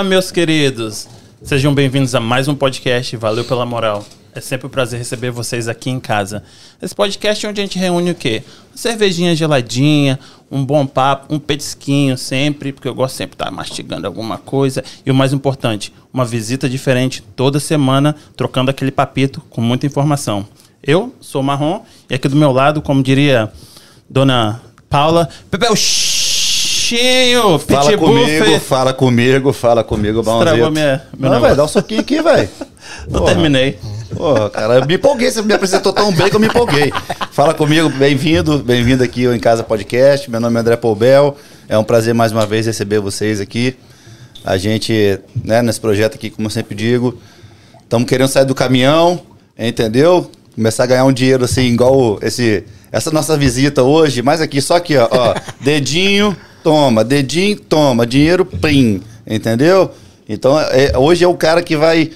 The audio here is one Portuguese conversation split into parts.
Olá, meus queridos. Sejam bem-vindos a mais um podcast. Valeu pela moral. É sempre um prazer receber vocês aqui em casa. Esse podcast é onde a gente reúne o quê? Uma cervejinha geladinha, um bom papo, um petisquinho sempre, porque eu gosto sempre de estar mastigando alguma coisa. E o mais importante, uma visita diferente toda semana, trocando aquele papito com muita informação. Eu sou Marrom e aqui do meu lado, como diria Dona Paula, Pepeu Fala comigo, fala comigo, fala comigo, Estragou minha, meu Não, velho, dá um soquinho aqui, velho. Não terminei. Porra, cara, eu me empolguei, você me apresentou tão bem que eu me empolguei. Fala comigo, bem-vindo, bem-vindo aqui ao Em Casa Podcast. Meu nome é André Poubel. É um prazer mais uma vez receber vocês aqui. A gente, né, nesse projeto aqui, como eu sempre digo, estamos querendo sair do caminhão, entendeu? Começar a ganhar um dinheiro assim, igual esse, essa nossa visita hoje, mas aqui, só aqui, ó, ó dedinho, toma, dedinho, toma, dinheiro, plim, entendeu? Então, é, hoje é o cara que vai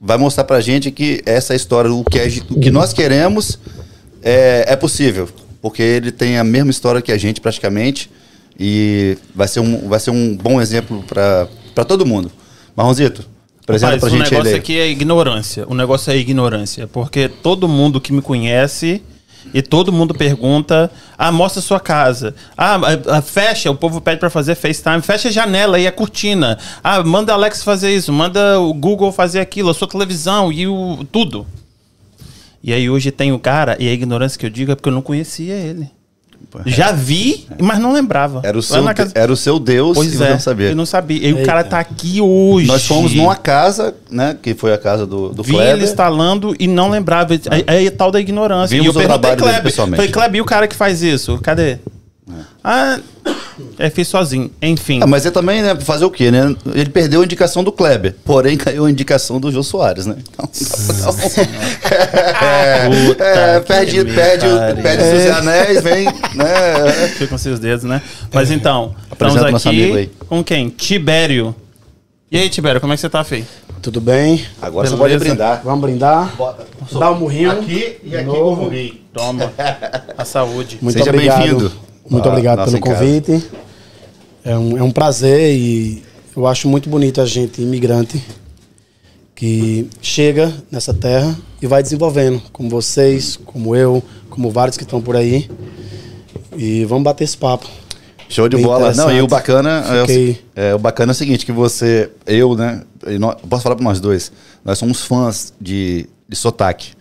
vai mostrar pra gente que essa história, o que, é, o que nós queremos é, é possível. Porque ele tem a mesma história que a gente, praticamente. E vai ser um, vai ser um bom exemplo para todo mundo. Marronzito, apresenta Rapaz, pra gente ele. O negócio aqui é ignorância. O negócio é ignorância. Porque todo mundo que me conhece e todo mundo pergunta: ah, mostra sua casa. Ah, fecha, o povo pede para fazer FaceTime, fecha a janela e a cortina. Ah, manda Alex fazer isso, manda o Google fazer aquilo, a sua televisão e o tudo. E aí hoje tem o cara, e a ignorância que eu digo é porque eu não conhecia ele. Já vi, mas não lembrava. Era o seu, casa... era o seu Deus pois e é, não sabia. Eu não sabia. E o cara tá aqui hoje. Nós fomos numa casa, né? Que foi a casa do, do Vi Kleber. ele instalando e não lembrava. É, é, tal da ignorância. Vimos e eu o perguntei Kleber. Falei, Kleber, e o cara que faz isso? Cadê? É. Ah, é, fiz sozinho. Enfim. Ah, mas é também, né? Fazer o quê, né? Ele perdeu a indicação do Kleber, porém caiu a indicação do Jô Soares, né? Então, é, é, perde, perde, perde os seus anéis, vem, né? Fica com seus dedos, né? Mas então, Apresenta estamos aqui com quem? Tibério. E aí, Tibério, como é que você tá, Fê? Tudo bem? Agora Beleza? você pode brindar. Vamos brindar? Bota. Dá um murrinho. Aqui e aqui com o Toma. A saúde. Muito Seja bem-vindo. Muito obrigado pelo convite. É um, é um prazer e eu acho muito bonito a gente, imigrante, que chega nessa terra e vai desenvolvendo, como vocês, como eu, como vários que estão por aí. E vamos bater esse papo. Show de Bem bola. Não, e o bacana Fiquei... é, é, o bacana é o seguinte, que você, eu, né, posso falar para nós dois, nós somos fãs de, de sotaque.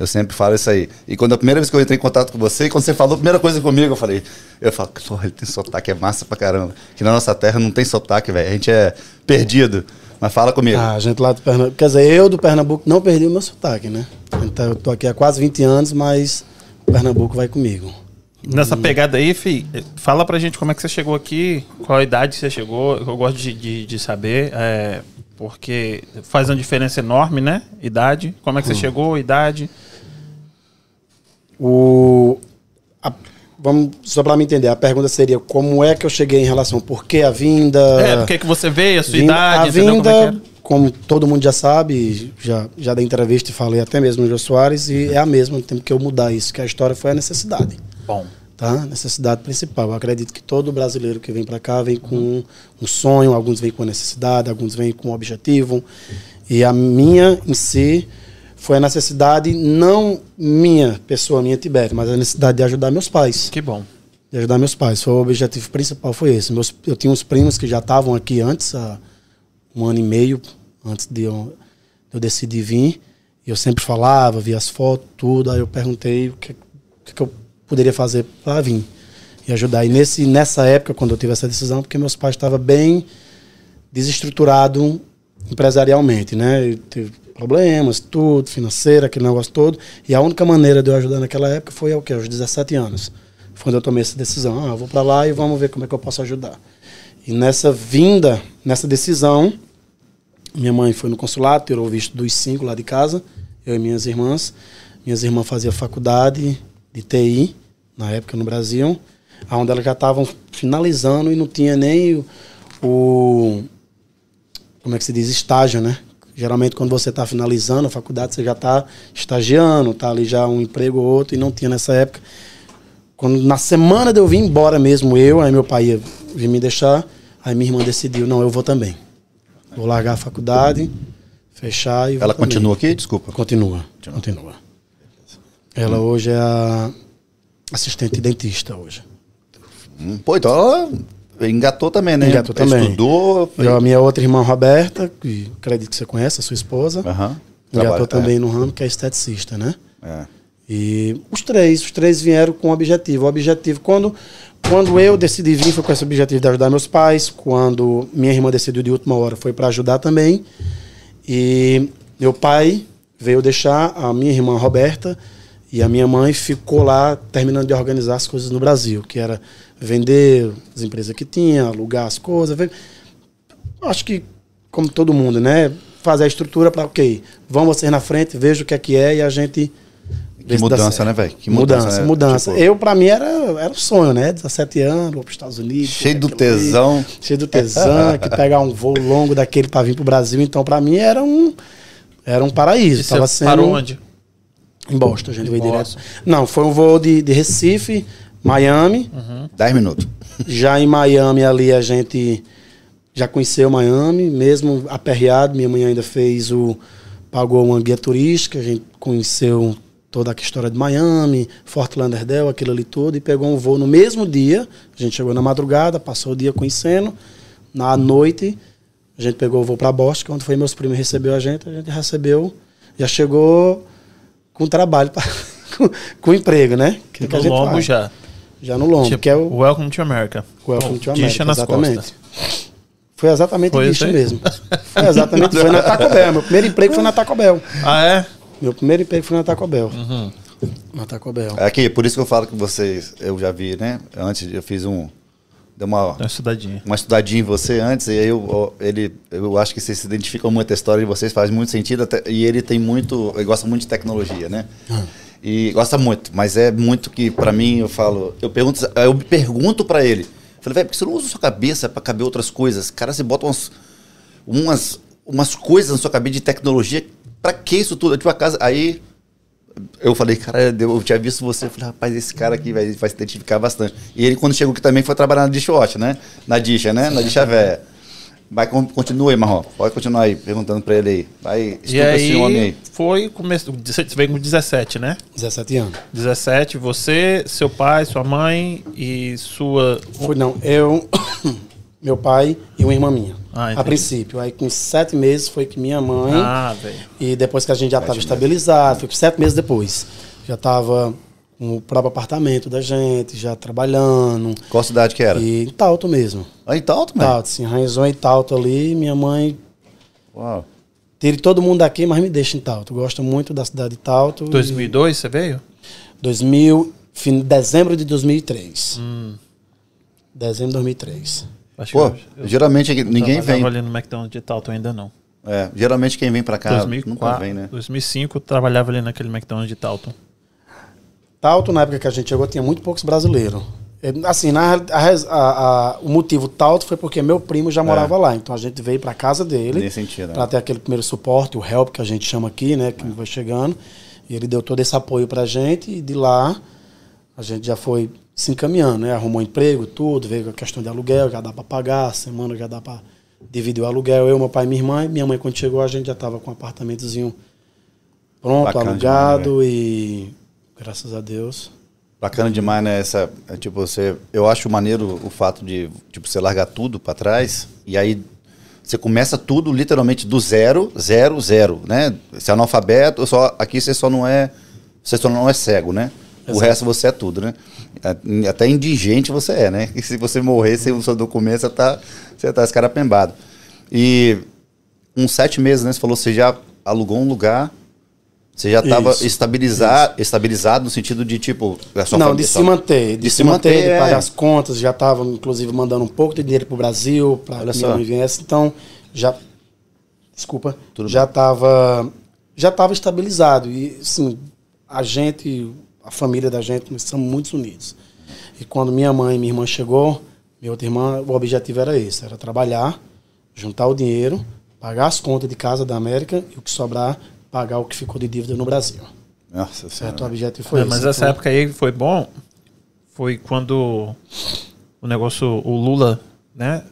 Eu sempre falo isso aí. E quando a primeira vez que eu entrei em contato com você, quando você falou a primeira coisa comigo, eu falei, eu falo, porra, ele tem sotaque, é massa pra caramba. Que na nossa terra não tem sotaque, velho. A gente é perdido. Mas fala comigo. Ah, a gente lá do Pernambuco. Quer dizer, eu do Pernambuco não perdi o meu sotaque, né? Então eu tô aqui há quase 20 anos, mas o Pernambuco vai comigo. Nessa pegada aí, Fih, fala pra gente como é que você chegou aqui, qual a idade você chegou, eu gosto de, de, de saber, é, porque faz uma diferença enorme, né? Idade, como é que você hum. chegou, idade. O, a, vamos, só para me entender, a pergunta seria como é que eu cheguei em relação, por que a vinda? É, por que, que você veio, a sua vinda, idade? A é vinda, como, é como, todo mundo já sabe, já, já da entrevista falei até mesmo no Jô Soares, e é a mesma, tem que eu mudar isso, que a história foi a necessidade. Bom. Tá? Necessidade principal. Eu acredito que todo brasileiro que vem para cá vem com um sonho, alguns vêm com necessidade, alguns vêm com um objetivo. E a minha em si foi a necessidade, não minha pessoa, minha Tibério, mas a necessidade de ajudar meus pais. Que bom. De ajudar meus pais. Foi o objetivo principal, foi esse. Meus, eu tinha uns primos que já estavam aqui antes, há um ano e meio, antes de eu, eu decidir vir. E eu sempre falava, via as fotos, tudo. Aí eu perguntei o que, o que eu poderia fazer para vir e ajudar. E nesse, nessa época, quando eu tive essa decisão, porque meus pais estavam bem desestruturados empresarialmente, né? Eu problemas, tudo, financeira, aquele negócio todo. E a única maneira de eu ajudar naquela época foi o quê? Aos 17 anos. Foi quando eu tomei essa decisão. Ah, eu vou para lá e vamos ver como é que eu posso ajudar. E nessa vinda, nessa decisão, minha mãe foi no consulado, tirou o visto dos cinco lá de casa, eu e minhas irmãs. Minhas irmãs faziam faculdade de TI, na época no Brasil, onde elas já estavam finalizando e não tinha nem o, o como é que se diz, estágio, né? Geralmente, quando você está finalizando a faculdade, você já está estagiando, está ali já um emprego ou outro, e não tinha nessa época. Quando, na semana de eu vir embora mesmo, eu, aí meu pai ia vir me deixar, aí minha irmã decidiu, não, eu vou também. Vou largar a faculdade, fechar e vou Ela também. continua aqui? Desculpa. Continua, continua. Ela hoje é a assistente dentista hoje. Hum, Pô, então ela engatou também, né? Engatou também. Estudou. E a minha outra irmã Roberta, que acredito que você conhece, a sua esposa, Aham. engatou também no ramo, que é esteticista, né? É. E os três, os três vieram com um objetivo. O objetivo, quando, quando eu decidi vir, foi com esse objetivo de ajudar meus pais. Quando minha irmã decidiu de última hora, foi para ajudar também. E meu pai veio deixar a minha irmã Roberta e a minha mãe ficou lá terminando de organizar as coisas no Brasil, que era vender as empresas que tinha, alugar as coisas. ver- Acho que, como todo mundo, né? Fazer a estrutura para, ok, vão vocês na frente, veja o que é que é e a gente. Que mudança, né, velho? Que mudança, mudança, mudança. né? Tipo- Eu, pra mim, era, era um sonho, né? 17 anos, vou para os Estados Unidos. Cheio do aquilo ali. tesão. Cheio do tesão, que pegar um voo longo daquele para vir pro Brasil. Então, pra mim, era um, era um paraíso. E Tava você sendo parou onde? Em Boston, a gente veio direto. Não, foi um voo de, de Recife, Miami. Dez minutos. Já em Miami ali a gente já conheceu Miami, mesmo aperreado. Minha mãe ainda fez o. pagou uma guia turística, a gente conheceu toda a história de Miami, Fort Lauderdale, aquilo ali tudo, e pegou um voo no mesmo dia. A gente chegou na madrugada, passou o dia conhecendo. Na noite, a gente pegou o voo para Boston, quando foi meus primos recebeu a gente, a gente recebeu, já chegou com trabalho, pra, com, com emprego, né? Que que a gente lombo faz. já. Já no lombo, Tipo, que é o Welcome to America. Welcome to America, nas exatamente. costas. Foi exatamente Foi isso mesmo. Foi exatamente, foi na Taco Bell. Meu primeiro emprego foi na Taco Bell. Ah, é? Meu primeiro emprego foi na Taco Bell. Uhum. Na Taco Bell. Aqui, por isso que eu falo que vocês, eu já vi, né? Antes eu fiz um. Deu uma, uma estudadinha. uma estudadinha em você antes, e aí eu, ele, eu acho que vocês se identificam muito, a história de vocês faz muito sentido, até- e ele tem muito, ele gosta muito de tecnologia, né? E gosta muito, mas é muito que, pra mim, eu falo, eu pergunto, eu pergunto pra ele, falei, velho, por que você não usa sua cabeça pra caber outras coisas? Cara, você bota umas, umas, umas coisas na sua cabeça de tecnologia, pra que isso tudo? Tipo, a casa, aí eu falei, cara, eu tinha visto você, eu falei, rapaz, esse cara aqui vai, vai se identificar bastante. E ele, quando chegou aqui também, foi trabalhar na dishwatch, né? Na disha, né? Na disha velha. Vai, con- continua aí, Marrom. Pode continuar aí, perguntando pra ele aí. Vai, E estuda esse homem aí, aí. foi começo. Você veio com 17, né? 17 anos. 17, você, seu pai, sua mãe e sua. Foi não, eu, meu pai e uma irmã minha. Ah, a princípio. Aí com sete meses foi que minha mãe. Ah, velho. E depois que a gente já estava estabilizado, foi sete meses depois. Já estava o próprio apartamento da gente, já trabalhando. Qual cidade que era? E em Tauto mesmo. Ah, em Tauto, mano. Tauto, sim, arranjou em Tauto ali. Minha mãe Uau. Tire todo mundo daqui, mas me deixa em Tauto. Gosto muito da cidade de Tauto. 2002 você veio? 2000, fim, dezembro de 2003. Hum. Dezembro de 2003. Acho Pô, que eu, eu geralmente ninguém trabalhava vem. ali no McDonald's de Talton ainda não. É, geralmente quem vem pra cá 2004, nunca vem, né? 2005 eu trabalhava ali naquele McDonald's de Talton. Tauto, na época que a gente chegou, tinha muito poucos brasileiros. É, Assim, na, a a- a- o motivo Tauto foi porque meu primo já morava lá. Então a gente veio pra casa dele. Nesse sentido, né? Pra ter aquele primeiro suporte, o help que a gente chama aqui, né? Que vai chegando. E ele deu todo esse apoio pra gente. E de lá a gente já foi se encaminhando, né? Arrumou emprego, tudo. Veio com a questão de aluguel, já dá pra pagar. Semana já dá pra dividir o aluguel. Eu, meu pai e minha irmã. E minha mãe, quando chegou, a gente já tava com um apartamentozinho pronto, Bacana alugado. e graças a Deus. Bacana demais, né? Essa, é, tipo, você, eu acho maneiro o fato de tipo, você largar tudo pra trás e aí você começa tudo literalmente do zero, zero, zero, né? Você é analfabeto, só, aqui você só não é, você só não é cego, né? O Exato. resto você é tudo, né? É, Até indigente você é, né? E se você morrer sem o seu documento, você tá, você tá escarapembado. E uns sete meses, né? Você falou você já alugou um lugar, você já estava estabilizado, estabilizado no sentido de tipo. a Não, de se manter. De, de se manter, de é. pagar as contas. Já estava, inclusive, mandando um pouco de dinheiro para o Brasil, para mãe viesse. Então, já. Desculpa. Tudo já estava. Já estava estabilizado. E, assim, a gente, a família da gente, nós somos muito unidos. E quando minha mãe e minha irmã chegou, minha outra irmã, o objetivo era esse: era trabalhar, juntar o dinheiro, pagar as contas de casa da América e o que sobrar, pagar o que ficou de dívida no Brasil. Nossa Certo? O senhora. objetivo foi É, esse. mas essa Então, época aí foi bom. Foi quando o negócio, o Lula, né?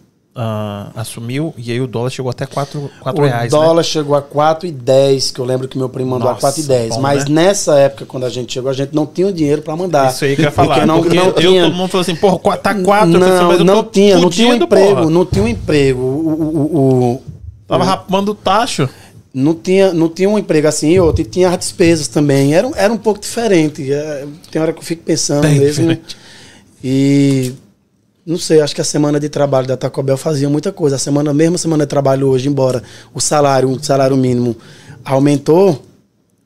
ah, assumiu e aí o dólar chegou até 4, 4 o reais, né? dólar chegou a 4,10, que eu lembro que meu primo mandou Nossa, a 4,10. bom, Mas né? nessa época, quando a gente chegou, a gente não tinha o dinheiro pra mandar. Isso aí que eu ia falar. Porque não, porque não eu, tinha. todo mundo falou assim, porra, tá 4, eu falei assim, não, mas eu não tô tinha, não tinha um emprego, porra. não tinha um emprego. O, o, o- o- Tava rapando o tacho. Não tinha, não tinha um emprego assim e outro, e tinha as despesas também. Era, um- era um pouco diferente. É, Tem hora que eu fico pensando Bem mesmo. diferente. E não sei, acho que a semana de trabalho da Taco Bell fazia muita coisa. A semana, mesmo a semana de trabalho hoje, embora o salário, o salário mínimo aumentou,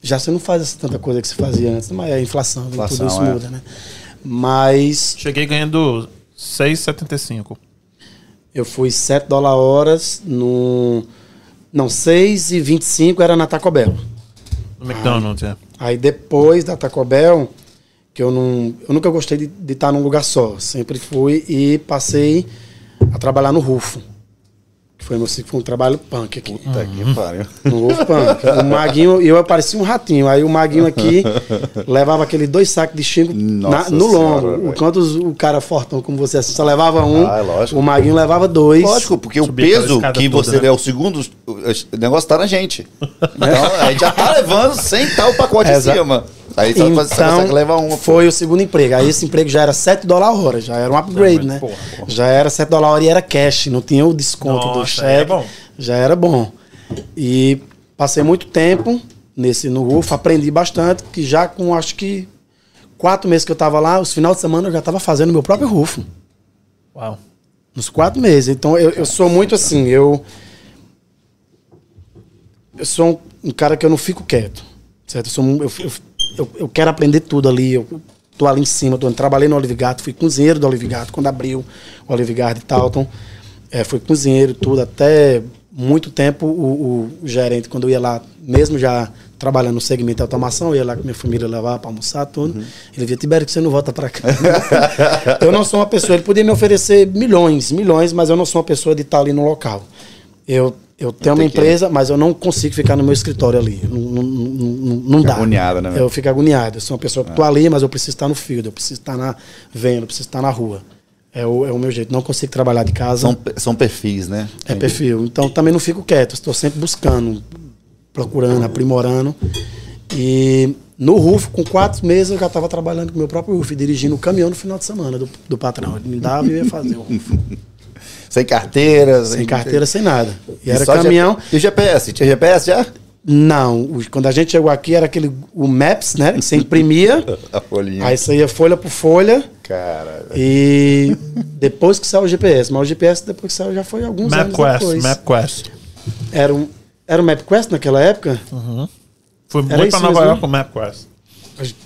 já você não faz essa tanta coisa que se fazia antes, mas é a inflação, Inflação, tudo isso é. muda, né? Mas Cheguei ganhando 6,75. eu fui 7 dólares horas no. Não, 6,25 era na Taco Bell. No McDonald's, é. Aí depois da Taco Bell, que eu não. Eu nunca gostei de, de estar num lugar só. Sempre fui e passei a trabalhar no Rufo. Foi, meu, foi um trabalho punk aqui. Puta que pariu. No Rufo Punk. O Maguinho, e eu parecia um ratinho. Aí o Maguinho aqui levava aqueles dois sacos de xingo na- no Senhora, lombo. Enquanto os- o cara fortão como você assim, só levava um, Ah, é lógico. o Maguinho levava dois. Lógico, porque o Subir aquela peso que toda, você né? é o segundo, o negócio tá na gente. Então, a gente já tá levando sem estar o pacote em Exa- cima. Aí só você Então, consegue levar uma. foi o segundo emprego. Aí esse emprego já era 7 dólares a hora, já era um upgrade, Não, né? porra, porra. Já era 7 dólares a hora e era cash, não tinha o desconto do Nossa, cheque. aí é bom. Já era bom. E passei muito tempo nesse no Rufo, aprendi bastante, que já com acho que quatro meses que eu tava lá, os finais de semana eu já tava fazendo meu próprio Rufo. Uau. Nos quatro meses. Então eu, eu sou muito assim, eu. Eu sou um, um cara que eu não fico quieto. Certo? Eu, sou eu, eu, eu, eu quero aprender tudo ali. Eu tô ali em cima, tô, trabalhei no Olive Garden, fui cozinheiro do Olive quando abriu o Olive Garden e Talton. É, fui cozinheiro, tudo, até muito tempo o, o gerente, quando eu ia lá, mesmo já trabalhando no segmento de automação, eu ia lá com minha família levar para almoçar, tudo. Ele via, Tibério, que você não volta para cá. eu não sou uma pessoa, ele podia me oferecer milhões, milhões, mas eu não sou uma pessoa de estar ali no local. Eu, eu tenho uma Tem que- empresa, mas eu não consigo ficar no meu escritório ali. Não, não, não, não, dá. agoniado, né? Eu fico agoniado. Eu sou uma pessoa que estou ali, mas eu preciso estar no field, eu preciso estar na venda, eu preciso estar na rua. É o, é o meu jeito. Não consigo trabalhar de casa. São, são perfis, né? É perfil. Então também não fico quieto, estou sempre buscando, procurando, aprimorando. E no Rufo, com quatro meses, eu já estava trabalhando com o meu próprio Rufo, dirigindo o caminhão no final de semana do, do patrão. Ele me dava e eu ia fazer o Rufo. Sem carteira. Sem carteira, sem nada. E era só caminhão. G- E o GPS? Tinha GPS já? Não, quando a gente chegou aqui era aquele o Maps, né? Que você imprimia, A folhinha. aí saía folha por folha. Cara. E depois que saiu o GPS, mas o GPS depois que saiu já foi alguns anos MapQuest, depois. MapQuest. Era um, era o MapQuest naquela época? Fui Era muito pra Nova mesmo, York né? com o MapQuest.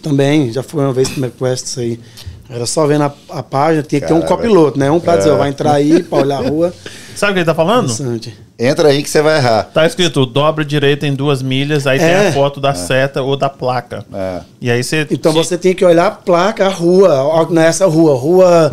Também, já foi uma vez pro MapQuest isso aí. Era só vendo a, a página, tinha que ter um copiloto, né? Um pra dizer, É. ó, vai entrar aí pra olhar a rua. Sabe o que ele tá falando? Interessante. Entra aí que você vai errar. Tá escrito dobra direita em duas milhas, aí tem É. a foto da seta ou da placa. É. E aí você. Então te- você tem que olhar a placa, a rua, ó, nessa rua, rua.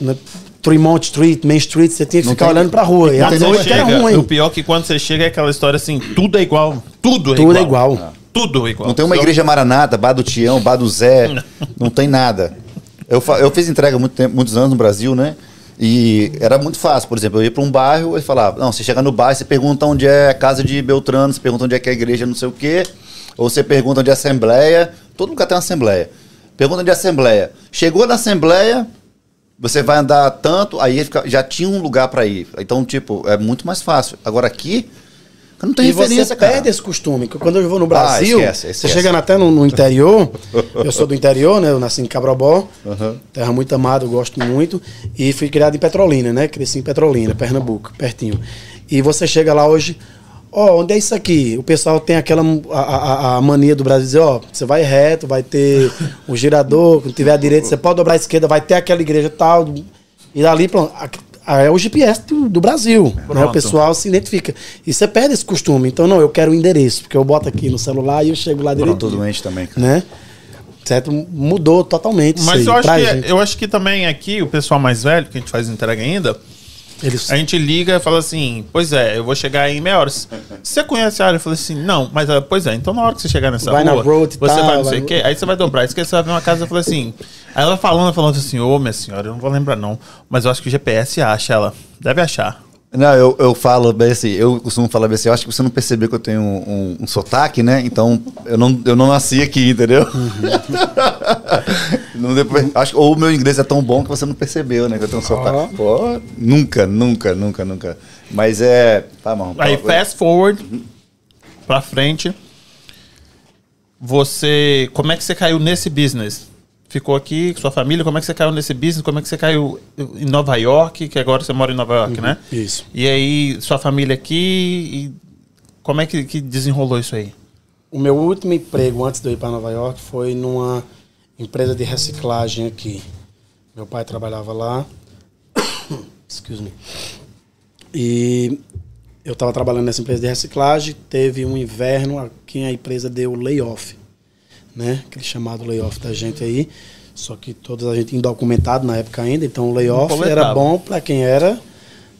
né, Tremont Street, Main Street, você tinha que Não ficar tem- olhando pra rua. E a Quando você noite era chega, ruim. o pior é que quando você chega é aquela história assim, tudo é igual. Tudo é Tudo igual. é igual. Tudo é igual. Não tem uma Só- igreja maranata, Bar do Tião, Bar do Zé, não tem nada. Eu, eu fiz entrega muito tempo, muitos anos no Brasil, né? E era muito fácil, por exemplo, eu ia para um bairro e falava, não, você chega no bairro, você pergunta onde é a casa de Beltrano, você pergunta onde é que é a igreja, não sei o quê, ou você pergunta onde é a assembleia, todo lugar tem uma assembleia. Pergunta onde é a assembleia. Chegou na assembleia, você vai andar tanto, aí já tinha um lugar para ir. Então, tipo, é muito mais fácil. Agora aqui, não tem E você referência, cara. perde esse costume. Quando eu vou no Brasil, esquece, você esquece. chegando até no, no interior, eu sou do interior, né? Eu nasci em Cabrobó, terra muito amada, eu gosto muito. E fui criado em Petrolina, né? Cresci em Petrolina, Pernambuco, pertinho. E você chega lá hoje, ó, onde é isso aqui? O pessoal tem aquela a, a- a mania do Brasil dizer, ó, você vai reto, vai ter o girador, quando tiver à direita, você pode dobrar à esquerda, vai ter aquela igreja tal. E dali, pronto. A- a- É o GPS do, do Brasil. Né? Pronto. O pessoal se identifica. E você perde esse costume. Então, não, eu quero o endereço, porque eu boto aqui no celular e eu chego lá Pronto, direito. doente também, cara. Né? Certo? Mudou totalmente Mas eu aí acho, que, gente. eu acho que também aqui, o pessoal mais velho, que a gente faz entrega ainda, Eles- A gente liga e fala assim, pois é, eu vou chegar em meia hora. Você conhece a área? Eu falei assim, não, mas ah, pois é, então na hora que você chegar nessa Vai na rua, road e você tal, vai não sei vai o no- quê, aí você vai dobrar, esquece, você vai ver uma casa, eu falei assim, aí ela falando, falando assim, ô minha senhora, eu não vou lembrar não, mas eu acho que o GPS acha ela, deve achar. Não, eu, eu falo bem assim, eu costumo falar bem assim, eu acho que você não percebeu que eu tenho um, um- um sotaque, né? Então, eu não, eu não nasci aqui, entendeu? Não depois, acho, ou o meu inglês é tão bom que você não percebeu, né? Que eu tenho um sotaque. Pô, nunca, nunca, nunca, nunca. Mas é. Tá, marrom. Aí fast forward pra frente. Você, como é que você caiu nesse business? Ficou aqui sua família, como é que você caiu nesse business? Como é que você caiu em Nova York, que agora você mora em Nova York, né? Isso. E aí, sua família aqui, como é que, que desenrolou isso aí? O meu último emprego antes de eu ir para Nova York foi numa empresa de reciclagem aqui. Meu pai trabalhava lá. Excuse me. E eu estava trabalhando nessa empresa de reciclagem. Teve um inverno aqui a empresa deu layoff, né? Aquele chamado layoff da gente aí. Só que toda a gente indocumentado na época ainda. Então o layoff era bom para quem era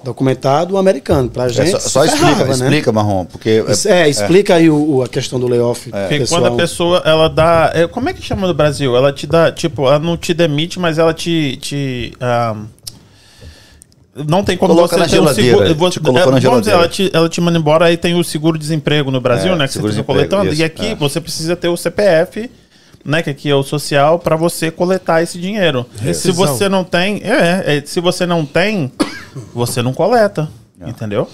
documentado americano. Para É, gente só se só explica, ferrava, né? explica, Marrom, porque. Isso- É, explica aí o, o- a questão do layoff. Porque pessoal. quando a pessoa, ela dá... é, Como é que chama no Brasil? Ela te dá, tipo, ela não te demite, mas ela te... te ah, não tem como Coloca você na ter um seguro. te você- na é, vamos dizer, ela te, ela te manda embora, aí tem o seguro-desemprego no Brasil, É, né? Que você fica seguro-desemprego, coletando. isso, e aqui é. você precisa ter o CPF, né? Que aqui é o social, para você coletar esse dinheiro. Se você não tem. É, é, se você não tem, você não coleta. Entendeu?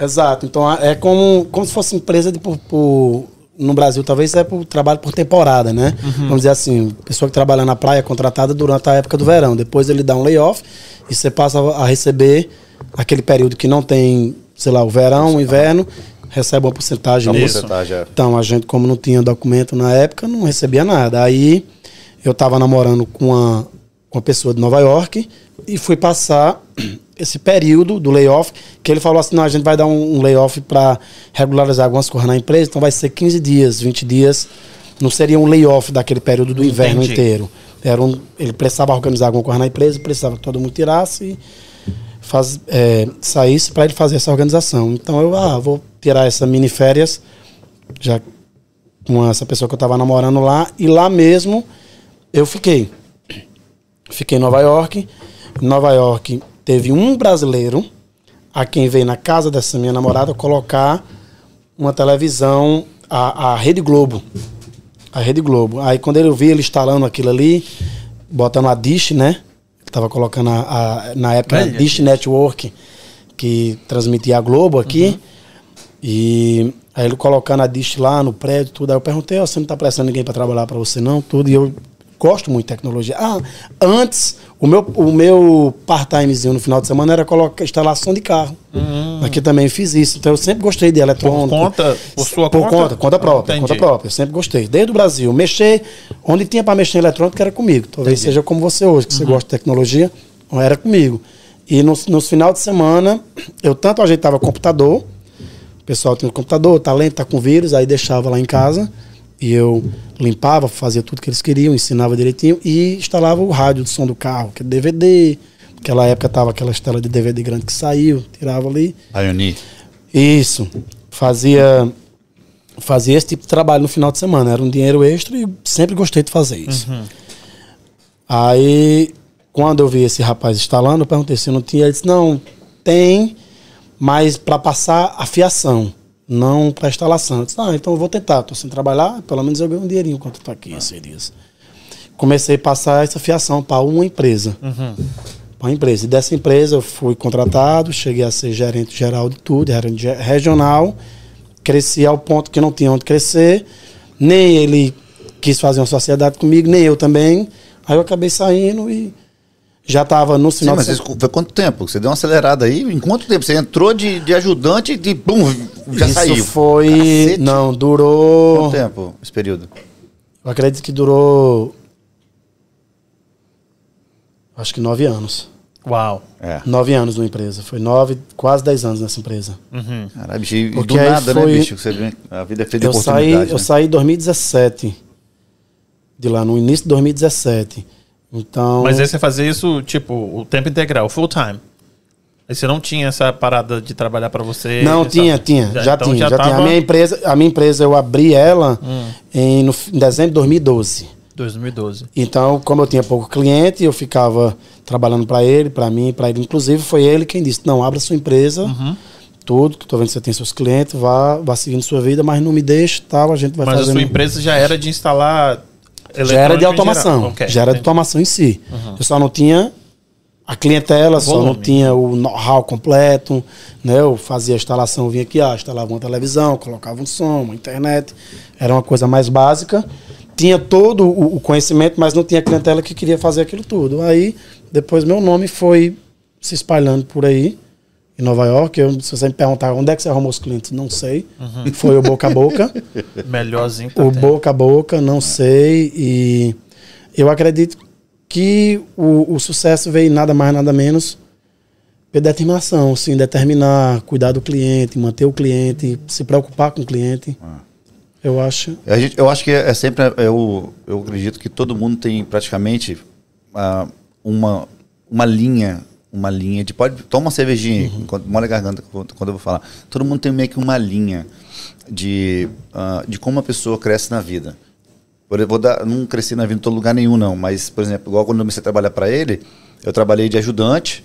Exato. Então é como, como se fosse empresa de por, por- no Brasil, talvez é por trabalho por temporada, né? Vamos dizer assim, pessoa que trabalha na praia é contratada durante a época do verão. Depois ele dá um layoff e você passa a receber aquele período que não tem, sei lá, o verão, o inverno, recebe uma porcentagem Uma porcentagem, é. Então a gente, como não tinha documento na época, não recebia nada. Aí eu estava namorando com uma, com uma pessoa de Nova York e fui passar esse período do layoff, que ele falou assim, não, a gente vai dar um, um layoff para regularizar algumas coisas na empresa, então vai ser 15 dias, 20 dias, não seria um layoff daquele período do inverno Entendi. inteiro. Era um, ele precisava organizar alguma coisa na empresa, precisava que todo mundo tirasse e faz, é, saísse para ele fazer essa organização. Então eu ah, vou tirar essa mini férias, já com essa pessoa que eu estava namorando lá, e lá mesmo eu fiquei. Fiquei em Nova York. Nova York teve um brasileiro a quem veio na casa dessa minha namorada colocar uma televisão, a, a Rede Globo. A Rede Globo. Aí quando ele viu ele instalando aquilo ali, botando a Dish, né? Tava colocando a, a- na época a Velha Dish Network, que transmitia a Globo aqui. E aí ele colocando a Dish lá no prédio, tudo. Aí eu perguntei, ó, você não tá prestando ninguém para trabalhar para você não? Tudo. E eu gosto muito de tecnologia. Ah, antes, o meu, o meu part-timezinho no final de semana era colocar instalação de carro. Aqui também fiz isso. Então eu sempre gostei de eletrônico. conta- por sua por conta? conta? Conta própria, Entendi. conta própria. Eu sempre gostei. Desde o Brasil. Mexer, onde tinha para mexer em eletrônico era comigo. Talvez seja como você hoje, que você Uhum. gosta de tecnologia, era comigo. E nos, nos final de semana, eu tanto ajeitava computador, o pessoal tinha um computador, talento, tá com vírus, aí deixava lá em casa. E eu limpava, fazia tudo que eles queriam, ensinava direitinho e instalava o rádio de som do carro, que é DVD. Naquela época tava aquelas telas de DVD grande que saiu, tirava ali. Pioneer. Isso. Fazia fazia esse tipo de trabalho no final de semana. Era um dinheiro extra e sempre gostei de fazer isso. Aí, quando eu vi esse rapaz instalando, eu perguntei se não tinha. Ele disse: não, tem, mas para passar a fiação, não para instalação. Eu disse: ah, então eu vou tentar. Estou sem trabalhar, pelo menos eu ganho um dinheirinho enquanto estou aqui esses dias. Comecei a passar essa fiação para uma empresa. Para uma empresa. E dessa empresa eu fui contratado, cheguei a ser gerente geral de tudo, gerente ge- regional. Cresci ao ponto que não tinha onde crescer. Nem ele quis fazer uma sociedade comigo, nem eu também. Aí eu acabei saindo e já estava no Sim, final mas de isso foi quanto tempo? Você deu uma acelerada aí? Em quanto tempo? Você entrou de, de ajudante e pum, já Isso saiu. foi. Cacete. Não, durou. Quanto tempo esse período? Eu acredito que durou. Acho que nove anos. Uau. É. Nove anos numa empresa. Foi nove, quase dez anos nessa empresa. Caralho, bicho, e do nada, né, foi- bicho? Você vê, a vida é feita de Eu saí, oportunidade. eu né? saí em 2017. De lá, no início de 2017. Então. Mas aí você fazia isso, tipo, o tempo integral, full time. Aí você não tinha essa parada de trabalhar para você? Não, tinha, tinha. Já, então tinha, já, tinha. A tava- minha empresa, a minha empresa eu abri ela Hum. em, no, em dezembro de 2012. 2012. Então, como eu tinha pouco cliente, eu ficava trabalhando para ele, para mim, para ele. Inclusive, foi ele quem disse: não, abra sua empresa, Uhum. tudo, que tô vendo que você tem seus clientes, vá, vá seguindo sua vida, mas não me deixe, tal, a gente vai Mas a fazendo. sua empresa já era de instalar já era de automação. geral. Ok, já era de automação em si. Eu só não tinha a clientela, só não tinha o know-how completo. Né? Eu fazia a instalação, vinha aqui, ah, instalava uma televisão, colocava um som, uma internet. Era uma coisa mais básica. Tinha todo o, o conhecimento, mas não tinha clientela que queria fazer aquilo tudo. Aí, depois, meu nome foi se espalhando por aí. Em Nova York, eu, se você me perguntar onde é que você arrumou os clientes, não sei. Foi o boca a boca. Melhorzinho que tá O boca a boca, não sei. E eu acredito que o, o sucesso veio nada mais, nada menos pela determinação, sim, determinar, cuidar do cliente, manter o cliente, se preocupar com o cliente. Eu acho. A gente- eu acho que é, é sempre. Eu, eu acredito que todo mundo tem praticamente ah, uma, uma linha. Uma linha de. Pode, toma uma cervejinha enquanto molha a garganta quando eu vou falar. Todo mundo tem meio que uma linha de, ah, de como a pessoa cresce na vida. Eu vou dar, não cresci na vida em todo lugar nenhum, não. Mas, por exemplo, igual quando eu comecei a trabalhar para ele, eu trabalhei de ajudante.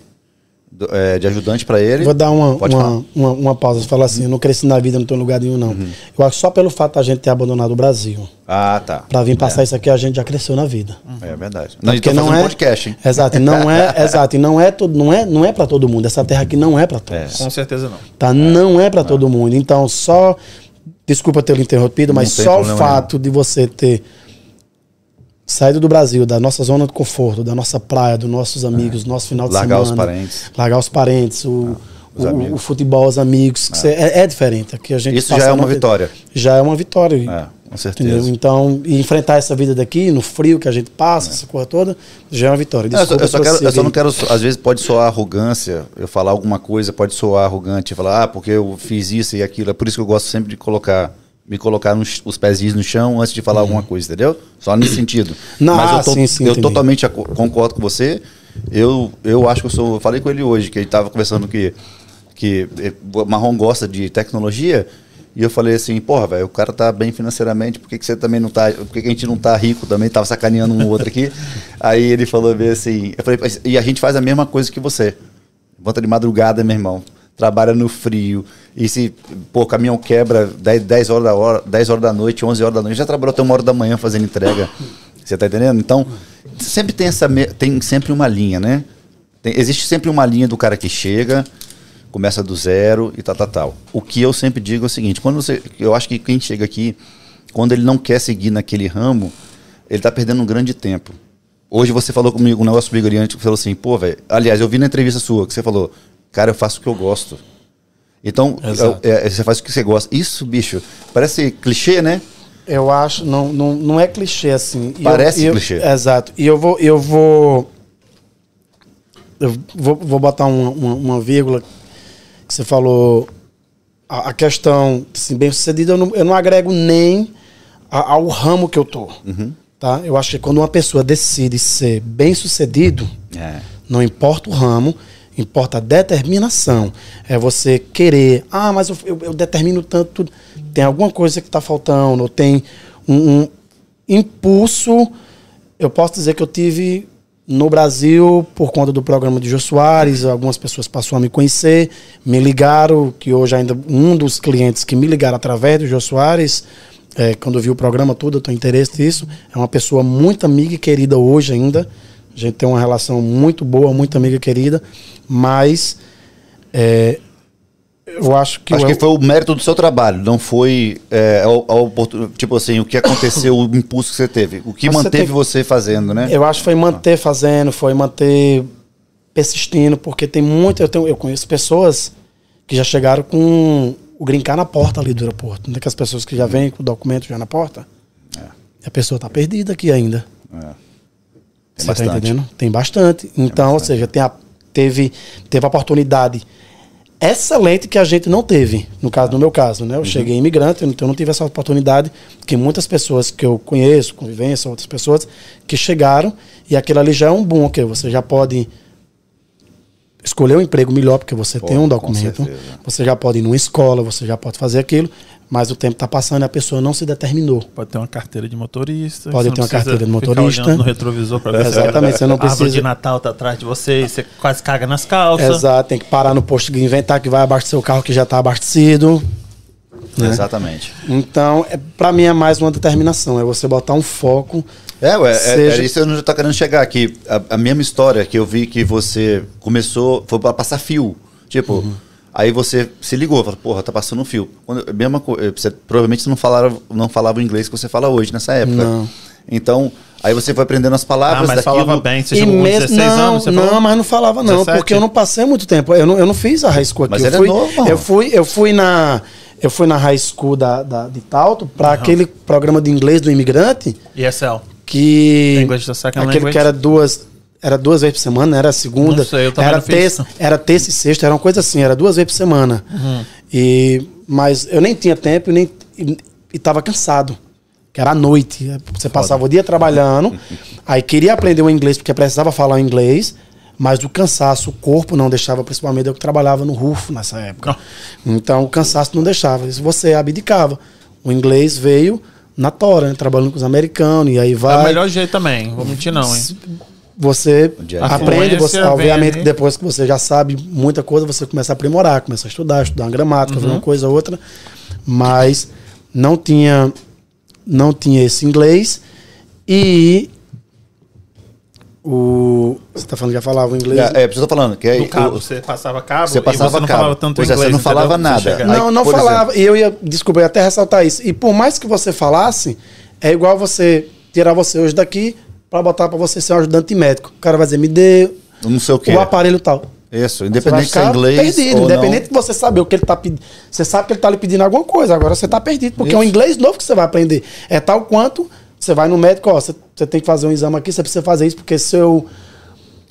Do- é, de ajudante para ele. Vou dar uma, uma, uma, uma pausa e falar assim: eu não cresci na vida, não estou em lugar nenhum, não. Uhum. Eu acho que só pelo fato da gente ter abandonado o Brasil, Ah, tá. para vir passar isso aqui, a gente já cresceu na vida. É verdade. Não, Porque não é podcast, hein? Exato, e não é, exato, e não é todo, não é, não é para todo mundo. Essa terra aqui não é para todos. Com certeza não. Tá? Não é para todo mundo. Então, só. Desculpa ter interrompido, mas só o fato de você ter saído do Brasil, da nossa zona de conforto, da nossa praia, dos nossos amigos, do nosso final de É. Largar semana. os parentes. Largar os parentes, o, os o- o futebol, os amigos. que você- é. é diferente. Aqui a gente Isso já é uma vitória. Já é uma vitória. É, com certeza. Entendeu? Então, e enfrentar essa vida daqui, no frio que a gente passa, essa coisa toda, já é uma vitória. Não, eu, só, Desculpa eu só quero- eu só não quero. Às vezes pode soar arrogância, eu falar alguma coisa pode soar arrogante, falar, ah, porque eu fiz isso e aquilo. É por isso que eu gosto sempre de colocar, me colocar nos, os pezinhos no chão antes de falar alguma coisa, entendeu? Só nesse sentido. Uhum. Não, Mas ah, eu, tô- sim, sim, eu entendi. totalmente concordo com você. Eu, eu acho que eu sou. Eu falei com ele hoje, que ele estava conversando que, que eh, Marrom gosta de tecnologia. E eu falei assim, porra, velho, o cara tá bem financeiramente, por que, que você também não tá. Por que, que a gente não tá rico também? Tava sacaneando um outro aqui. Aí ele falou bem assim, eu falei, "Mas- e a gente faz a mesma coisa que você. Volta de madrugada, meu irmão. Trabalha no frio. E se, pô, o caminhão quebra 10, 10, horas da hora, 10 horas da noite, 11 horas da noite, já trabalhou até uma hora da manhã fazendo entrega. Você tá entendendo? Então, sempre tem essa. Tem sempre uma linha, né? Tem- existe sempre uma linha do cara que chega, começa do zero e tal, tal, tal. O que eu sempre digo é o seguinte: quando você. Eu acho que quem chega aqui, quando ele não quer seguir naquele ramo, ele tá perdendo um grande tempo. Hoje você falou comigo um negócio comigo ali antes, falou assim, pô, velho. Aliás, eu vi na entrevista sua que você falou, cara, eu faço o que eu gosto. Então, eu- é, você faz o que você gosta. Isso, bicho, parece clichê, né? Eu acho, não, não, não é clichê assim. Parece eu- eu- clichê. Exato. E eu vou, eu vou, eu vou, vou botar uma, uma, uma vírgula que você falou. A, a questão, assim, bem sucedida, eu não, eu não agrego nem a- ao ramo que eu tô. Uhum. Tá? Eu acho que quando uma pessoa decide ser bem sucedido, É. não importa o ramo, importa determinação. É você querer, ah, mas eu, eu- eu determino tanto, tem alguma coisa que está faltando, ou tem um, um impulso. Eu posso dizer que eu tive no Brasil, por conta do programa de Jô Soares, algumas pessoas passaram a me conhecer, me ligaram, que hoje ainda um dos clientes que me ligaram através do Jô Soares, é, quando eu vi o programa tudo, eu tenho interesse nisso, é uma pessoa muito amiga e querida hoje ainda, a gente tem uma relação muito boa, muito amiga querida, mas é, eu acho que... Acho eu- que foi o mérito do seu trabalho, não foi é, a, a oportun- tipo assim, o que aconteceu, o impulso que você teve, o que Mas você manteve tem- você fazendo, né? Eu acho que foi manter fazendo, foi manter persistindo, porque tem muito. Eu, tenho, eu conheço pessoas que já chegaram com o grincar na porta ali do aeroporto. Não é que as pessoas que já vêm com o documento já na porta. E a pessoa está perdida aqui ainda. É. Tem Você tá bastante. entendendo? Tem bastante. Então, ou seja, tem a- teve, teve a oportunidade excelente que a gente não teve. No caso, no meu caso, né? Eu cheguei imigrante, então eu não tive essa oportunidade que muitas pessoas que eu conheço, convivência, outras pessoas que chegaram e aquilo ali já é um boom, que você já pode escolher um emprego melhor, porque você Pô, tem um documento, você já pode ir numa escola, você já pode fazer aquilo, mas o tempo está passando e a pessoa não se determinou. Pode ter uma carteira de motorista. Pode ter uma precisa carteira de motorista. no retrovisor pra ver se Exatamente, você não a árvore precisa- de Natal tá atrás de você e você quase caga nas calças. Exato, tem que parar no posto de inventar que vai abastecer o carro que já está abastecido. né? Exatamente. Então, é, para mim é mais uma determinação, é você botar um foco. É, ué, é, Seja- é isso que eu não tô querendo chegar aqui. A, a mesma história que eu vi que você começou, foi para passar fio. Tipo, Uhum. aí você se ligou, falou, porra, tá passando um fio. Quando, mesma coisa, você provavelmente não falava, não falava o inglês que você fala hoje nessa época. Não. Então, aí você foi aprendendo as Ah, palavras mas daquilo. falava bem. Você chegou com mesmo- 16 não, anos? Você não, falou? mas não falava não, 17? porque eu não passei muito tempo. Eu não, eu não fiz a high school aqui. Mas eu ele é fui, novo, mano. eu fui, eu fui na eu fui na high school da, da- de Tauto para aquele programa de inglês do imigrante ESL. Que English second aquele language? que era duas era duas vezes por semana, era a segunda, Não sei, eu era terça, era terça e sexta, era uma coisa assim, era duas vezes por semana. Uhum. E mas eu nem tinha tempo e nem e, e tava cansado. Que era à noite. Você passava o dia trabalhando, aí queria aprender o inglês porque precisava falar o inglês, mas o cansaço, o corpo não deixava, principalmente eu que trabalhava no Rufo nessa época. Então o cansaço não deixava. Você abdicava. O inglês veio na tora, né? trabalhando com os americanos, e aí É o vai. melhor jeito também. Vou mentir não, hein? Você aprende, você, vem obviamente, ali. depois que você já sabe muita coisa, você começa a aprimorar, começa a estudar, estudar uma gramática, Uhum. uma coisa ou outra. Mas não tinha, não tinha esse inglês. E o. Você tá falando que já falava o inglês? É, é, isso eu tô falando. Que é, No cabo, o- você passava cabo Você e passava você não cabo. falava tanto Pois é, inglês. você não falava nada. chega- Aí, Não, não falava. E eu ia, desculpa, eu ia até ressaltar isso. E por mais que você falasse, é igual você tirar você hoje daqui para botar para você ser um ajudante médico. O cara vai dizer, me dê não sei o que. o aparelho tal. Isso, independente se é inglês perdido, ou independente de você saber o que ele tá pedindo. Você sabe que ele tá lhe pedindo alguma coisa, agora você tá perdido, porque é um Isso. inglês novo que você vai aprender. É tal quanto você vai no médico, ó, você, você tem que fazer um exame aqui, você precisa fazer isso porque seu.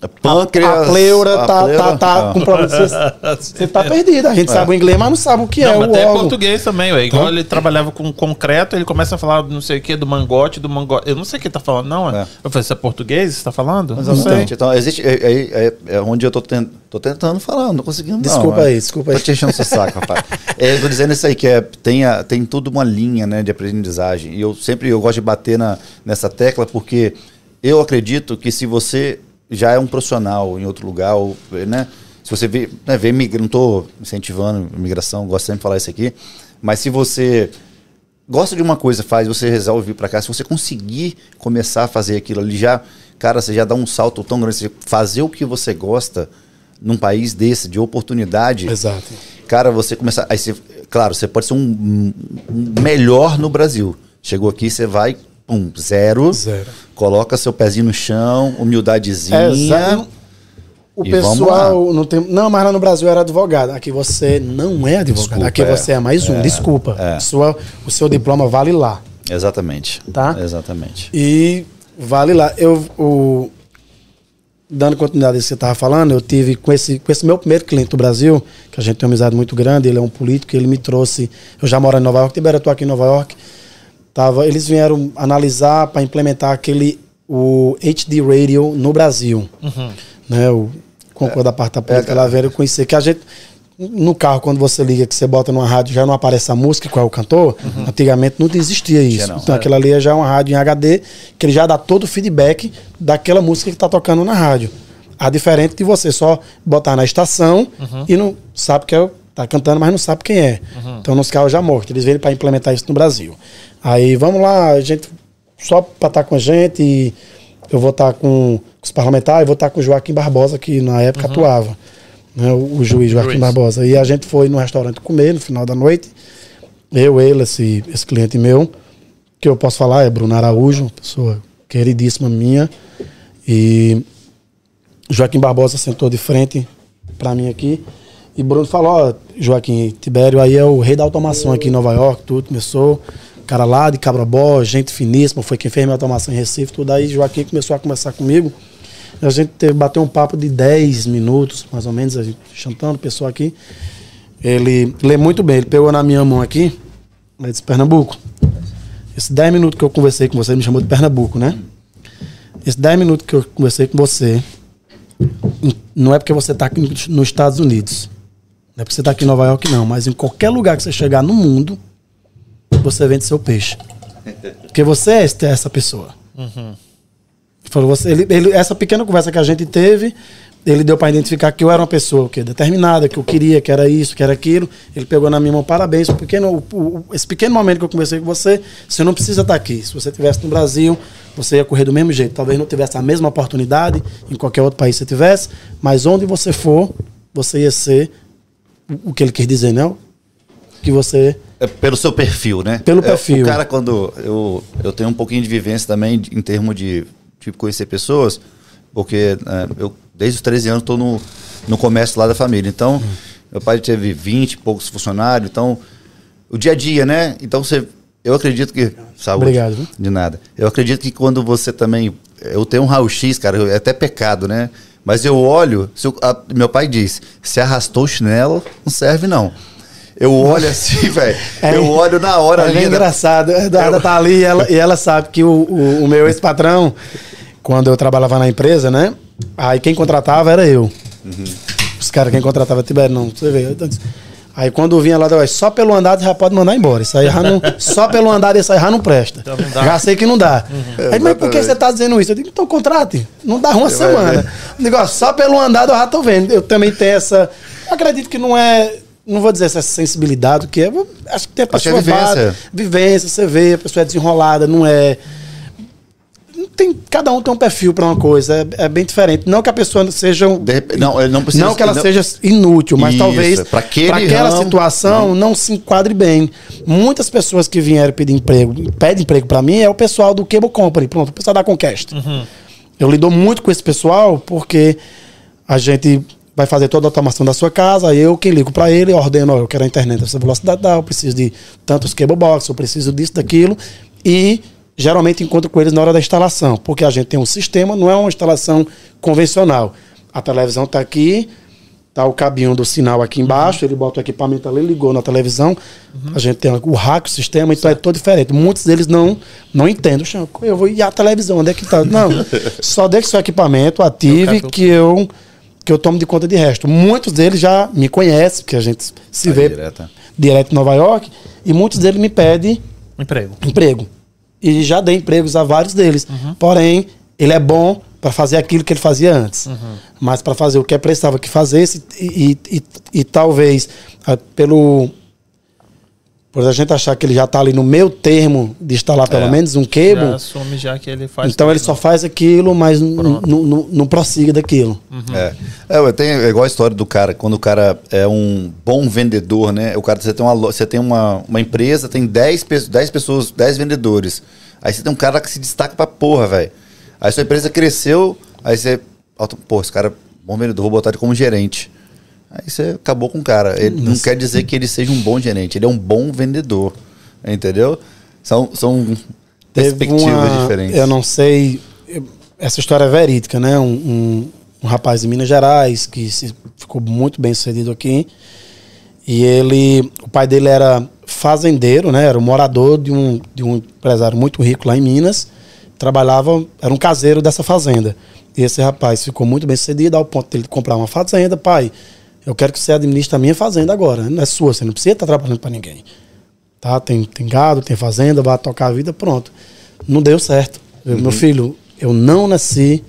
Pâncreas. a pleura a tá, pleura- tá, tá ah. com problema. Você, você tá perdido. A gente sabe o inglês, mas não sabe o que é Não, o mas até órgão. português também, ué. Igual ele trabalhava com concreto, ele começa a falar não sei o que, do mangote, do mangote. Eu não sei o que ele tá falando, não. É. Eu falei, você é português? Você tá falando? Não. Exatamente. Então, existe. É, é- é- é onde eu tô, ten- tô tentando falar, não tô conseguindo. não, Desculpa né? aí, desculpa aí. Tô te enchendo seu saco, rapaz. É, eu tô dizendo isso aí, que é, tem, a- tem tudo uma linha né, de aprendizagem. E eu sempre eu gosto de bater na, nessa tecla, porque eu acredito que se você já é um profissional em outro lugar, ou, né? Se você vê, né, vê não estou incentivando imigração, gosto sempre de falar isso aqui, mas se você gosta de uma coisa, faz, você resolve vir para cá, se você conseguir começar a fazer aquilo ali, já, cara, você já dá um salto tão grande, fazer o que você gosta num país desse, de oportunidade. Exato. Cara, você começar. Aí você, claro, você pode ser um, um melhor no Brasil. Chegou aqui, você vai, pum, zero. Zero. Coloca seu pezinho no chão, humildadezinha. É, Exato. O E pessoal não tem. Não, mas lá no Brasil era advogado. Aqui você não é advogado. Desculpa, Aqui é. você é mais um. Desculpa. é. Sua, o seu diploma vale lá. Exatamente. Tá? Exatamente. E vale lá. Eu, o, dando continuidade ao que você estava falando, eu tive com esse, com esse meu primeiro cliente do Brasil, que a gente tem uma amizade muito grande, ele é um político, ele me trouxe. Eu já moro em Nova York, Tibera, eu tô aqui em Nova York. Tava, eles vieram analisar para implementar aquele o HD Radio no Brasil. Né, o concurso da parte da política, é, lá vieram conhecer que a gente no carro, quando você liga, que você bota numa rádio, já não aparece a música, qual é o cantor. Antigamente não existia isso. não, então é. aquela ali já é uma rádio em HD, que ele já dá todo o feedback daquela música que está tocando na rádio. A diferente de você só botar na estação e não sabe que é, o- tá cantando, mas não sabe quem é. Então nos carros já mortos. Eles vêm para implementar isso no Brasil. Aí vamos lá, a gente só para estar com a gente eu vou estar com os parlamentares, vou estar com o Joaquim Barbosa, que na época atuava, né, o, o juiz Joaquim. Barbosa. E a gente foi no restaurante comer no final da noite. Eu, ele, esse, esse cliente meu, que eu posso falar é Bruno Araújo, uma pessoa queridíssima minha. E Joaquim Barbosa sentou de frente para mim aqui. E Bruno falou, ó, Joaquim Tibério aí é o rei da automação aqui em Nova York, tudo, começou. Cara lá de Cabrabó, gente finíssima, foi quem fez minha automação em Recife, tudo. Aí Joaquim começou a conversar comigo. A gente teve, bateu um papo de 10 minutos, mais ou menos, a gente chantando, o pessoal aqui. Ele lê muito bem, ele pegou na minha mão aqui, ele disse, Pernambuco, esses 10 minutos que eu conversei com você, ele me chamou de Pernambuco, né? Esses 10 minutos que eu conversei com você, não é porque você está aqui nos Estados Unidos. Não é porque você está aqui em Nova York, não. Mas em qualquer lugar que você chegar no mundo, você vende seu peixe. Porque você é essa pessoa. Uhum. Você, ele, ele, essa pequena conversa que a gente teve, ele deu para identificar que eu era uma pessoa que determinada, que eu queria, que era isso, que era aquilo. Ele pegou na minha mão, parabéns, o pequeno, o, o, esse pequeno momento que eu conversei com você, você não precisa estar aqui. Se você estivesse no Brasil, você ia correr do mesmo jeito. Talvez não tivesse a mesma oportunidade em qualquer outro país que você tivesse, mas onde você for, você ia ser o que ele quer dizer, não? Que você. É pelo seu perfil, né? Pelo perfil. É, o cara, quando. Eu, eu tenho um pouquinho de vivência também em termos de, de conhecer pessoas, porque é, eu desde os 13 anos estou no, no comércio lá da família. Então, uhum. meu pai teve 20 e poucos funcionários, então, o dia a dia, né? Então, você, eu acredito que. Saúde. Obrigado. Viu? De nada. Eu acredito que quando você também. Eu tenho um raio-x, cara, é até pecado, né? Mas eu olho, eu, a, meu pai diz: se arrastou o chinelo, não serve não. Eu olho assim, velho. É, eu olho na hora é ali. É engraçado. A Eduarda eu... tá ali e ela, e ela sabe que o, o, o meu ex-patrão, quando eu trabalhava na empresa, né? Aí quem contratava era eu. Uhum. Os caras, quem contratava Tibério, não, você vê. Aí quando vinha lá, só pelo andar você já pode mandar embora. Isso aí já não, só pelo andar isso aí já não presta. Então não já sei que não dá. Uhum. Aí, mas por que você tá dizendo isso? Eu digo, então contrate. Não dá uma você semana. Digo, só pelo andar eu já tô vendo. Eu também tenho essa. Acredito que não é. Não vou dizer essa sensibilidade, que é. Acho que tem a pessoa. Acho que é vivência. vivência, você vê, a pessoa é desenrolada, não é tem, cada um tem um perfil para uma coisa, é, é, bem diferente. Não que a pessoa seja. Um, não, ele não precisa. Não que ela não, seja inútil, mas isso, talvez para aquela ramo, situação não. não. se enquadre bem. Muitas pessoas que vieram pedir emprego, pedem emprego para mim, é o pessoal do Cable Company, pronto, o pessoal da Conquest. Uhum. Eu lido muito com esse pessoal porque a gente vai fazer toda a automação da sua casa, eu que ligo para ele, ordeno, eu quero a internet dessa velocidade, eu preciso de tantos cable box, eu preciso disso, daquilo, e geralmente encontro com eles na hora da instalação, porque a gente tem um sistema, não é uma instalação convencional. A televisão está aqui, tá o cabinho do sinal aqui embaixo, uhum. ele bota o equipamento ali, ligou na televisão, uhum. a gente tem o rack, o sistema, então é todo diferente. Muitos deles não não entendem. Eu vou ir à televisão, onde é que está? Não, só deixe seu equipamento, ative, que eu que eu tomo de conta de resto. Muitos deles já me conhecem, porque a gente se tá vê direta. direto em Nova York, e muitos deles me pedem emprego. emprego e já dei empregos a vários deles. Uhum. Porém, ele é bom para fazer aquilo que ele fazia antes. Uhum. Mas para fazer o que é precisava que fazesse e, e, e, e talvez ah, pelo por a gente achar que ele já está ali no meio termo de instalar pelo é, menos um cable. Já assume já que ele faz. Então ele só faz aquilo, mas não prossiga daquilo. Uhum. É. é, tem é igual a história do cara, quando o cara é um bom vendedor, né? O cara, você tem uma, você tem uma, uma empresa, tem 10, 10 pessoas, 10 vendedores. Aí você tem um cara que se destaca pra porra, velho. Aí sua empresa cresceu, aí você. Pô, esse cara, bom vendedor, vou botar ele como gerente. Aí você acabou com o cara. Ele não quer dizer que ele seja um bom gerente, ele é um bom vendedor. Entendeu? São, são perspectivas uma, diferentes. Eu não sei. Essa história é verídica, né? Um, um, um rapaz de Minas Gerais que se, ficou muito bem sucedido aqui. E ele. O pai dele era fazendeiro, né? Era um morador de um, de um empresário muito rico lá em Minas. Trabalhava, era um caseiro dessa fazenda. E esse rapaz ficou muito bem sucedido ao ponto de ele comprar uma fazenda. Pai, eu quero que você administre a minha fazenda agora. Não é sua, você não precisa estar trabalhando para ninguém. Tá? Tem, tem gado, tem fazenda, vai tocar a vida, pronto. Não deu certo. Uhum. Meu filho, eu não nasci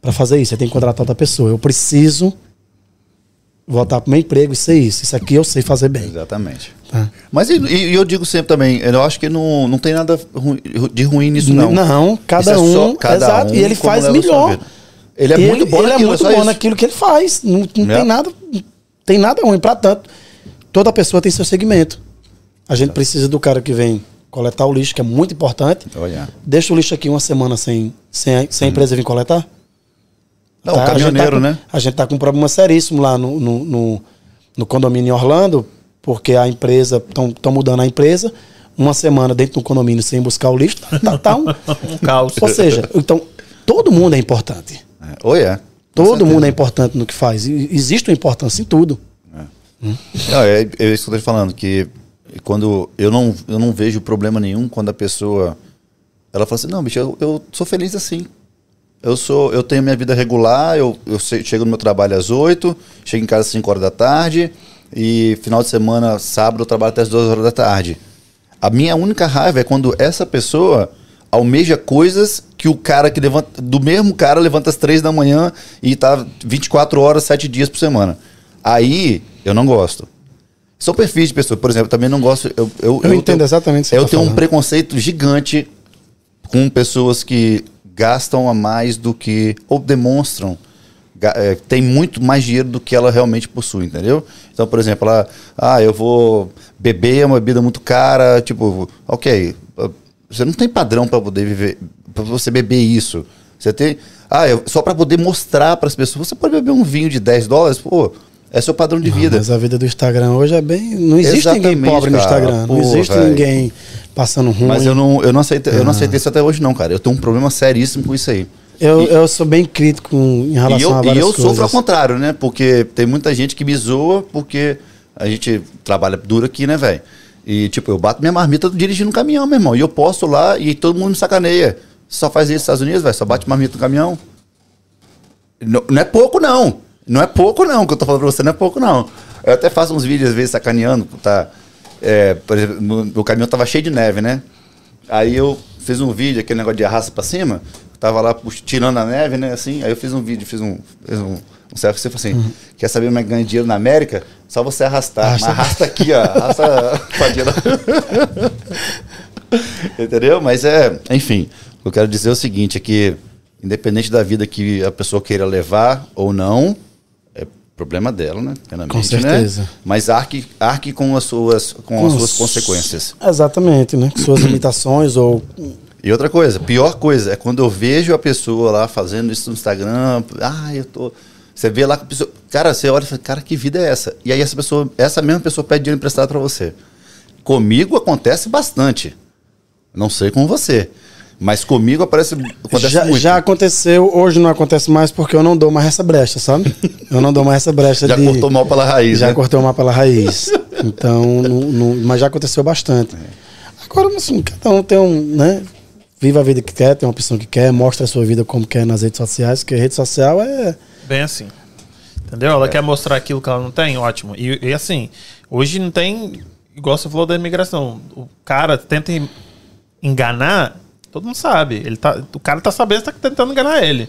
para fazer isso. Você tem que contratar outra pessoa. Eu preciso voltar para o meu emprego e ser isso. Isso aqui eu sei fazer bem. Exatamente. Tá? Mas e, e, eu digo sempre também, eu acho que não, não tem nada de ruim nisso, não. Não, cada é um. cada exato. Um e ele faz melhor. Ele é ele, muito bom ele é naquilo. Ele é muito bom naquilo que ele faz. Não, não é. tem nada tem nada ruim. Para tanto, toda pessoa tem seu segmento. A gente precisa do cara que vem coletar o lixo, que é muito importante. Deixa o lixo aqui uma semana sem, sem, sem a empresa vir coletar. Não, tá? caminhoneiro, a tá com, né? A gente tá com um problema seríssimo lá no, no, no, no condomínio em Orlando, porque a empresa, estão mudando a empresa, uma semana dentro do condomínio sem buscar o lixo, tá, tá um, um caos. Ou seja, então, todo mundo é importante. É. Ou é. Todo mundo é importante no que faz. Existe uma importância em tudo. É. Hum. Não, é, é, isso que eu estou falando, que quando eu não, eu não vejo problema nenhum quando a pessoa ela fala assim, não, bicho, eu, eu sou feliz assim. Eu sou, eu tenho minha vida regular, eu, eu chego no meu trabalho às 8, chego em casa às 5 horas da tarde, e final de semana, sábado, eu trabalho até às 2 horas da tarde. A minha única raiva é quando essa pessoa almeja coisas que o cara que levanta, do mesmo cara levanta às 3 da manhã e tá 24 horas, 7 dias por semana. Aí eu não gosto. São perfis de pessoas, por exemplo, eu também não gosto. Eu, eu, Eu entendo exatamente o que você Eu tá tenho um falando. preconceito gigante com pessoas que gastam a mais do que. ou demonstram. é, tem muito mais dinheiro do que ela realmente possui, entendeu? Então, por exemplo, ela. Ah, eu vou beber uma bebida muito cara. Tipo, ok. Você não tem padrão para poder viver. para você beber isso. Você tem. Ah, eu- só para poder mostrar para as pessoas. Você pode beber um vinho de 10 dólares? Pô, é seu padrão de Não, vida. Mas a vida do Instagram hoje é bem. Não existe ninguém Exatamente, pobre no cara. Instagram. Pô, não existe velho. ninguém passando ruim. Mas eu não, eu, não aceitei, eu não Ah. aceitei isso até hoje, não, cara. Eu tenho um problema seríssimo com isso aí. Eu, E- eu sou bem crítico em relação E eu, a e várias eu coisas. sofro ao contrário, né? Porque tem muita gente que me zoa porque a gente trabalha duro aqui, né, velho? E, tipo, eu bato minha marmita dirigindo um caminhão, meu irmão. E eu posto lá e todo mundo me sacaneia. Só faz isso nos Estados Unidos, velho? Só bate marmita no caminhão? Não, não é pouco, não. Não é pouco, não. O que eu tô falando pra você não é pouco, não. Eu até faço uns vídeos, às vezes, sacaneando. Tá, é, por exemplo, meu caminhão tava cheio de neve, né? Aí eu fiz um vídeo, aquele negócio de arrasta pra cima. Tava lá tirando a neve, né? Assim. Aí eu fiz um vídeo, fiz um, fiz um, um falou assim: Uhum. quer saber como é que ganha dinheiro na América? Só você arrastar. Arrasta. Mas arrasta aqui, ó. Arrasta direita. Entendeu? Mas é, enfim, o que eu quero dizer é o seguinte, é que independente da vida que a pessoa queira levar ou não, é problema dela, né? Com certeza. Né? Mas arque, arque com as suas, com as suas consequências. Exatamente, né? Com Suas limitações ou. E outra coisa, pior coisa, é quando eu vejo a pessoa lá fazendo isso no Instagram, ah, eu tô. Você vê lá que a pessoa. Cara, você olha e fala, cara, que vida é essa? E aí essa pessoa, essa mesma pessoa pede dinheiro emprestado pra você. Comigo acontece bastante. Não sei com você. Mas comigo aparece, acontece Já, muito. já aconteceu, hoje não acontece mais porque eu não dou mais essa brecha, sabe? Eu não dou mais essa brecha Já de. cortou mal pela raiz, Já né? cortei o mal pela raiz. Então, não- não- mas já aconteceu bastante. Agora, assim, cada um tem um, né? Viva a vida que quer, tem uma opção que quer, mostra a sua vida como quer nas redes sociais, porque rede social é. Bem assim. Entendeu? Ela quer mostrar aquilo que ela não tem, ótimo. E, e assim, hoje não tem. Igual você falou da imigração. O cara tenta en- enganar, todo mundo sabe. Ele tá, o cara tá sabendo que tá tentando enganar ele.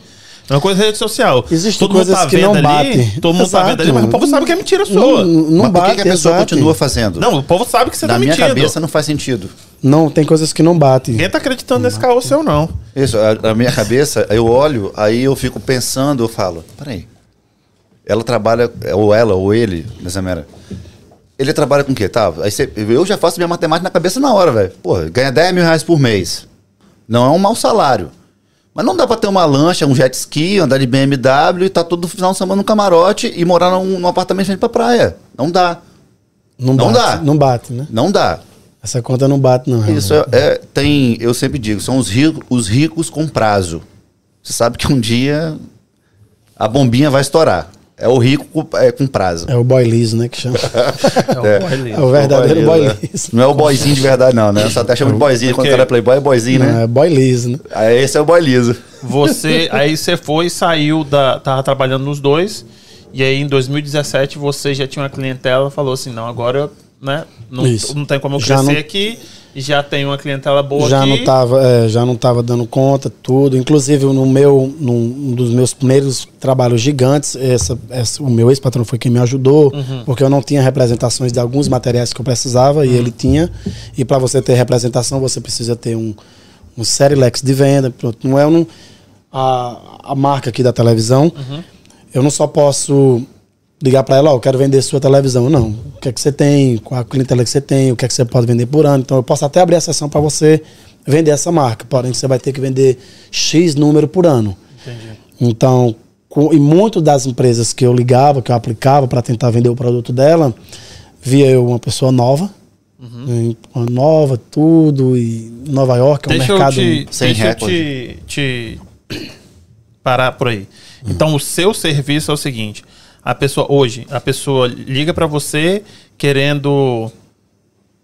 É uma coisa rede social. Existem todo mundo coisas tá que vendo não ali, batem. Todo mundo tá Exato. vendo ali, mas o povo sabe que é mentira sua. Não, Não, não Mas por bate, que, que a pessoa exato. continua fazendo? o povo sabe que você Na tá minha mentindo. cabeça não faz sentido. Não, tem coisas que não batem. Ninguém tá acreditando nesse caô seu, não. Isso, a- na minha cabeça, eu olho, aí eu fico pensando, eu falo, peraí. Ela trabalha, ou ela, ou ele, nessa mera. Ele trabalha com o quê? Tá, aí você- eu já faço minha matemática na cabeça na hora, velho. Pô, ganha 10 mil reais por mês. Não é um mau salário. Mas não dá pra ter uma lancha, um jet ski, andar de BMW e tá todo final de semana no camarote e morar num, num apartamento frente pra praia. Não dá. Não, Não bate, dá. Não bate, né? Não dá. Essa conta não bate, não. Isso é, é- tem, eu sempre digo, são os ricos, os ricos com prazo. Você sabe que um dia a bombinha vai estourar. É o rico com, é, com prazo. É o boy liso, né? Que chama. É o É. boy liso. É o verdadeiro boy né? liso. Não é o boyzinho de verdade, não, né? Só até chama de boyzinho. Quando o cara é playboy, é boyzinho, Não, né? é boy liso, né? Aí esse é o boy liso. Você, aí você foi e saiu da. Tava trabalhando nos dois. E aí em 2017 você já tinha uma clientela falou assim: não, agora eu, né, não, Isso. não tem como eu crescer não- aqui. E já tenho uma clientela boa já aqui. não tava é, já não tava dando conta tudo inclusive no meu num um dos meus primeiros trabalhos gigantes essa, essa- o meu ex patrão foi quem me ajudou Uhum. porque eu não tinha representações de alguns materiais que eu precisava Uhum. e ele tinha e para você ter representação você precisa ter um um serilex de venda pronto não é um, a, a marca aqui da televisão Uhum. eu não só posso ligar para ela, ó, eu quero vender sua televisão. Não. O que é que você tem? Qual a clientela que você tem? O que é que você pode vender por ano? Então eu posso até abrir a sessão para você vender essa marca. Porém, você vai ter que vender X número por ano. Entendi. Então, com, e muito das empresas que eu ligava, que eu aplicava para tentar vender o produto dela, via eu uma pessoa nova. né, Uma nova, tudo, e Nova York é um Deixa mercado. eu, te, sem deixa eu recorde. te, te parar por aí. Então, o seu serviço é o seguinte: a pessoa hoje, a pessoa liga para você querendo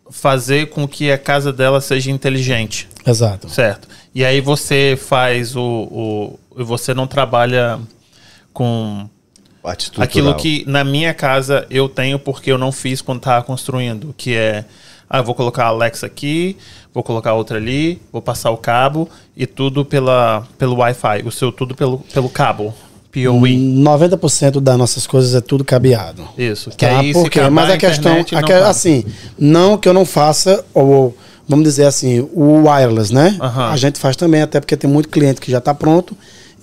fazer com que a casa dela seja inteligente, Exato. certo? E aí você faz o, o- você não trabalha com aquilo que na minha casa eu tenho porque eu não fiz quando estava construindo, que é ah, eu vou colocar a Alexa aqui, vou colocar outra ali, vou passar o cabo e tudo pela, pelo Wi-Fi. O seu tudo pelo, pelo cabo. PoE. 90% das nossas coisas é tudo cabeado. Isso. Que Tá? aí, Porque, mas a questão, a não que- cabe. assim, não que eu não faça, ou vamos dizer assim, o wireless, né? A gente faz também, até porque tem muito cliente que já está pronto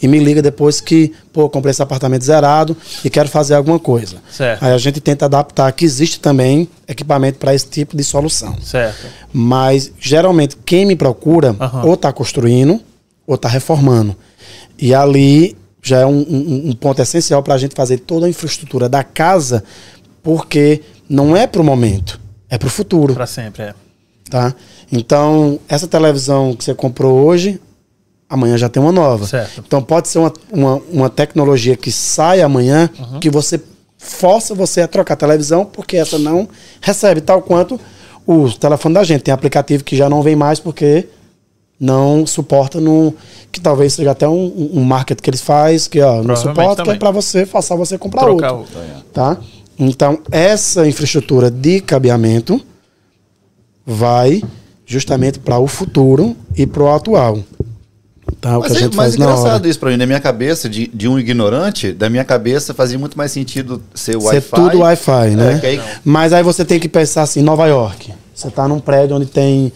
e me liga depois que, pô, comprei esse apartamento zerado e quero fazer alguma coisa. Certo. Aí a gente tenta adaptar, que existe também equipamento para esse tipo de solução. Certo. Mas geralmente quem me procura ou está construindo ou está reformando. E ali já é um, um- um ponto essencial para a gente fazer toda a infraestrutura da casa, porque não é para o momento, é para o futuro. Pra sempre, é. Tá? Então, essa televisão que você comprou hoje, amanhã já tem uma nova. Certo. Então, pode ser uma, uma, uma tecnologia que sai amanhã, Uhum. que você força você a trocar a televisão, porque essa não recebe, tal quanto o telefone da gente. Tem aplicativo que já não vem mais porque não suporta no. Que talvez seja até um, um market que eles fazem, que ó, não suporta, que é também. para você forçar você a comprar Trocar outro. outro. Tá? Então, essa infraestrutura de cabeamento vai justamente para o futuro e para o atual. Tá? O Mas que a é, gente mas faz é na engraçado hora. isso pra mim. Na minha cabeça, de, de um ignorante, da minha cabeça fazia muito mais sentido ser Ser Wi-Fi. tudo Wi-Fi, né? É, aí- Mas aí você tem que pensar assim, Nova York. Você está num prédio onde tem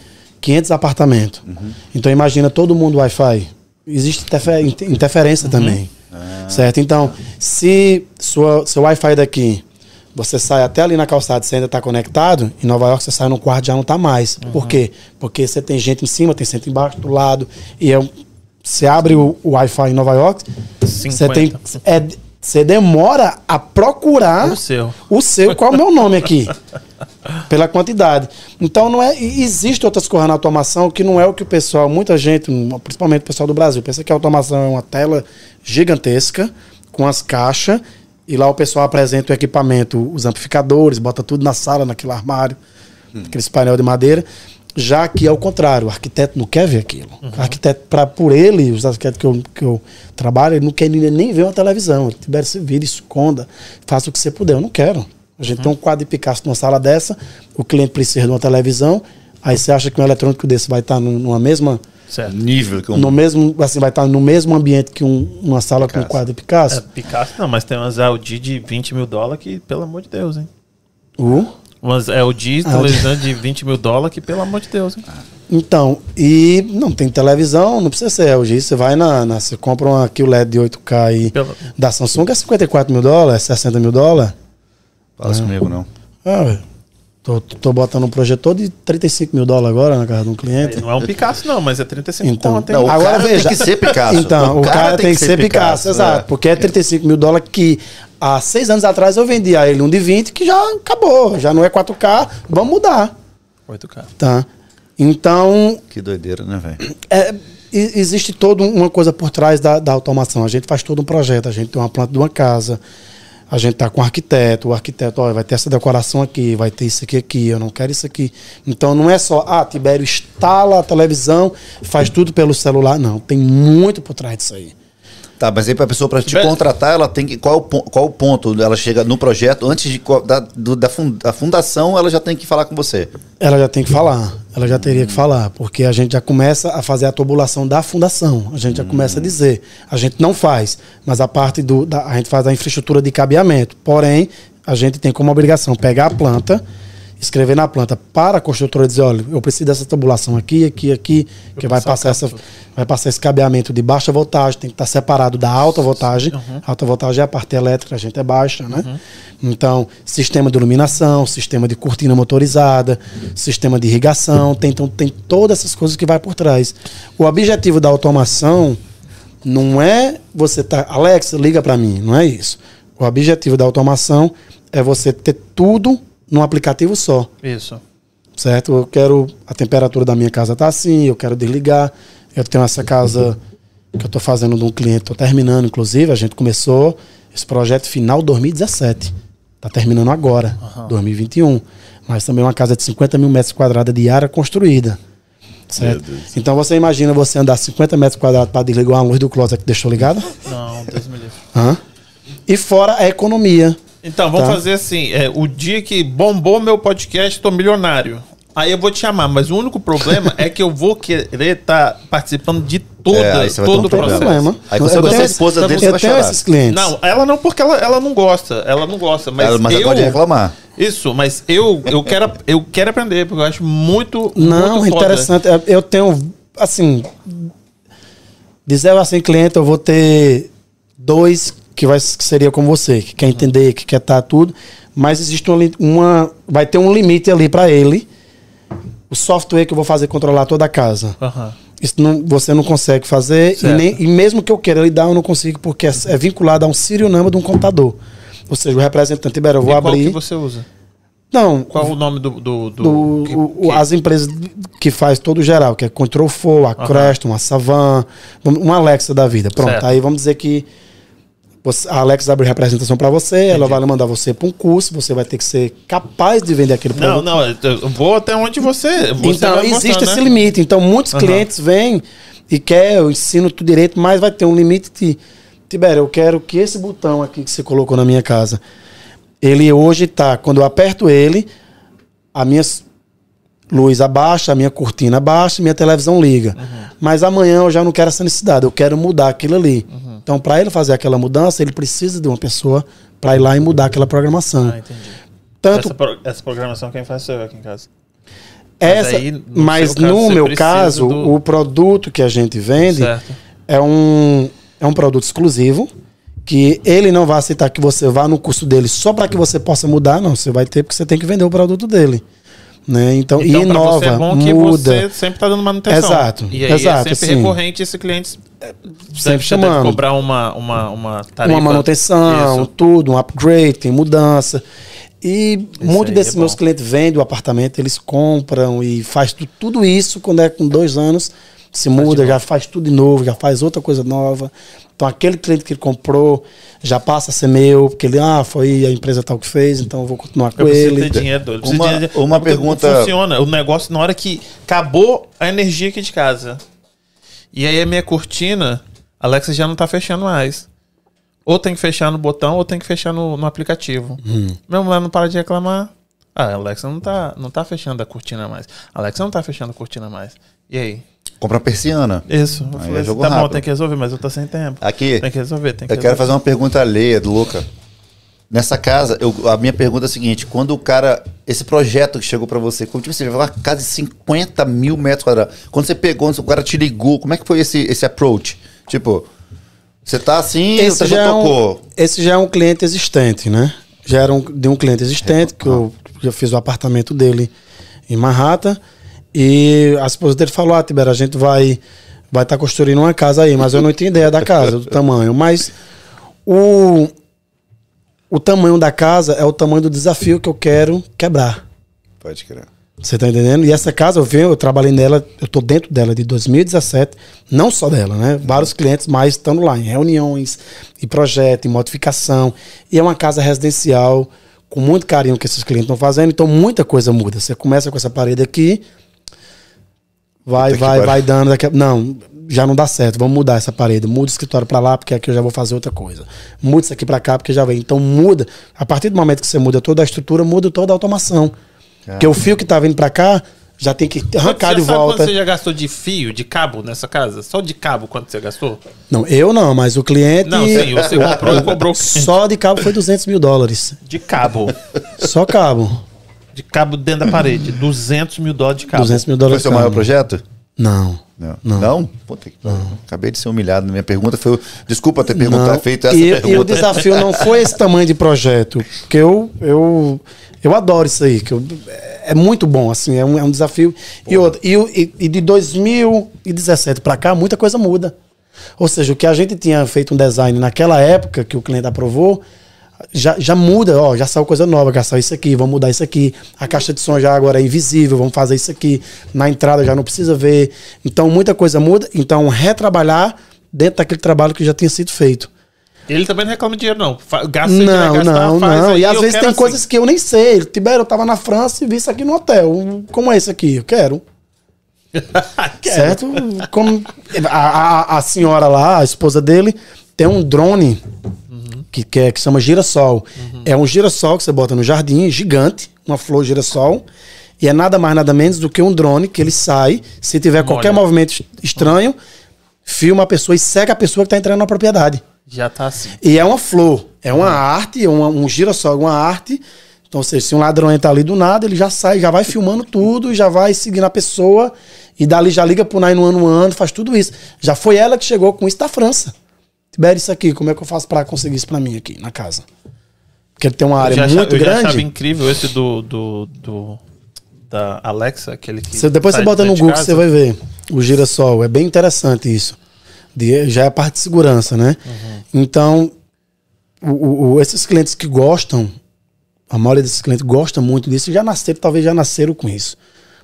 500 apartamentos. Uhum. Então imagina todo mundo Wi-Fi. Existe interfe- inter- interferência também. Ah. Certo? Então, se sua, seu Wi-Fi daqui, você sai até ali na calçada e você ainda está conectado, em Nova York você sai no quarto e já não está mais. Uhum. Por quê? Porque você tem gente em cima, tem gente embaixo, do lado. E é um- você abre o, o Wi-Fi em Nova York, você 50. tem. É, você demora a procurar O seu. o seu, qual é o meu nome aqui? Pela quantidade. Então não é. Existe outras coisas na automação que não é o que o pessoal, muita gente, principalmente o pessoal do Brasil, pensa que a automação é uma tela gigantesca com as caixas e lá o pessoal apresenta o equipamento, os amplificadores, bota tudo na sala, naquele armário, aquele painel de madeira. Já que é o contrário, o arquiteto não quer ver aquilo. O arquiteto, pra, por ele, os arquitetos que eu, que eu trabalho, ele não quer nem nem ver uma televisão. Ele tiver esse vira, esconda, faça o que você puder. Eu não quero. A gente tem um quadro de Picasso numa sala dessa, o cliente precisa de uma televisão, aí você acha que um eletrônico desse vai estar num- numa mesma. Certo. nível que um... No mesmo, assim, vai estar no mesmo ambiente que um- uma sala com um Picasso. quadro de É, Picasso. Picasso não, mas tem umas LG de 20 mil dólares que, pelo amor de Deus, hein? Uh. Umas LG Ah, televisão de 20 mil dólares que, pelo amor de Deus, hein? Então, e não tem televisão, não precisa ser LG. Você vai na, na- Você compra uma QLED de 8K aí Pelo- da Samsung, é 54 mil dólares, 60 mil dólares. Fala isso comigo, não. Ah, velho. Tô, tô botando um projetor de 35 mil dólares agora na casa de um cliente. Não é um Picasso, não, mas é 35 Então, conto? Não, o Agora cara veja. tem que ser Picasso. Então, o, cara, tem que ser Picasso, exato. é. Porque é 35 mil dólares que há seis anos atrás eu vendia a ele um de 20 que já acabou. Já não é 4K, vamos mudar. 8K. Tá? Então, Que doideira, né, velho? é, existe toda uma coisa por trás da, da automação. A gente faz todo um projeto, a gente tem uma planta de uma casa, a gente tá com o arquiteto, o arquiteto, vai ter essa decoração aqui, vai ter isso aqui aqui, eu não quero isso aqui. Então não é só, ah, Tibério instala a televisão, faz tudo pelo celular. Não, tem muito por trás disso aí. Tá, mas aí pra pessoa, pra te Be- contratar, ela tem que. Qual, qual o ponto? Ela chega no projeto, antes de, da, do- da, da fundação, ela já tem que falar com você. Ela já tem que falar, ela já teria que falar, porque a gente já começa a fazer a tubulação da fundação, a gente já começa a dizer, a gente não faz, mas a parte do, da, a gente faz a infraestrutura de cabeamento, porém, a gente tem como obrigação pegar a planta, escrever na planta para a construtora dizer, olha, eu preciso dessa tubulação aqui, aqui, aqui, que vai passar, essa, vai passar esse cabeamento de baixa voltagem, tem que estar separado da alta voltagem, alta voltagem é a parte elétrica, a gente é baixa, né? Então, sistema de iluminação, sistema de cortina motorizada, sistema de irrigação, tem, então, tem todas essas coisas que vai por trás. O objetivo da automação não é você tá, Alexa, liga para mim, não é isso. O objetivo da automação é você ter tudo num aplicativo só, Isso. certo? Eu quero a temperatura da minha casa tá assim, eu quero desligar. Eu tenho essa casa que eu estou fazendo de um cliente, estou terminando, inclusive, a gente começou esse projeto final 2017. Está terminando agora, 2021. Mas também é uma casa de 50 mil metros quadrados de área construída. Certo? Então você imagina você andar 50 metros quadrados para desligar uma luz do closet que deixou ligada? Não, Deus me livre. Hã? E fora a economia. Então, vamos Tá. fazer assim: é, o dia que bombou meu podcast, tô milionário. Aí eu vou te chamar, mas o único problema é que eu vou querer estar participando de toda, É, vai todo um o processo. problema. Aí você é tenho- esposa dele, você vai chorar. esses clientes. Não, ela não, porque ela, ela não gosta. Ela não gosta, mas, Ela- mas ela eu... pode reclamar. Isso, mas eu, eu, quero, eu quero aprender, porque eu acho muito. Não, muito é foda. interessante. Eu- tenho, assim, de zero a 100 clientes, eu vou ter dois que, vai, que seria como você, que quer entender, que quer estar tudo, mas existe uma, uma vai ter um limite ali para ele. O software que eu vou fazer controlar toda a casa. Aham. Isso não, você não consegue fazer e, nem, e mesmo que eu queira lidar, eu não consigo porque é, é vinculado a um serial number de um computador. Ou seja, o representante, eu vou E qual abrir. que você usa? Não, Qual o nome do. do, do, do- que- o- que- as empresas que faz todo geral, que é Control 4, a Creston, a Savan, uma Alexa da vida. Pronto, Certo. aí vamos dizer que você- a Alexa abre representação para você, ela vai mandar você para um curso, você vai ter que ser capaz de vender aquele Não, produto. não, eu vou até onde você. você então, existe mostrar, esse né? limite. Então, muitos Aham. clientes vêm e quer, eu ensino tudo direito, mas vai ter um limite de. Tibério, eu quero que esse botão aqui que você colocou na minha casa, ele hoje tá, quando eu aperto ele, a minha s- luz abaixa, a minha cortina abaixa, minha televisão liga. Uhum. Mas amanhã eu já não quero essa necessidade, eu quero mudar aquilo ali. Uhum. Então, para ele fazer aquela mudança, ele precisa de uma pessoa para ir lá e mudar aquela programação. Ah, entendi. Tanto Essa, pro- essa programação quem faz sou eu aqui em casa. essa, aí, no mas caso, no meu caso, do- o produto que a gente vende Certo. é um, é um produto exclusivo que ele não vai aceitar que você vá no curso dele só para que você possa mudar, não. Você vai ter porque você tem que vender o produto dele. Né? Então, Então, e inova, você é bom que muda. você sempre tá dando manutenção. Exato, E aí exato, é sempre sim. recorrente esse cliente Sempre sempre chamando. deve cobrar uma, uma, uma tarefa. uma manutenção, Isso. tudo, um upgrade, tem mudança. E muitos aí desses é meus bom. clientes vendem o apartamento, eles compram e faz tu- tudo isso quando é com dois anos, se muda, já faz tudo de novo, já faz outra coisa nova. Então aquele cliente que ele comprou já passa a ser meu, porque ele, ah, foi a empresa tal que fez, então eu vou continuar com Eu preciso ele. ter dinheiro. Preciso Uma- de dinheiro. uma pergunta- Funciona. O negócio, na hora que acabou a energia aqui de casa. E aí a minha cortina, a Alexa já não tá fechando mais. Ou tem que fechar no botão, ou tem que fechar no, no aplicativo. Hum. Meu mulher não para de reclamar. Ah, a Alexa não tá, não tá fechando a cortina mais. A Alexa não tá fechando a cortina mais. E aí? Compra uma persiana. Isso. Eu Aí falei é assim, tá bom, rápido. tem que resolver, mas eu tô sem tempo. Aqui, Tem que resolver, tem que eu quero resolver. fazer uma pergunta alheia do Luca. Nessa casa, eu- a minha pergunta é a seguinte: quando o cara. Esse projeto que chegou pra você, como tipo, você vai uma casa de 50 mil metros quadrados. Quando você pegou, o cara te ligou, como é que foi esse, esse approach? Tipo, você tá assim, você já é tocou. um, esse já é um cliente existente, né? Já era um, de um cliente existente, que eu já fiz o apartamento dele em Manhattan. E a esposa dele falou: Ah, Tibera, a gente vai vai estar construindo uma casa aí, mas eu não tinha ideia da casa, do tamanho. Mas o, o tamanho da casa é o tamanho do desafio que eu quero quebrar. Pode crer. Você tá entendendo? E essa casa, eu venho, eu trabalhei nela, eu tô dentro dela de 2017, não só dela, né? Vários clientes mais estando lá em reuniões, e projeto, em modificação. E é uma casa residencial com muito carinho que esses clientes estão fazendo, então muita coisa muda. Você começa com essa parede aqui, vai, Puta vai, vai dando. Daqui a... Não, já não dá certo, vamos mudar essa parede. Muda o escritório pra lá, porque aqui eu já vou fazer outra coisa. Muda isso aqui pra cá, porque já vem. Então muda. A partir do momento que você muda toda a estrutura, muda toda a automação. Porque o fio que tá vindo pra cá já tem que arrancar Você de sabe volta. quanto você já gastou de fio, de cabo nessa casa? Só de cabo, quanto você gastou? Não, eu não, mas o cliente. Não, sim, você comprou e cobrou. Só de cabo foi 200 mil dólares. De cabo. Só cabo. De cabo dentro da parede. 200 mil dólares de cabo. 200 mil Foi dólares. seu de maior projeto? Não. Não. Não. Não? Puta que pariu. Acabei de ser humilhado. Minha pergunta foi. Desculpa ter perguntado, Não. feito essa e, e o pergunta. desafio não foi esse tamanho de projeto. Porque eu, eu, eu adoro isso aí. Que eu- é muito bom, assim, é um, é um desafio. E, outro, e, e, e de 2017 para cá, muita coisa muda. Ou seja, o que a gente tinha feito um design naquela época que o cliente aprovou, já, já muda, ó, já saiu coisa nova, já saiu isso aqui, vamos mudar isso aqui. A caixa de som já agora é invisível, vamos fazer isso aqui. Na entrada já não precisa ver. Então muita coisa muda. Então retrabalhar dentro daquele trabalho que já tinha sido feito. Ele também não reclama dinheiro, não. Gasta Não, gastar, não, faz não. E às vezes quero tem assim. coisas que eu nem sei. Tibério, eu tava na França e vi isso aqui no hotel. Como é esse aqui? Eu quero. certo? Como a, a, a senhora lá, a esposa dele, tem um drone que, que, é, que chama girassol. É um girassol que você bota no jardim, gigante, uma flor girassol. E é nada mais, nada menos do que um drone que ele sai, se tiver qualquer Olha. movimento estranho, filma a pessoa e segue a pessoa que está entrando na propriedade. Já tá assim. E é uma flor, é uma arte, é uma- um girassol, é uma arte. Então, ou seja, se um ladrão entra ali do nada, ele já sai, já vai filmando tudo, já vai seguindo a pessoa, e dali já liga pro 911, faz tudo isso. Já foi ela que chegou com isso da França. Tibério, isso aqui, como é que eu faço pra conseguir isso pra mim aqui na casa? Porque ele tem uma Eu área já, achava, muito eu já grande. achava incrível esse do, do, do- da Alexa, aquele que. Você- depois você bota no Google, você vai ver o girassol. É bem interessante isso. De- já é a parte de segurança, né? Uhum. Então, o- o- esses clientes que gostam, a maioria desses clientes gosta muito disso, já nasceram, talvez já nasceram com isso.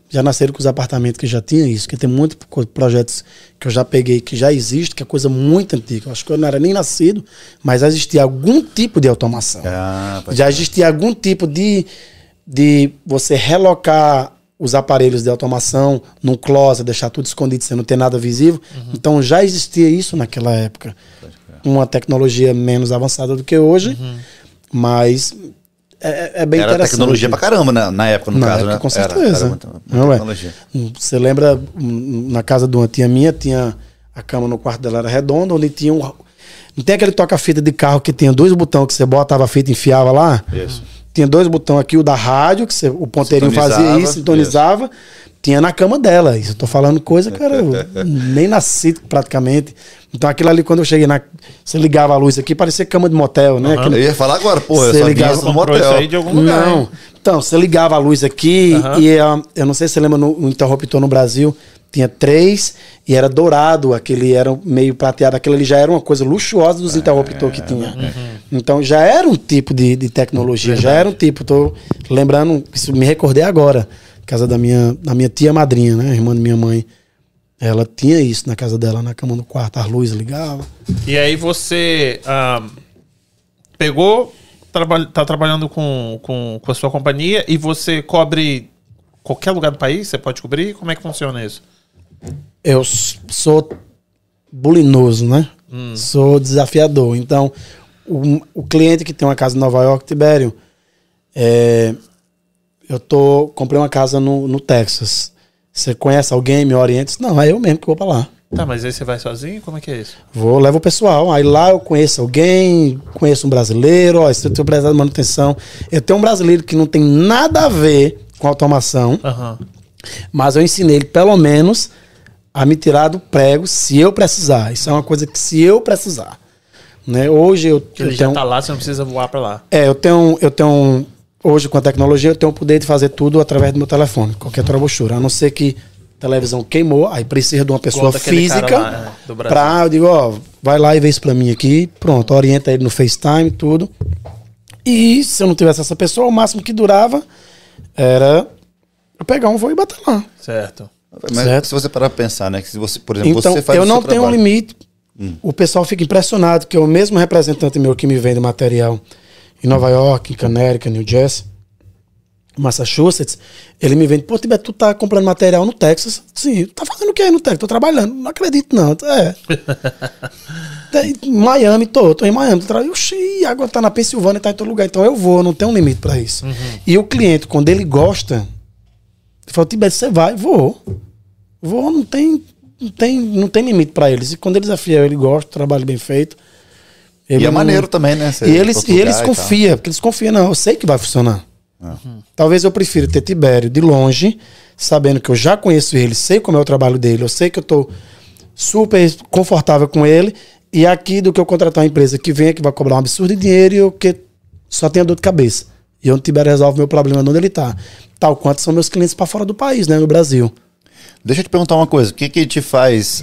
Já nasceram com os apartamentos que já tinham isso, que tem muitos projetos que eu já peguei que já existe, que é coisa muito antiga. Eu acho que eu não era nem nascido, mas já existia algum tipo de automação. Ah, Já existia algum tipo de, de você relocar os aparelhos de automação num closet, deixar tudo escondido sem não ter nada visível. Então já existia isso naquela época. Uma tecnologia menos avançada do que hoje, mas é, é bem Era interessante. tecnologia pra caramba na, na época, no Na caso, época, né? com Era- certeza. Era, muita Não é? tecnologia. Você lembra, hum, na casa de uma tia minha, tinha a cama no quarto dela era redonda, onde tinha um. Não tem aquele toca-fita de carro que tinha dois botões que você botava a fita e enfiava lá? Isso. Tinha dois botões aqui, o da rádio, que você, o ponteirinho fazia Sintonizava, isso, sintonizava. Tinha na cama dela. Isso eu tô falando coisa, cara, eu nem nasci praticamente. Então aquilo ali, quando eu cheguei na. Você ligava a luz aqui, parecia cama de motel, né? Aham. Aquele- Eu ia falar agora, porra, Você ligava- isso no isso motel. aí de algum lugar. não. hein? Então, você ligava a luz aqui Aham. e ah, eu não sei se você lembra no, no interruptor no Brasil, tinha três e era dourado, aquele era meio prateado, aquele ali já era uma coisa luxuosa dos interruptor que tinha. Uhum. Então já era um tipo de, de tecnologia, já era um tipo, tô lembrando, isso me recordei agora, casa da minha, da minha tia madrinha, né, irmã de minha mãe. Ela tinha isso na casa dela, na cama no quarto, as luzes ligavam. E aí você ah, pegou, traba tá trabalhando com, com, com a sua companhia e você cobre qualquer lugar do país? Você pode cobrir? Como é que funciona isso? Eu sou bulinoso, né? Sou desafiador. Então, o, o cliente que tem uma casa em Nova York, Tibério, é, eu tô comprei uma casa no, no Texas. Você conhece alguém, me orienta? Não, é eu mesmo que vou pra lá. Tá, mas aí você vai sozinho? Como é que é isso? Vou, levo o pessoal. Aí lá eu conheço alguém, conheço um brasileiro, ó, se eu tenho precisado de manutenção. Eu tenho um brasileiro que não tem nada a ver com automação. Aham. Mas eu ensinei ele, pelo menos, a me tirar do prego se eu precisar. Isso é uma coisa que se eu precisar. Né? Hoje eu, Ele eu já tenho. tá lá, você não precisa voar pra lá. É, eu tenho. Eu tenho. Hoje, com a tecnologia, eu tenho o poder de fazer tudo através do meu telefone, qualquer trobochura. A não ser que a televisão queimou, aí precisa de uma pessoa física é, pra. Eu digo, ó, vai lá e vê isso pra mim aqui. Pronto, orienta ele no FaceTime, tudo. E se eu não tivesse essa pessoa, o máximo que durava era eu pegar um voo e bater lá. Certo. Mas Certo. se você parar pra pensar, né? Que se você, por exemplo, Então, você faz eu não tenho um trabalho. limite. O pessoal fica impressionado que é o mesmo representante meu que me vende material em Nova York, em Connecticut, New Jersey, Massachusetts, ele me vende, pô, Tibete, tu tá comprando material no Texas? Sim, tá fazendo o que aí no Texas? Tô trabalhando. Não acredito, não. É. Miami, tô, tô em Miami. Tô tra... Oxi, agora tá na Pensilvânia, tá em todo lugar. Então eu vou, não tem um limite pra isso. E o cliente, quando ele gosta, ele fala, Tibete, você vai? Vou. Vou, não tem, não tem, não tem limite pra eles. E quando eles afiam, ele gosta, trabalho bem feito. E Ele é não- maneiro também, né? Você E eles, e eles e confiam, porque eles confiam, não, eu sei que vai funcionar. Talvez eu prefira ter Tibério de longe, sabendo que eu já conheço ele, sei como é o trabalho dele, eu sei que eu tô super confortável com ele, e aqui do que eu contratar uma empresa que venha, que vai cobrar um absurdo de dinheiro e eu que só tenha dor de cabeça. E onde Tibério resolve meu problema onde ele tá. Tal quanto são meus clientes para fora do país, né, no Brasil. Deixa eu te perguntar uma coisa. O que que te faz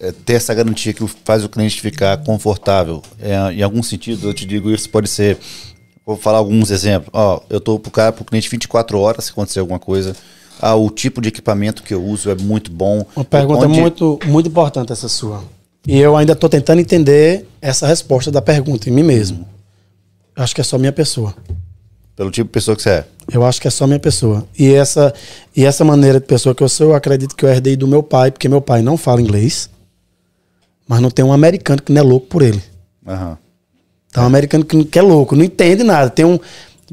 é, ter essa garantia que faz o cliente ficar confortável? É, em algum sentido, eu te digo isso, pode ser... Vou falar alguns exemplos. Ó, eu tô pro cara, pro cliente 24 horas, se acontecer alguma coisa. Ah, o tipo de equipamento que eu uso é muito bom. Uma pergunta Onde- muito, muito importante essa sua. E eu ainda estou tentando entender essa resposta da pergunta em mim mesmo. Acho que é só minha pessoa. Pelo tipo de pessoa que você é. Eu acho que é só minha pessoa. E essa, e essa maneira de pessoa que eu sou, eu acredito que eu herdei do meu pai, porque meu pai não fala inglês, mas não tem um americano que não é louco por ele. Aham. Tá um americano que, que é louco, não entende nada. Tem um.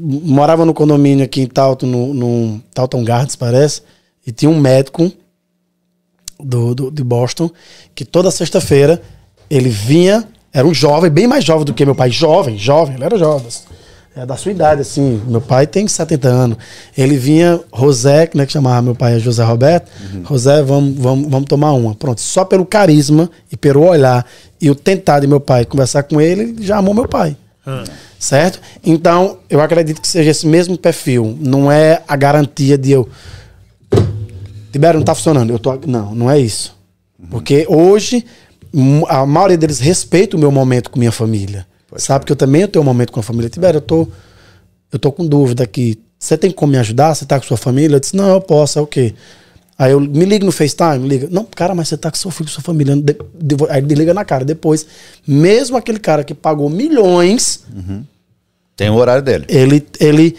Morava no condomínio aqui em Talton, no, no Talton Gardens, parece, e tinha um médico do, do- de Boston que toda sexta-feira ele vinha, era um jovem, bem mais jovem do que meu pai, jovem, jovem, ele era jovem. É da sua idade, assim. Meu pai tem 70 anos. Ele vinha, José, né, que chamava meu pai José Roberto. José, vamos, vamos, vamos tomar uma. Pronto. Só pelo carisma e pelo olhar e o tentar de meu pai conversar com ele, ele já amou meu pai. Certo? Então, eu acredito que seja esse mesmo perfil. Não é a garantia de eu. Tibério, não tá funcionando. Eu tô... Não, não é isso. Porque hoje, a maioria deles respeita o meu momento com minha família. Sabe que eu também tenho um momento com a família. Tibério, eu tô, eu tô com dúvida aqui. Você tem como me ajudar? Você tá com sua família? Eu disse, não, eu posso, é o quê? Aí eu me liga no FaceTime, liga. Não, cara, mas você tá com seu filho, com sua família. De- de- aí ele liga na cara. Depois, mesmo aquele cara que pagou milhões, Tem o horário dele. ele, ele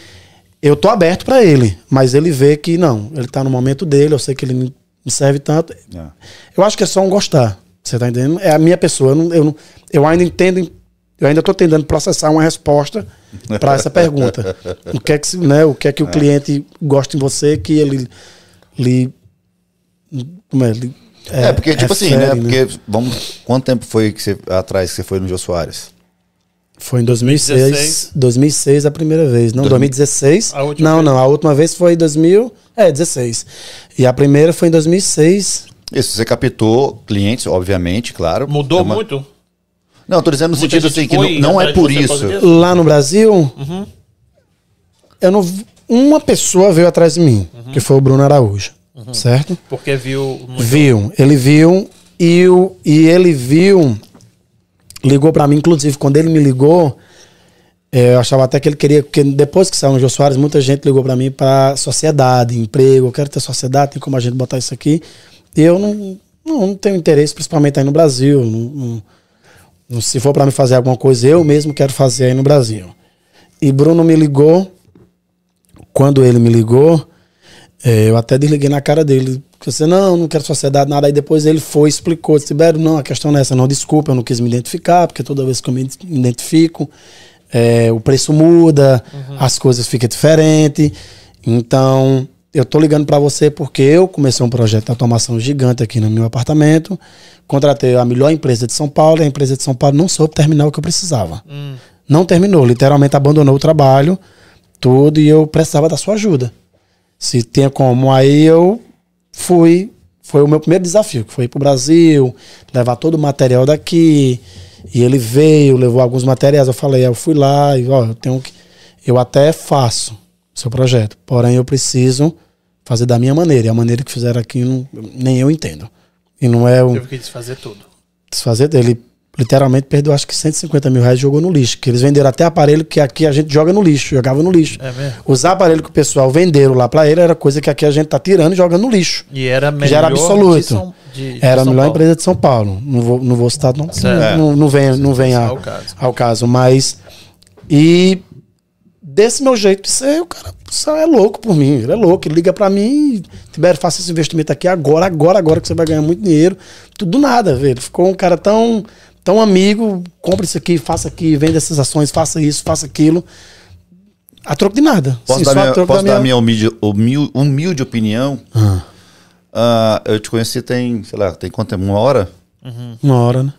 eu tô aberto pra ele, mas ele vê que não, ele tá no momento dele, eu sei que ele me serve tanto. É. Eu acho que é só um gostar. Você tá entendendo? É a minha pessoa. Eu, não, eu, não- eu ainda entendo, eu ainda tô tentando processar uma resposta para essa pergunta. O que é que, né, o que é que o cliente gosta em você que ele lhe como é, lhe, É, porque, tipo assim, né? refere, Porque, vamos. Quanto tempo foi que você, atrás que você foi no Jô Soares? Foi em 2006, 2016. 2006 a primeira vez. Não, 2016. A última não, vez. não. A última vez foi em 2000. É, 16. E a primeira foi em 2006. Isso, você captou clientes, obviamente, claro. Mudou É uma- muito? Não, tô dizendo no Muita sentido assim, que não, não é por isso. Lá no Brasil, Uhum. eu não. Uma pessoa veio atrás de mim, Uhum. que foi o Bruno Araújo. Certo? Porque viu. Viu. Ele viu e, o, e ele viu. Ligou pra mim, inclusive, quando ele me ligou, eh, eu achava até que ele queria. Porque depois que saiu no Jô Soares, muita gente ligou pra mim pra sociedade, emprego. Eu quero ter sociedade, tem como a gente botar isso aqui. E eu não, não, não tenho interesse, principalmente aí no Brasil. Não- não- se for pra me fazer alguma coisa, eu mesmo quero fazer aí no Brasil. E Bruno me ligou. Quando ele me ligou, é, eu até desliguei na cara dele. Você não, não quero sociedade, nada. Aí depois ele foi, explicou, disse, Tibério, não, a questão não é essa, não, desculpa, eu não quis me identificar, porque toda vez que eu me identifico, é, o preço muda, as coisas ficam diferentes. Então, eu tô ligando para você porque eu comecei um projeto de automação gigante aqui no meu apartamento, contratei a melhor empresa de São Paulo, e a empresa de São Paulo não soube terminar o que eu precisava. Não terminou, literalmente abandonou o trabalho, tudo, e eu precisava da sua ajuda se tinha como. Aí eu fui, foi o meu primeiro desafio, que foi ir pro Brasil, levar todo o material daqui. E ele veio, levou alguns materiais. Eu falei, eu fui lá e ó, eu tenho que. Eu até faço seu projeto, porém eu preciso fazer da minha maneira. E a maneira que fizeram aqui não- nem eu entendo. E não é o Teve que desfazer tudo. desfazer dele. Literalmente perdeu acho que 150 mil reais e jogou no lixo. Que eles venderam até aparelho que aqui a gente joga no lixo, jogava no lixo. É mesmo? Os aparelhos que o pessoal venderam lá pra ele era coisa que aqui a gente tá tirando e jogando no lixo. E era melhor. Já era de absoluto. São- de- de Era a melhor Paulo. empresa de São Paulo. Não vou, não vou citar, não. Certo. Não, não vem, não vem a- Ao caso. ao caso. Mas. E desse meu jeito de ser, o cara só é louco por mim. Ele é louco. Ele liga pra mim e Tibério, faça esse investimento aqui agora, agora, agora que você vai ganhar muito dinheiro. Tudo do nada, velho. Ficou um cara tão, tão amigo. Compra isso aqui, faça aqui, vende essas ações, faça isso, faça aquilo. A troco de nada. Posso Sim, dar, minha, posso da dar minha humilde, humil- humilde opinião? Ah, Ah, eu te conheci tem, sei lá, tem quanto tempo? Uma hora? uma hora, né?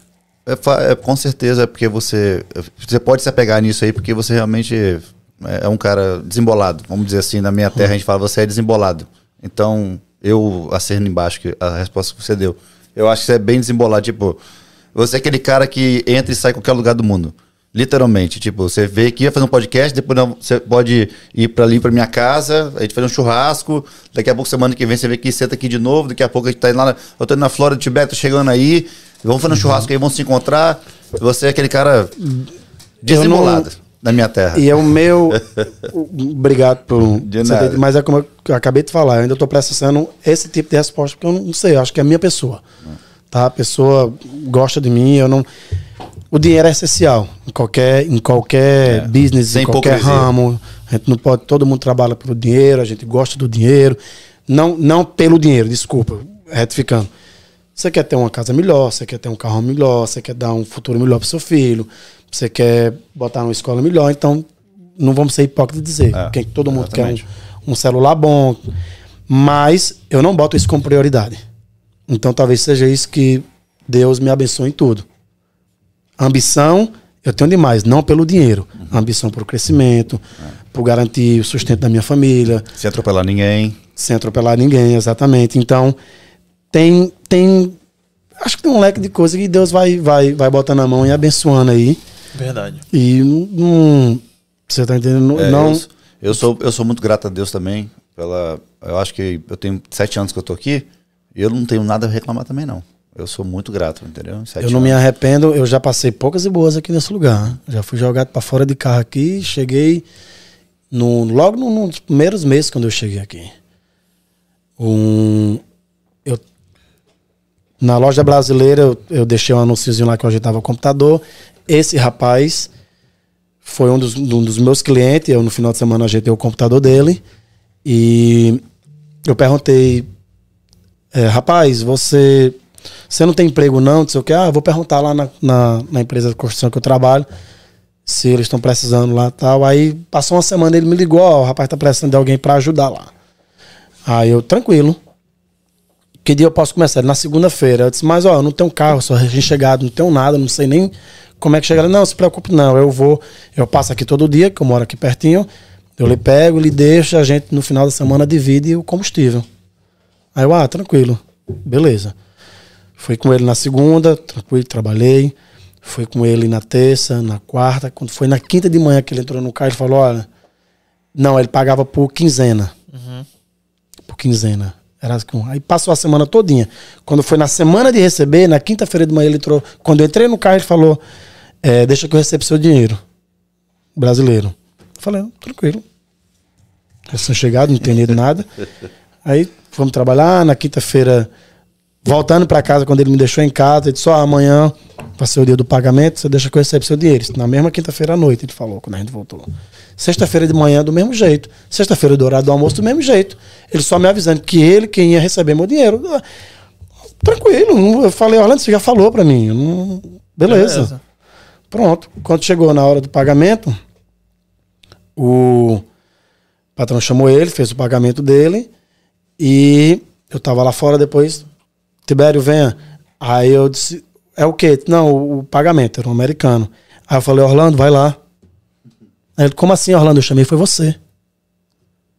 É, é, com certeza é porque você. Você pode se apegar nisso aí, porque você realmente é, é um cara desembolado. Vamos dizer assim, na minha terra a gente fala, você é desembolado. Então, eu acerno embaixo que a resposta que você deu. Eu acho que você é bem desembolado. Tipo, você é aquele cara que entra e sai em qualquer lugar do mundo. Literalmente. Tipo, você vê que ia fazer um podcast, depois não, você pode ir pra ali pra minha casa, a gente fazer um churrasco. Daqui a pouco, semana que vem, você vê que senta aqui de novo. Daqui a pouco a gente tá indo lá. na- Eu tô indo na Flórida, Tibete, tô chegando aí. Vamos fazer um churrasco aí, vamos se encontrar. Você é aquele cara desembolado da minha terra. E é o meu. Obrigado por. De nada. ter- mas é como eu acabei de falar, eu ainda estou processando esse tipo de resposta, porque eu não, não sei, eu acho que é a minha pessoa. Tá? A pessoa gosta de mim, eu não. O dinheiro é essencial em qualquer, em qualquer É, business, sem em qualquer hipocrisia. ramo. A gente não pode, todo mundo trabalha pelo dinheiro, a gente gosta do dinheiro. Não, não pelo dinheiro, desculpa, retificando. Você quer ter uma casa melhor, você quer ter um carro melhor, você quer dar um futuro melhor para seu filho, você quer botar numa escola melhor, então não vamos ser hipócritas de dizer É, que todo mundo exatamente. quer um, um celular bom, mas eu não boto isso como prioridade. Então talvez seja isso que Deus me abençoe em tudo. Ambição, eu tenho demais, não pelo dinheiro. Ambição por crescimento, por garantir o sustento da minha família, Sem atropelar ninguém. sem atropelar ninguém, exatamente. Então, tem tem acho que tem um leque de coisas que Deus vai vai vai botando na mão e abençoando aí. Verdade. E não você tá entendendo? É, não eu, eu sou, eu sou muito grato a Deus também. Pela, eu acho que eu tenho sete anos que eu tô aqui e eu não tenho nada a reclamar também, não. Eu sou muito grato, entendeu? Sete eu não me anos. arrependo, eu já passei poucas e boas aqui nesse lugar. Já fui jogado para fora de carro aqui, cheguei no, logo no- nos primeiros meses quando eu cheguei aqui. Um, na loja brasileira, eu, eu deixei um anúnciozinho lá que eu ajeitava o computador. Esse rapaz foi um dos, um dos meus clientes. Eu, no final de semana, ajeitei o computador dele. E eu perguntei, é, rapaz, você, você não tem emprego não? Sei o que. Ah, vou perguntar lá na, na, na empresa de construção que eu trabalho se eles estão precisando lá tal. Aí passou uma semana, ele me ligou, ó, o rapaz tá precisando de alguém para ajudar lá. Aí eu, tranquilo. Que dia eu posso começar? Na segunda-feira. Eu disse, mas ó, eu não tenho carro, sou recém-chegado, não tenho nada, não sei nem como é que chega. Não, se preocupe não, eu vou, eu passo aqui todo dia, que eu moro aqui pertinho. Eu lhe pego, lhe deixo, a gente no final da semana divide o combustível. Aí eu, ah, tranquilo, beleza. Fui com ele na segunda, tranquilo, trabalhei. Fui com ele na terça, na quarta. Quando foi na quinta de manhã que ele entrou no carro, ele falou: Olha, não, ele pagava por quinzena. Por quinzena. Aí passou a semana todinha. Quando foi na semana de receber, na quinta-feira de manhã, ele entrou. Quando eu entrei no carro, ele falou: é, Deixa que eu recebo seu dinheiro. Brasileiro. Eu falei: Tranquilo. Recém-chegado, não entendi nada. Aí fomos trabalhar. Na quinta-feira, voltando para casa, quando ele me deixou em casa, ele disse: Ó, amanhã vai ser o dia do pagamento, você deixa que eu recebo seu dinheiro. Isso Na mesma quinta-feira à noite, ele falou, quando a gente voltou. Sexta-feira de manhã, do mesmo jeito. Sexta-feira do horário do almoço, do mesmo jeito. Ele só me avisando que ele quem ia receber meu dinheiro. Tranquilo. Eu falei, Orlando, você já falou para mim. não- Beleza. Pronto. Quando chegou na hora do pagamento, o patrão chamou ele, fez o pagamento dele e eu tava lá fora depois. Tibério, venha. Aí eu disse, é o quê? Não, o, pagamento, era um americano. Aí eu falei, Orlando, vai lá. Aí ele, como assim, Orlando? Eu chamei, foi você.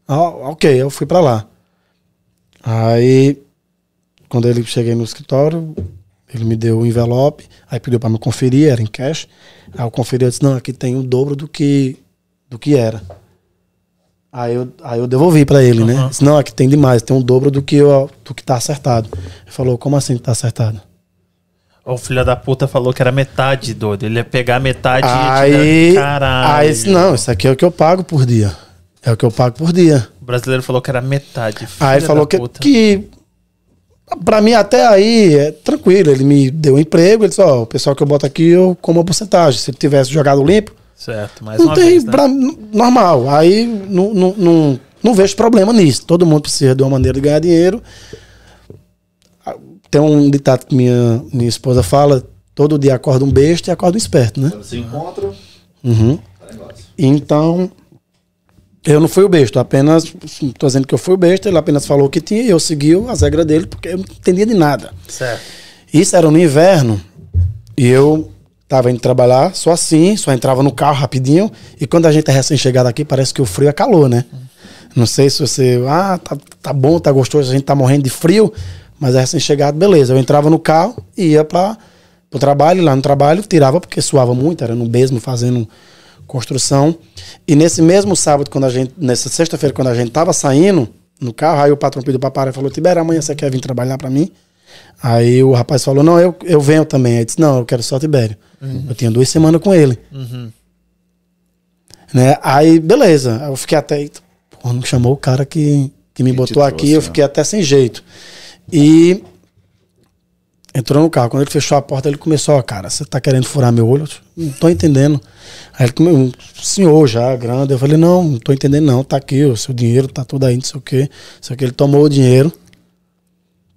Ah, ok, eu fui pra lá. Aí, quando ele cheguei no escritório, ele me deu o envelope, aí pediu para me conferir, era em cash. Aí eu conferi, eu disse, não, aqui tem o dobro do que, do que era. Aí eu, aí eu devolvi para ele, né? Uhum. Disse, não, aqui tem demais, tem um dobro do que, eu, do que tá acertado. Ele falou, como assim que tá acertado? O filho da puta falou que era metade, doido. Ele ia pegar metade e Aí, tirar. Caralho. aí disse, não, isso aqui é o que eu pago por dia. É o que eu pago por dia. O brasileiro falou que era metade. Aí ele falou que, puta. que pra mim até aí é tranquilo. Ele me deu um emprego, ele disse, ó, o pessoal que eu boto aqui eu como a porcentagem. Se ele tivesse jogado limpo, Certo, mais não uma tem vez, né? pra- normal. Aí não, não, não, não vejo problema nisso. Todo mundo precisa de uma maneira de ganhar dinheiro. Ah, Tem um ditado que minha, minha esposa fala: todo dia acorda um besta e acorda um esperto, né? Quando se encontra, Uhum. negócio. Então, eu não fui o besta, apenas estou dizendo que eu fui o besta, ele apenas falou o que tinha e eu segui as regras dele, porque eu não entendia de nada. Certo. Isso era no inverno e eu tava indo trabalhar só assim, só entrava no carro rapidinho e quando a gente é recém-chegado aqui, parece que o frio é calor, né? Não sei se você, ah, tá, tá bom, tá gostoso, a gente tá morrendo de frio, mas é recém-chegado, beleza. Eu entrava no carro e ia para o trabalho, lá no trabalho tirava porque suava muito, era no mesmo fazendo construção. E nesse mesmo sábado, quando a gente, nessa sexta-feira, quando a gente tava saindo no carro, aí o patrão pediu para parar e falou: Tibério, amanhã você quer vir trabalhar para mim? Aí o rapaz falou: Não, eu, eu venho também. Aí disse: Não, eu quero só Tibério. Eu tinha duas semanas com ele. Uhum. Né? Aí, beleza. Eu fiquei até. Porra, não chamou o cara que, que me Que botou aqui, trouxe, eu né? fiquei até sem jeito. E Entrou no carro. Quando ele fechou a porta, ele começou, ó, cara, você tá querendo furar meu olho? Eu, não tô entendendo. Aí ele começou, um senhor já, grande. Eu falei, não, não tô entendendo não, tá aqui, o seu dinheiro tá tudo aí, não sei o quê. Só que ele tomou o dinheiro,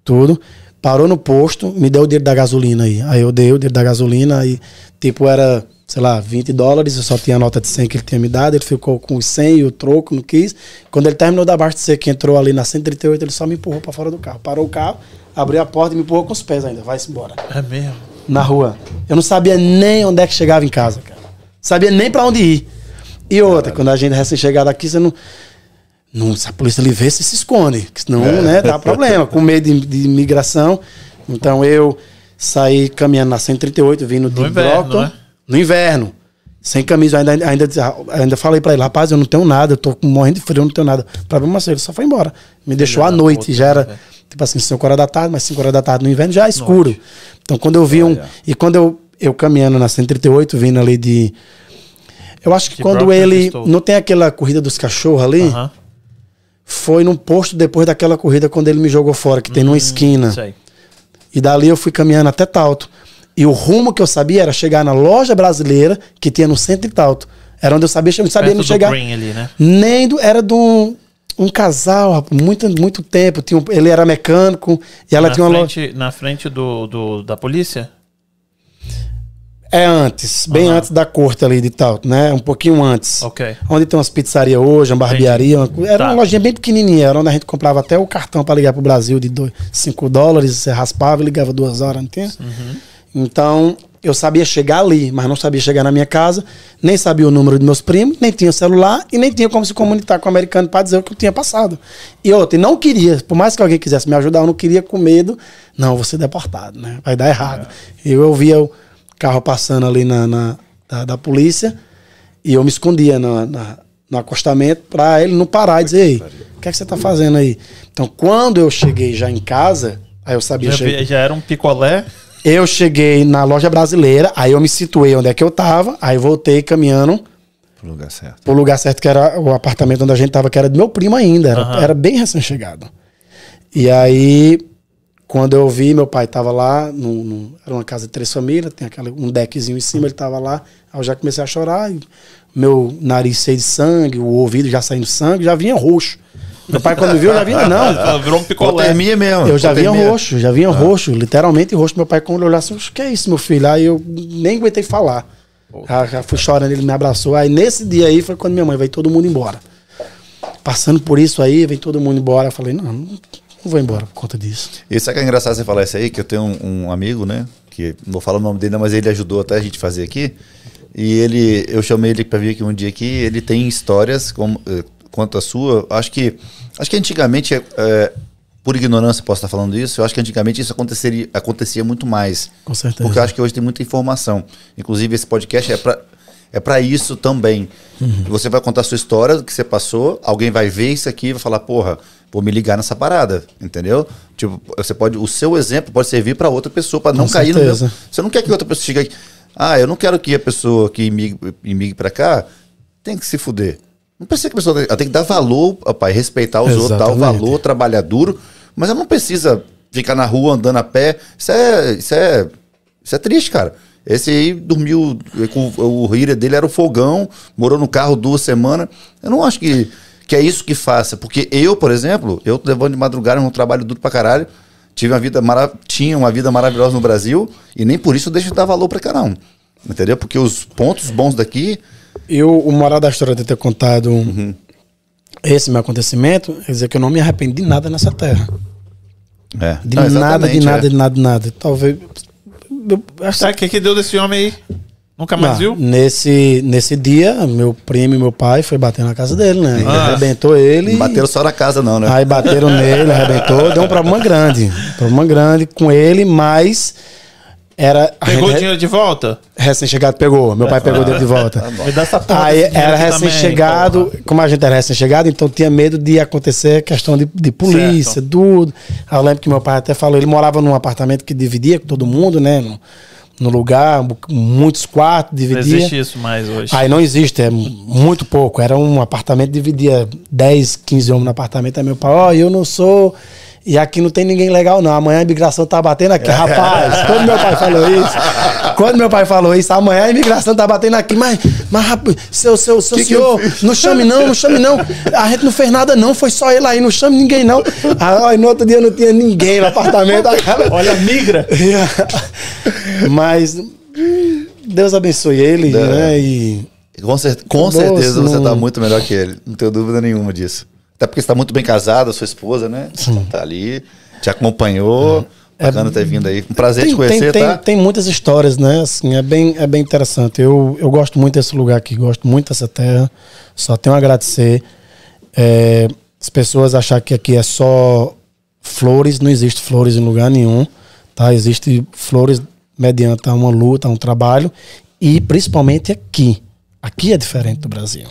tudo, parou no posto, me deu o dinheiro da gasolina aí. Aí eu dei o dinheiro da gasolina e, tipo, era, sei lá, 20 dólares, eu só tinha a nota de 100 que ele tinha me dado, ele ficou com os 100 e o troco, não quis. Quando ele terminou da abastecer, que entrou ali na 138, ele só me empurrou pra fora do carro. Parou o carro, abriu a porta e me empurrou com os pés ainda, vai-se embora. É mesmo. Na rua. Eu não sabia nem onde é que chegava em casa, cara. Sabia nem pra onde ir. E outra, quando a gente é recém-chegado aqui, você não... Não, se a polícia lhe vê, você se esconde. que Senão, né, dá problema. Com medo de, de imigração. Então eu saí caminhando na 138, vindo de No inverno, Brockton. né? No inverno. Sem camisa, ainda, ainda, ainda falei pra ele, rapaz, eu não tenho nada, eu tô morrendo de frio, eu não tenho nada. Problema seu, ele só foi embora. Me deixou à noite, já era, né, tipo assim, 5 horas da tarde, mas 5 horas da tarde no inverno já é escuro. Então quando eu vi um. E quando eu, eu caminhando na 138, vindo ali de. Eu acho que De quando Brockton ele. Não tem aquela corrida dos cachorros ali? Aham. Foi num posto depois daquela corrida quando ele me jogou fora, que tem numa esquina. Isso aí. E dali eu fui caminhando até Talto. E o rumo que eu sabia era chegar na loja brasileira que tinha no centro de Talto. Era onde eu sabia, eu não sabia do chegar. Ali, né? Nem do, era de um, um casal, muito, muito tempo. Tinha um- ele era mecânico e ela na, tinha uma loja. frente, na frente do, do- da polícia? É antes, bem Aham. antes da corte ali de Talto, né? Um pouquinho antes. Ok. Onde tem umas pizzarias hoje, uma barbearia. uma era Tá. uma lojinha bem pequenininha, era onde a gente comprava até o cartão para ligar pro Brasil de 5 dólares. Você raspava e ligava duas horas, não tinha? Então, eu sabia chegar ali, mas não sabia chegar na minha casa, nem sabia o número dos meus primos, nem tinha celular e nem tinha como se comunicar com o americano para dizer o que eu tinha passado. E outra, e não queria, por mais que alguém quisesse me ajudar, eu não queria com medo, não, vou ser deportado, né? Vai dar errado. Eu, eu via o carro passando ali na, na- da, da polícia e eu me escondia na, na- no acostamento para ele não parar e dizer, ei, o que é que você tá fazendo aí? Então, quando eu cheguei já em casa, aí eu sabia Já, chegar. vi- já era um picolé. Eu cheguei na loja brasileira, aí eu me situei onde é que eu tava, aí voltei caminhando Pro lugar certo. pro lugar certo, que era o apartamento onde a gente tava, que era do meu primo ainda, era, Aham. era bem recém-chegado. E aí, quando eu vi, meu pai tava lá, num- num- era uma casa de três famílias, tem aquele, um deckzinho em cima, ele tava lá, aí eu já comecei a chorar, e meu nariz cheio de sangue, o ouvido já saindo sangue, já vinha roxo. Meu pai, quando viu, já vinha, não, Virou um picolé. Hipotermia mesmo. eu já vinha roxo, já vinha roxo, literalmente roxo. Meu pai, quando olhou assim, o que é isso, meu filho? Aí eu nem aguentei falar. Já, já fui chorando, ele me abraçou. Aí nesse dia aí foi quando minha mãe veio todo mundo embora. Passando por isso aí, vem todo mundo embora. Eu falei, não, não, não vou embora por conta disso. E sabe que é engraçado você falar isso aí? Que eu tenho um, um amigo, né? Que não vou falar o nome dele, mas ele ajudou até a gente fazer aqui. E ele, eu chamei ele para vir aqui um dia aqui. Ele tem histórias como, eh, quanto a sua. Acho que, acho que antigamente, eh, por ignorância, posso estar falando isso. Eu acho que antigamente isso aconteceria, acontecia muito mais. Com certeza. Porque eu acho que hoje tem muita informação. Inclusive, esse podcast é para é para isso também. Você vai contar a sua história, do que você passou, alguém vai ver isso aqui e vai falar, porra, vou me ligar nessa parada, entendeu? Tipo, você pode, o seu exemplo pode servir para outra pessoa, para não Com cair certeza. no mesmo. Você não quer que outra pessoa chegue aqui. Ah, eu não quero que a pessoa que imigre, imigre para cá tem que se fuder. Não precisa que a pessoa ela tem que dar valor, pai, respeitar os outros, dar o Exatamente. valor, trabalhar duro, mas ela não precisa ficar na rua andando a pé. Isso é, isso é, isso é triste, cara. Esse aí dormiu, com, o rir dele era o fogão, morou no carro duas semanas. Eu não acho que, que é isso que faça. Porque eu, por exemplo, eu tô levando de madrugada um trabalho duro pra caralho. Tive uma vida mara tinha uma vida maravilhosa no Brasil e nem por isso eu deixo de dar valor pra cá, não. Entendeu? Porque os pontos bons daqui. Eu, o moral da história de ter contado Uhum. esse meu acontecimento, quer dizer que eu não me arrependi de nada nessa terra. É. De Não, nada, de nada, é. de nada, de nada. Talvez. eu acho Sabe o que, que deu desse homem aí? Nunca mais Não, viu? Nesse, nesse dia, meu primo e meu pai foi bater na casa dele, né? E Ah. arrebentou ele. Não bateram só na casa, não, né? Aí bateram nele, arrebentou, deu um problema grande. Problema grande com ele, mas era. Pegou o gente- dinheiro de volta? Recém-chegado pegou, meu pai pegou dele de volta. Me dá essa porra Aí dinheiro era recém-chegado, como a gente era recém-chegado, então tinha medo de acontecer questão de, de polícia, Certo. tudo. Aí eu lembro que meu pai até falou, ele morava num apartamento que dividia com todo mundo, né? No, no lugar, muitos quartos, Não dividia. existe isso mais hoje. Aí não existe, é muito pouco. Era um apartamento, dividia 10, 15 homens no apartamento. Aí meu pai, ó, eu não sou E aqui não tem ninguém legal, não. Amanhã a imigração tá batendo aqui. Rapaz, quando meu pai falou isso, quando meu pai falou isso, amanhã a imigração tá batendo aqui. Mas, mas rapaz, seu, seu, seu Que que senhor, fiz? não chame não, não chame não. A gente não fez nada, não. Foi só ele aí, não chame ninguém, não. Aí, no outro dia não tinha ninguém no apartamento. Olha, migra. mas Deus abençoe ele, né? E Com, cer- com certeza você não- tá muito melhor que ele. Não tenho dúvida nenhuma disso. Até porque você tá muito bem casado, a sua esposa, né? Tá ali, te acompanhou. Bacana ter vindo aí. Um prazer te conhecer, tem, tá? tem muitas histórias, né? Assim, é bem, é bem interessante. Eu, eu gosto muito desse lugar aqui, gosto muito dessa terra. Só tenho a agradecer. É, as pessoas achar que aqui é só flores, não existe flores em lugar nenhum, tá? Existe flores mediante uma luta, um trabalho e principalmente aqui. Aqui é diferente do Brasil.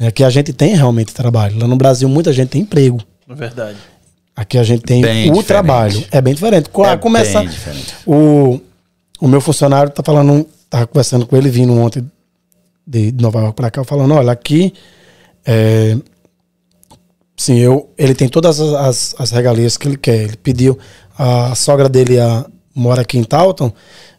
Aqui a gente tem realmente trabalho. Lá no Brasil muita gente tem emprego. É verdade. Aqui a gente tem Bem o diferente. trabalho. É bem diferente. É começa bem diferente. o o meu funcionário tá falando, tava conversando com ele vindo ontem de Nova York para cá falando, olha, aqui é, sim, eu ele tem todas as, as, as regalias que ele quer. Ele pediu a sogra dele a, mora aqui em Taunton.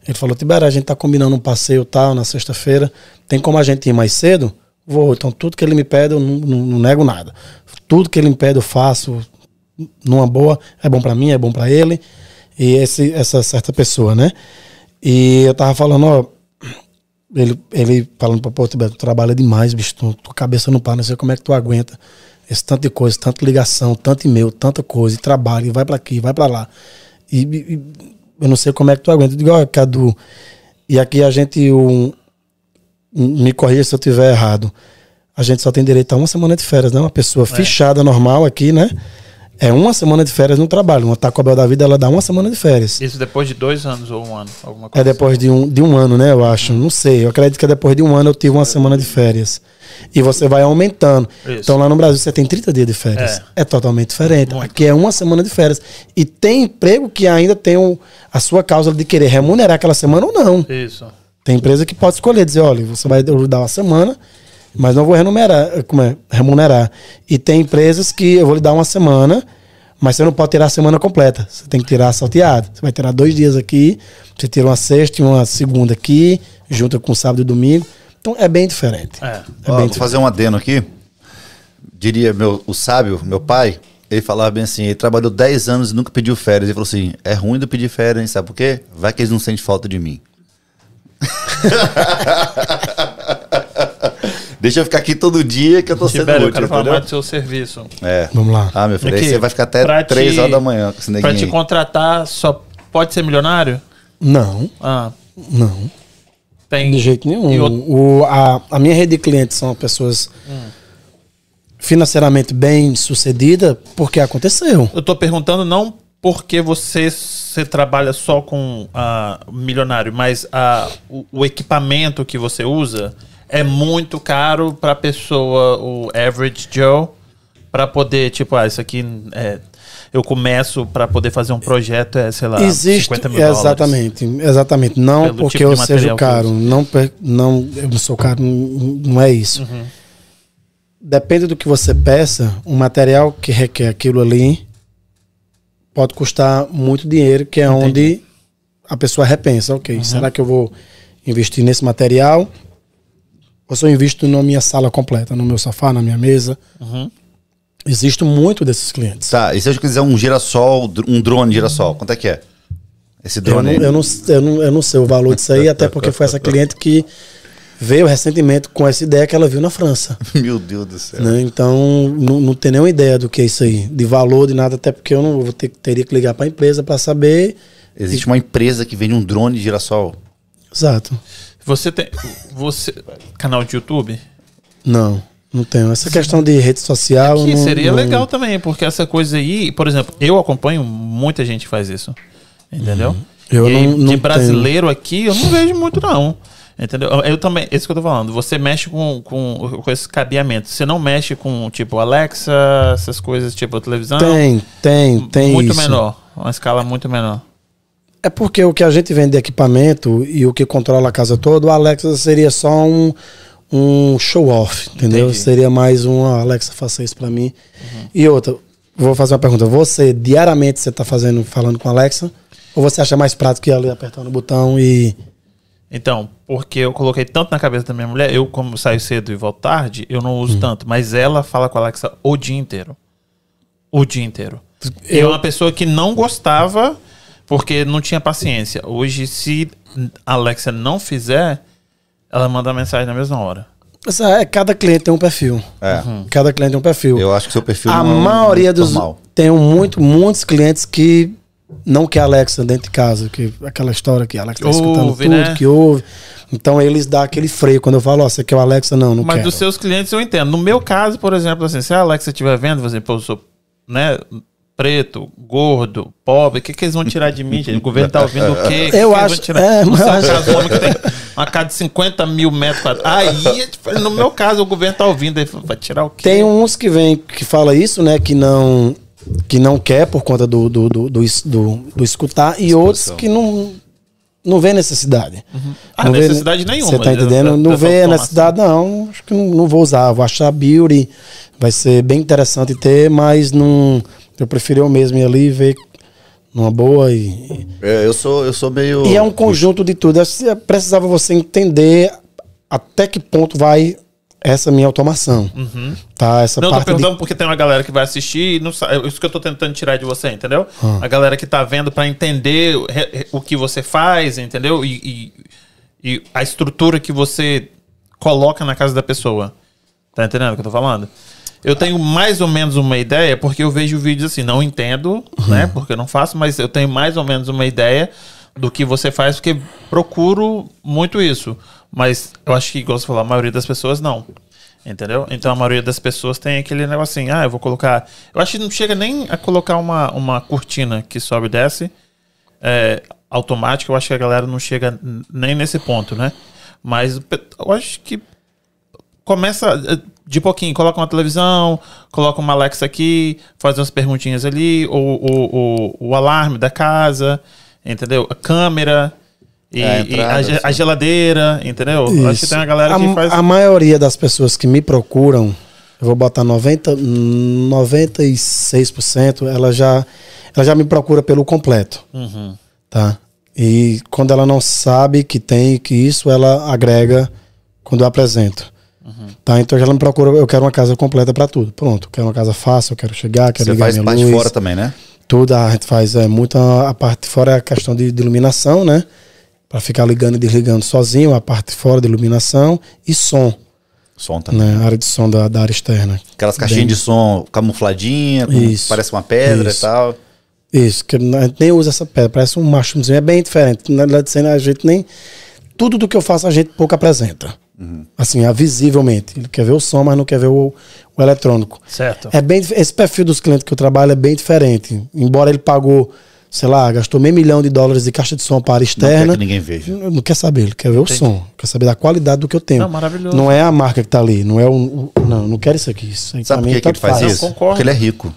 Ele falou: "Tibera, a gente tá combinando um passeio tal na sexta-feira. Tem como a gente ir mais cedo?" Vou. Então tudo que ele me pede eu não, não, não nego nada. Tudo que ele me pede eu faço numa boa, é bom pra mim, é bom pra ele e esse, essa certa pessoa, né? E eu tava falando, ó, ele, ele falando pra Porto Beto, tu trabalha demais, bicho, tu, tua cabeça não para, não sei como é que tu aguenta esse tanto de coisa, tanta ligação, tanto e-mail, tanta coisa, e trabalho, e vai pra aqui, vai pra lá. E- e eu não sei como é que tu aguenta. Eu digo, ó, Cadu, e aqui a gente, um, me corrija se eu tiver errado, a gente só tem direito a uma semana de férias, né? Uma pessoa fichada normal aqui, né? É uma semana de férias no trabalho. Uma Taco Bell da vida, ela dá uma semana de férias. Isso depois de dois anos ou um ano, alguma É coisa. depois de um, de um ano, né? Eu acho. Não sei. Eu acredito que é depois de um ano eu tive uma semana de férias. E você vai aumentando. Isso. Então lá no Brasil você tem 30 dias de férias. É, totalmente diferente. Aqui é uma semana de férias. E tem emprego que ainda tem o- a sua causa de querer remunerar aquela semana ou não. Isso. Tem empresa que pode escolher, dizer, olha, você vai dar uma semana, mas não vou remunerar, como é? remunerar. E tem empresas que eu vou lhe dar uma semana, mas você não pode tirar a semana completa. Você tem que tirar salteado. Você vai tirar dois dias aqui, você tira uma sexta e uma segunda aqui, junta com sábado e domingo. Então é bem diferente. É. É Ó, bem vou diferente. fazer um adeno aqui. Diria meu, o sábio, meu pai, ele falava bem assim, ele trabalhou 10 anos e nunca pediu férias. Ele falou assim, é ruim de pedir férias, hein? sabe por quê? Vai que eles não sentem falta de mim. Deixa eu ficar aqui todo dia que eu tô sendo eu útil, quero falar entendeu? mais do seu serviço. É. Vamos lá. Ah, meu filho, aí Aqui, você vai ficar até pra 3 te- horas da manhã com esse Pra neguinho te aí. contratar, só pode ser milionário? Não, Ah, não. tem. De jeito nenhum. Outro- O, a, a minha rede de clientes são pessoas financeiramente bem sucedidas porque aconteceu. Eu tô perguntando não porque você, você trabalha só com ah, milionário, mas ah, o, o equipamento que você usa é muito caro pra pessoa, o average Joe, pra poder, tipo, ah, isso aqui é. Eu começo pra poder fazer um projeto, é, sei lá, Existe, 50 mil dólares. exatamente, exatamente. Não Pelo porque tipo eu seja caro, usa. não, não, eu não sou caro, não, é isso. Uhum. Depende do que você peça, um material que requer aquilo ali pode custar muito dinheiro, que é onde a pessoa repensa, ok, Uhum. será que eu vou investir nesse material? Ou se eu invisto na minha sala completa, no meu sofá, na minha mesa? Uhum. Existe muito desses clientes. Tá, e se eu quiser um girassol, um drone girassol, quanto é que é? Esse Eu drone não, aí. eu, não, eu, não, eu não sei o valor disso aí, até porque foi essa cliente que veio recentemente com essa ideia que ela viu na França. Meu Deus do céu. né? Então, não, não tem nenhuma ideia do que é isso aí, de valor, de nada, até porque eu não vou ter, teria que ligar para a empresa para saber. Existe uma empresa que vende um drone de girassol. Exato. Você tem. Você. Canal de YouTube? Não, não tenho. Essa questão de rede social. Que não- seria não- legal também, porque essa coisa aí, por exemplo, eu acompanho muita gente que faz isso. Entendeu? Uhum. Eu E aí, não- não de brasileiro aqui, eu não vejo muito, não. Entendeu? Eu também, isso que eu tô falando. Você mexe com, com, com esse cabeamento. Você não mexe com, tipo, Alexa, essas coisas, tipo, televisão. Tem, tem, tem. Muito isso. menor. Uma escala muito menor. É porque o que a gente vende de equipamento e o que controla a casa toda, o Alexa seria só um, um show-off, entendeu? Entendi. Seria mais um, "Ah, Alexa, faça isso pra mim. E outra, vou fazer uma pergunta. Você, diariamente, você tá fazendo, falando com a Alexa? Ou você acha mais prático ir ali apertando o botão e. Então, porque eu coloquei tanto na cabeça da minha mulher, eu, como saio cedo e volto tarde, eu não uso tanto. Mas ela fala com a Alexa o dia inteiro. O dia inteiro. Eu, Eu- uma pessoa que não gostava porque não tinha paciência. Hoje, se a Alexa não fizer, ela manda mensagem na mesma hora. É, cada cliente tem um perfil. É. Cada cliente tem um perfil. Eu acho que seu perfil a não é maioria dos. normal. Tem muito, muitos clientes que não quer Alexa dentro de casa, que aquela história que a Alexa tá escutando Ouve, tudo, né? que ouve. Então eles dão aquele freio. Quando eu falo, ó, você quer o Alexa? Não, não Mas quero. dos seus clientes eu entendo. No meu caso, por exemplo, assim, se a Alexa estiver vendo, você, pô, eu sou né, preto, gordo, pobre, o que, que eles vão tirar de mim, gente? O governo tá ouvindo o quê? Que Eu que acho- vão tirar? é, mas caso, homem que tem uma casa de 50 mil metros quadrados. Aí, é no meu caso, o governo tá ouvindo. Vai tirar o quê? Tem uns que vem que fala isso, né? Que não que não quer por conta do, do, do, do, do- do escutar e outros que não não vê necessidade. Ah, Não vê- necessidade nenhuma, Você tá de- entendendo? da- Não vê automação. necessidade, não. Acho que não, não vou usar. Vou achar beauty. Vai ser bem interessante ter, mas não. Eu prefiro eu mesmo ir ali e ver numa boa e, É, eu sou, eu sou meio. e é um conjunto de tudo. Acho que Precisava você entender até que ponto vai essa minha automação. Tá? Essa Não, eu tô parte de perguntando porque tem uma galera que vai assistir e não sabe. Isso que eu tô tentando tirar de você, entendeu? Ah. A galera que tá vendo pra entender o- que você faz, entendeu? E, e- e a estrutura que você coloca na casa da pessoa. Tá entendendo o que eu tô falando? Eu tenho mais ou menos uma ideia, porque eu vejo vídeos assim, não entendo, né? Porque eu não faço, mas eu tenho mais ou menos uma ideia do que você faz, porque procuro muito isso. Mas eu acho que, igual você falou, a maioria das pessoas não. Entendeu? Então a maioria das pessoas tem aquele negocinho, ah, eu vou colocar. Eu acho que não chega nem a colocar uma, uma cortina que sobe e desce é, automática. Eu acho que a galera não chega nem nesse ponto, né? Mas eu acho que começa eh, de pouquinho, coloca uma televisão, coloca uma Alexa aqui, faz umas perguntinhas ali, o, o, o, o alarme da casa, entendeu? A câmera. E, É, a e entrada, a, ge- a assim. geladeira, entendeu? Acho que Isso. tem uma galera que a, faz. a maioria das pessoas que me procuram, eu vou botar 90, 96%, ela já, ela já me procura pelo completo. Uhum. Tá? E quando ela não sabe que tem, que isso ela agrega quando eu apresento. Uhum. Tá? Então ela me procura, eu quero uma casa completa para tudo. Pronto, eu quero uma casa fácil, eu quero chegar, quero Você ligar faz minha parte de luz. fora também, né? Tudo a gente faz é muito a, a parte de fora é a questão de, de iluminação, né? Para ficar ligando e desligando sozinho, a parte de fora de iluminação e som, Som também. né? A área de som da, da área externa. Aquelas caixinhas de som camufladinha, com- Isso. parece uma pedra Isso. e tal. Isso, que a gente nem usa essa pedra, parece um machumzinho, é bem diferente. Na verdade, a gente nem. Tudo do que eu faço a gente pouco apresenta. Assim, é visivelmente. Ele quer ver o som, mas não quer ver o, o eletrônico. Certo. É bem, esse perfil dos clientes que eu trabalho é bem diferente. Embora ele pagou, sei lá, gastou meio milhão de dólares de caixa de som para a área Não quer externa. que ninguém veja. Não, não quer saber, ele quer ver o som, quer saber da qualidade do que eu tenho. Não, maravilhoso. Não é a marca que tá ali, não é o. o- não, não quero isso aqui. Isso aí Sabe por que, que ele faz, faz. isso? Concordo. Porque ele é rico.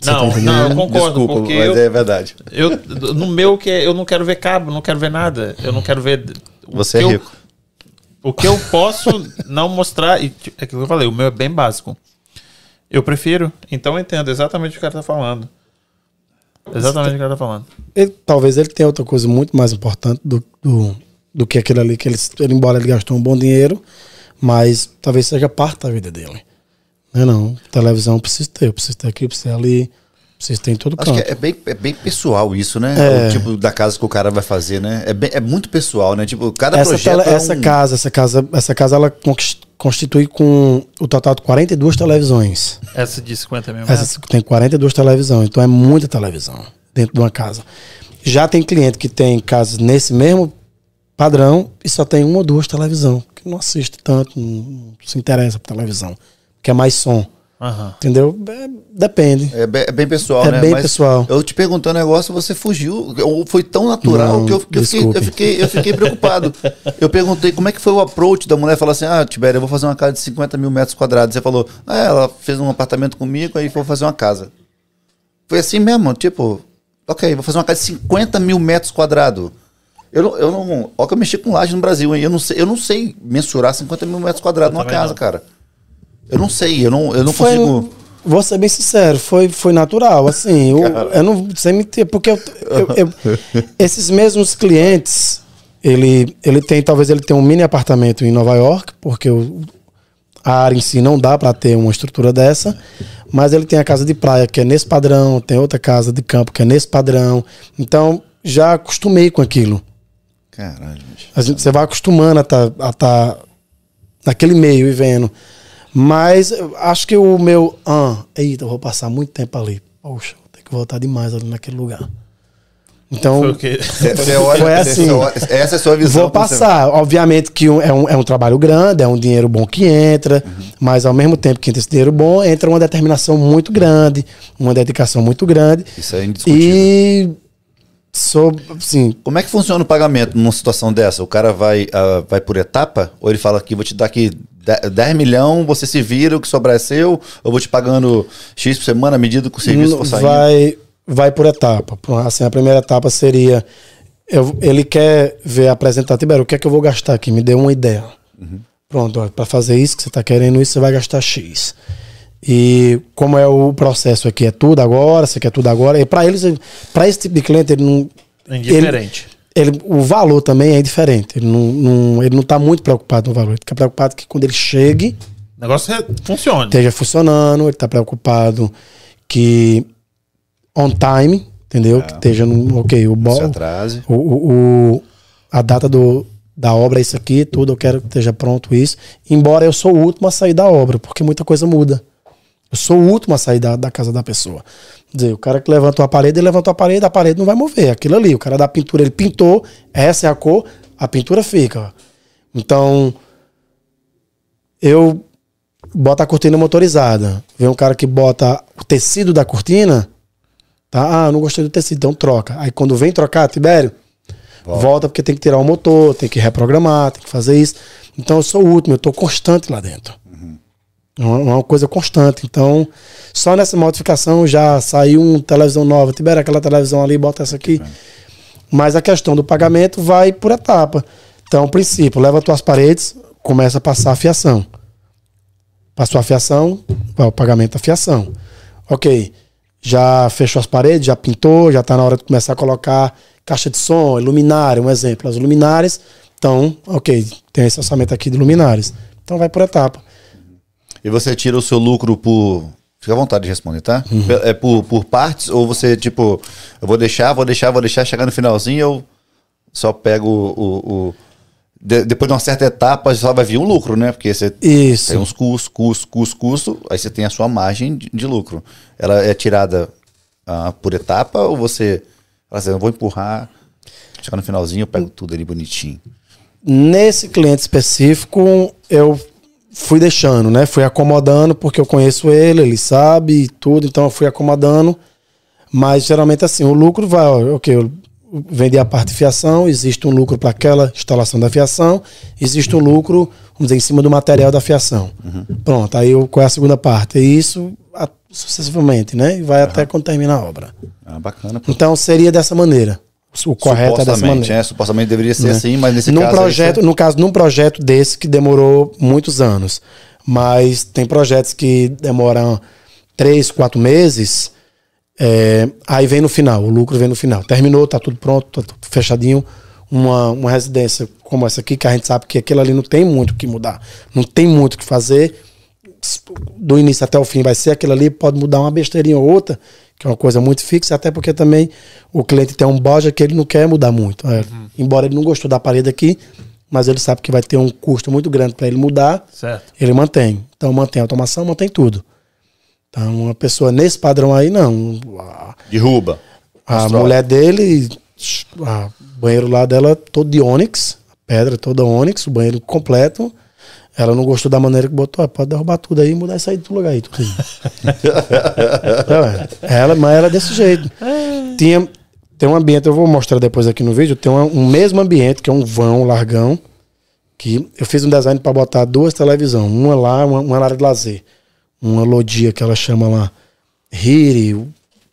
Você tá Não, não, eu concordo. Desculpa, porque mas eu, é verdade. eu, no meu, que é- eu não quero ver cabo, não quero ver nada. Eu não quero ver. Você é que eu- rico. O que eu posso não mostrar, e é aquilo que eu falei, o meu é bem básico. Eu prefiro, então eu entendo exatamente o que o cara tá falando. Exatamente o que cara tá falando. Ele- talvez ele tenha outra coisa muito mais importante do, do, do que aquele ali, que ele, ele, embora ele gastou um bom dinheiro, mas talvez seja parte da vida dele. Não é não. Televisão eu preciso ter, eu preciso ter aqui, eu preciso ter ali, preciso ter em todo Acho canto. que é bem, é bem pessoal isso, né? É. O tipo da casa que o cara vai fazer, né? É, bem- é muito pessoal, né? Tipo, cada essa, projeto tele- é essa um- casa, essa casa, essa casa ela conquist- constitui com o total de 42 televisões. Essa de 50 mil metros. Essa tem 42 televisões, então é muita televisão dentro de uma casa. Já tem cliente que tem casas nesse mesmo padrão e só tem uma ou duas televisão, que não assiste tanto, não, se interessa por televisão, que é mais som. Aham. Entendeu? É, depende. É bem, é bem pessoal, É né? bem pessoal. Eu te perguntei um negócio, você fugiu. Ou Foi tão natural Não, que, eu, que eu, fiquei, eu, fiquei, eu fiquei preocupado. eu perguntei como é que foi o approach da mulher. Falou assim: Ah, Tibério, eu vou fazer uma casa de 50 mil metros quadrados. Você falou: Ah, ela fez um apartamento comigo, aí vou fazer uma casa. Foi assim mesmo, tipo, ok, vou fazer uma casa de 50 mil metros quadrados. Eu não, eu não. Ó, que eu mexi com laje no Brasil, hein? Eu não sei, eu não sei mensurar 50 mil metros quadrados numa também casa, não. cara. Eu não sei, eu não, eu não Foi, consigo. Vou ser bem sincero, foi, foi natural, assim, eu, eu não sei mentir, porque eu, eu- esses mesmos clientes, ele, ele tem, talvez ele tenha um mini apartamento em Nova York, porque o- a área em si não dá para ter uma estrutura dessa, mas ele tem a casa de praia que é nesse padrão, tem outra casa de campo que é nesse padrão, então já acostumei com aquilo. Caralho, bicho. A gente, você vai acostumando a estar a tá naquele meio e vendo. Mas acho que o meu. Ah, eita, eu vou passar muito tempo ali. Poxa, vou ter que voltar demais ali naquele lugar. Então, Foi o quê? Cê- cê olha- Foi assim. essa é a sua visão. vou quando você- passar. Obviamente que é, um, é um trabalho grande, é um dinheiro bom que entra, mas ao mesmo tempo que entra esse dinheiro bom, entra uma determinação muito grande, uma dedicação muito grande. Isso é indiscutível. E. Sou, assim, Como é que funciona o pagamento numa situação dessa? O cara vai, ah, vai por etapa? Ou ele fala aqui, vou te dar aqui 10 milhões, você se vira, o que sobrar é seu, eu vou te pagando X por semana à medida que o serviço for saindo? vai, vai por etapa. Assim, a primeira etapa seria. eu- ele quer ver apresentar, Tibério, o que é que eu vou gastar aqui? Me dê uma ideia. Pronto, para fazer isso que você está querendo, isso você vai gastar X. E como é o processo aqui, é tudo agora, você quer tudo agora. E para eles, para esse tipo de cliente, ele não. É indiferente. Ele, o valor também é diferente. Ele não, não, ele não tá muito preocupado no valor. Ele fica preocupado que quando ele chegue, O negócio é, funciona. esteja funcionando, ele está preocupado que on time, entendeu? Que esteja no. Ok, o Se bom. atrase. O, o, o- a data do, da obra é isso aqui, tudo, eu quero que esteja pronto isso. Embora eu sou o último a sair da obra, porque muita coisa muda. Eu sou o último a sair da, da casa da pessoa. Quer dizer, o cara que levantou a parede, ele levantou a parede, a parede não vai mover. Aquilo ali, o cara da pintura, ele pintou, essa é a cor, a pintura fica. Então, eu boto a cortina motorizada. Vem um cara que bota o tecido da cortina, tá? Ah, não gostei do tecido, então troca. Aí quando vem trocar, Tibério, volta. porque tem que tirar o motor, tem que reprogramar, tem que fazer isso. Então eu sou o último, eu tô constante lá dentro. É uma, coisa constante. Então, só nessa modificação já saiu uma televisão nova. Tibério, aquela televisão ali, bota essa aqui. Mas a questão do pagamento vai por etapa. Então, princípio, leva tuas paredes, começa a passar a fiação. Passou a fiação, vai o pagamento da fiação. Ok, já fechou as paredes, já pintou, já está na hora de começar a colocar caixa de som, luminária, um exemplo. As luminárias, então, ok, tem esse orçamento aqui de luminárias. Então vai por etapa. E você tira o seu lucro por. Fica à vontade de responder, tá? Pe- É por, por partes? Ou você, tipo, eu vou deixar, vou deixar, vou deixar, chegar no finalzinho eu só pego o. o- o- de- depois de uma certa etapa só vai vir um lucro, né? Porque você Isso. tem uns custos, custos, custos, custos, aí você tem a sua margem de, de lucro. Ela é tirada ah, por etapa ou você. Fala assim, eu vou empurrar, chegar no finalzinho eu pego tudo ali bonitinho. Nesse cliente específico, eu fui deixando, né? Fui acomodando, porque eu conheço ele, ele sabe tudo, então eu fui acomodando. Mas geralmente assim, o lucro vai, ó, ok, eu vendi a parte de fiação, existe um lucro para aquela instalação da fiação, existe um lucro, vamos dizer, em cima do material da fiação. Pronto, aí eu, qual é a segunda parte? E isso a- sucessivamente, né? E vai até quando termina a obra. Ah, bacana. pô. Então seria dessa maneira. O correto é dessa maneira. né? Supostamente deveria ser assim, mas nesse num caso. aí projeto, você- no caso, num projeto desse que demorou muitos anos. Mas tem projetos que demoram três, quatro meses. é, aí vem no final, o lucro vem no final. Terminou, tá tudo pronto, tá tudo fechadinho. Uma, uma residência como essa aqui, que a gente sabe que aquilo ali não tem muito o que mudar. Não tem muito o que fazer. Do início até o fim vai ser aquilo ali, pode mudar uma besteirinha ou outra, que é uma coisa muito fixa, até porque também o cliente tem um budget que ele não quer mudar muito. É, Embora ele não gostou da parede aqui, mas ele sabe que vai ter um custo muito grande para ele mudar, Certo. ele mantém. Então mantém a automação, mantém tudo. Então uma pessoa nesse padrão aí, não. A, Derruba. a Destrói. mulher dele, o banheiro lá dela todo de ônix, a pedra toda ônix, o banheiro completo. Ela não gostou da maneira que botou, ah, pode derrubar tudo aí e mudar isso aí do lugar aí, tudo. É, ela, mas ela é desse jeito. Tinha, tem um ambiente, eu vou mostrar depois aqui no vídeo, tem uma- um mesmo ambiente, que é um vão largão, que eu fiz um design para botar duas televisões, uma lá, uma, uma área de lazer. Uma lodia que ela chama lá Hiri,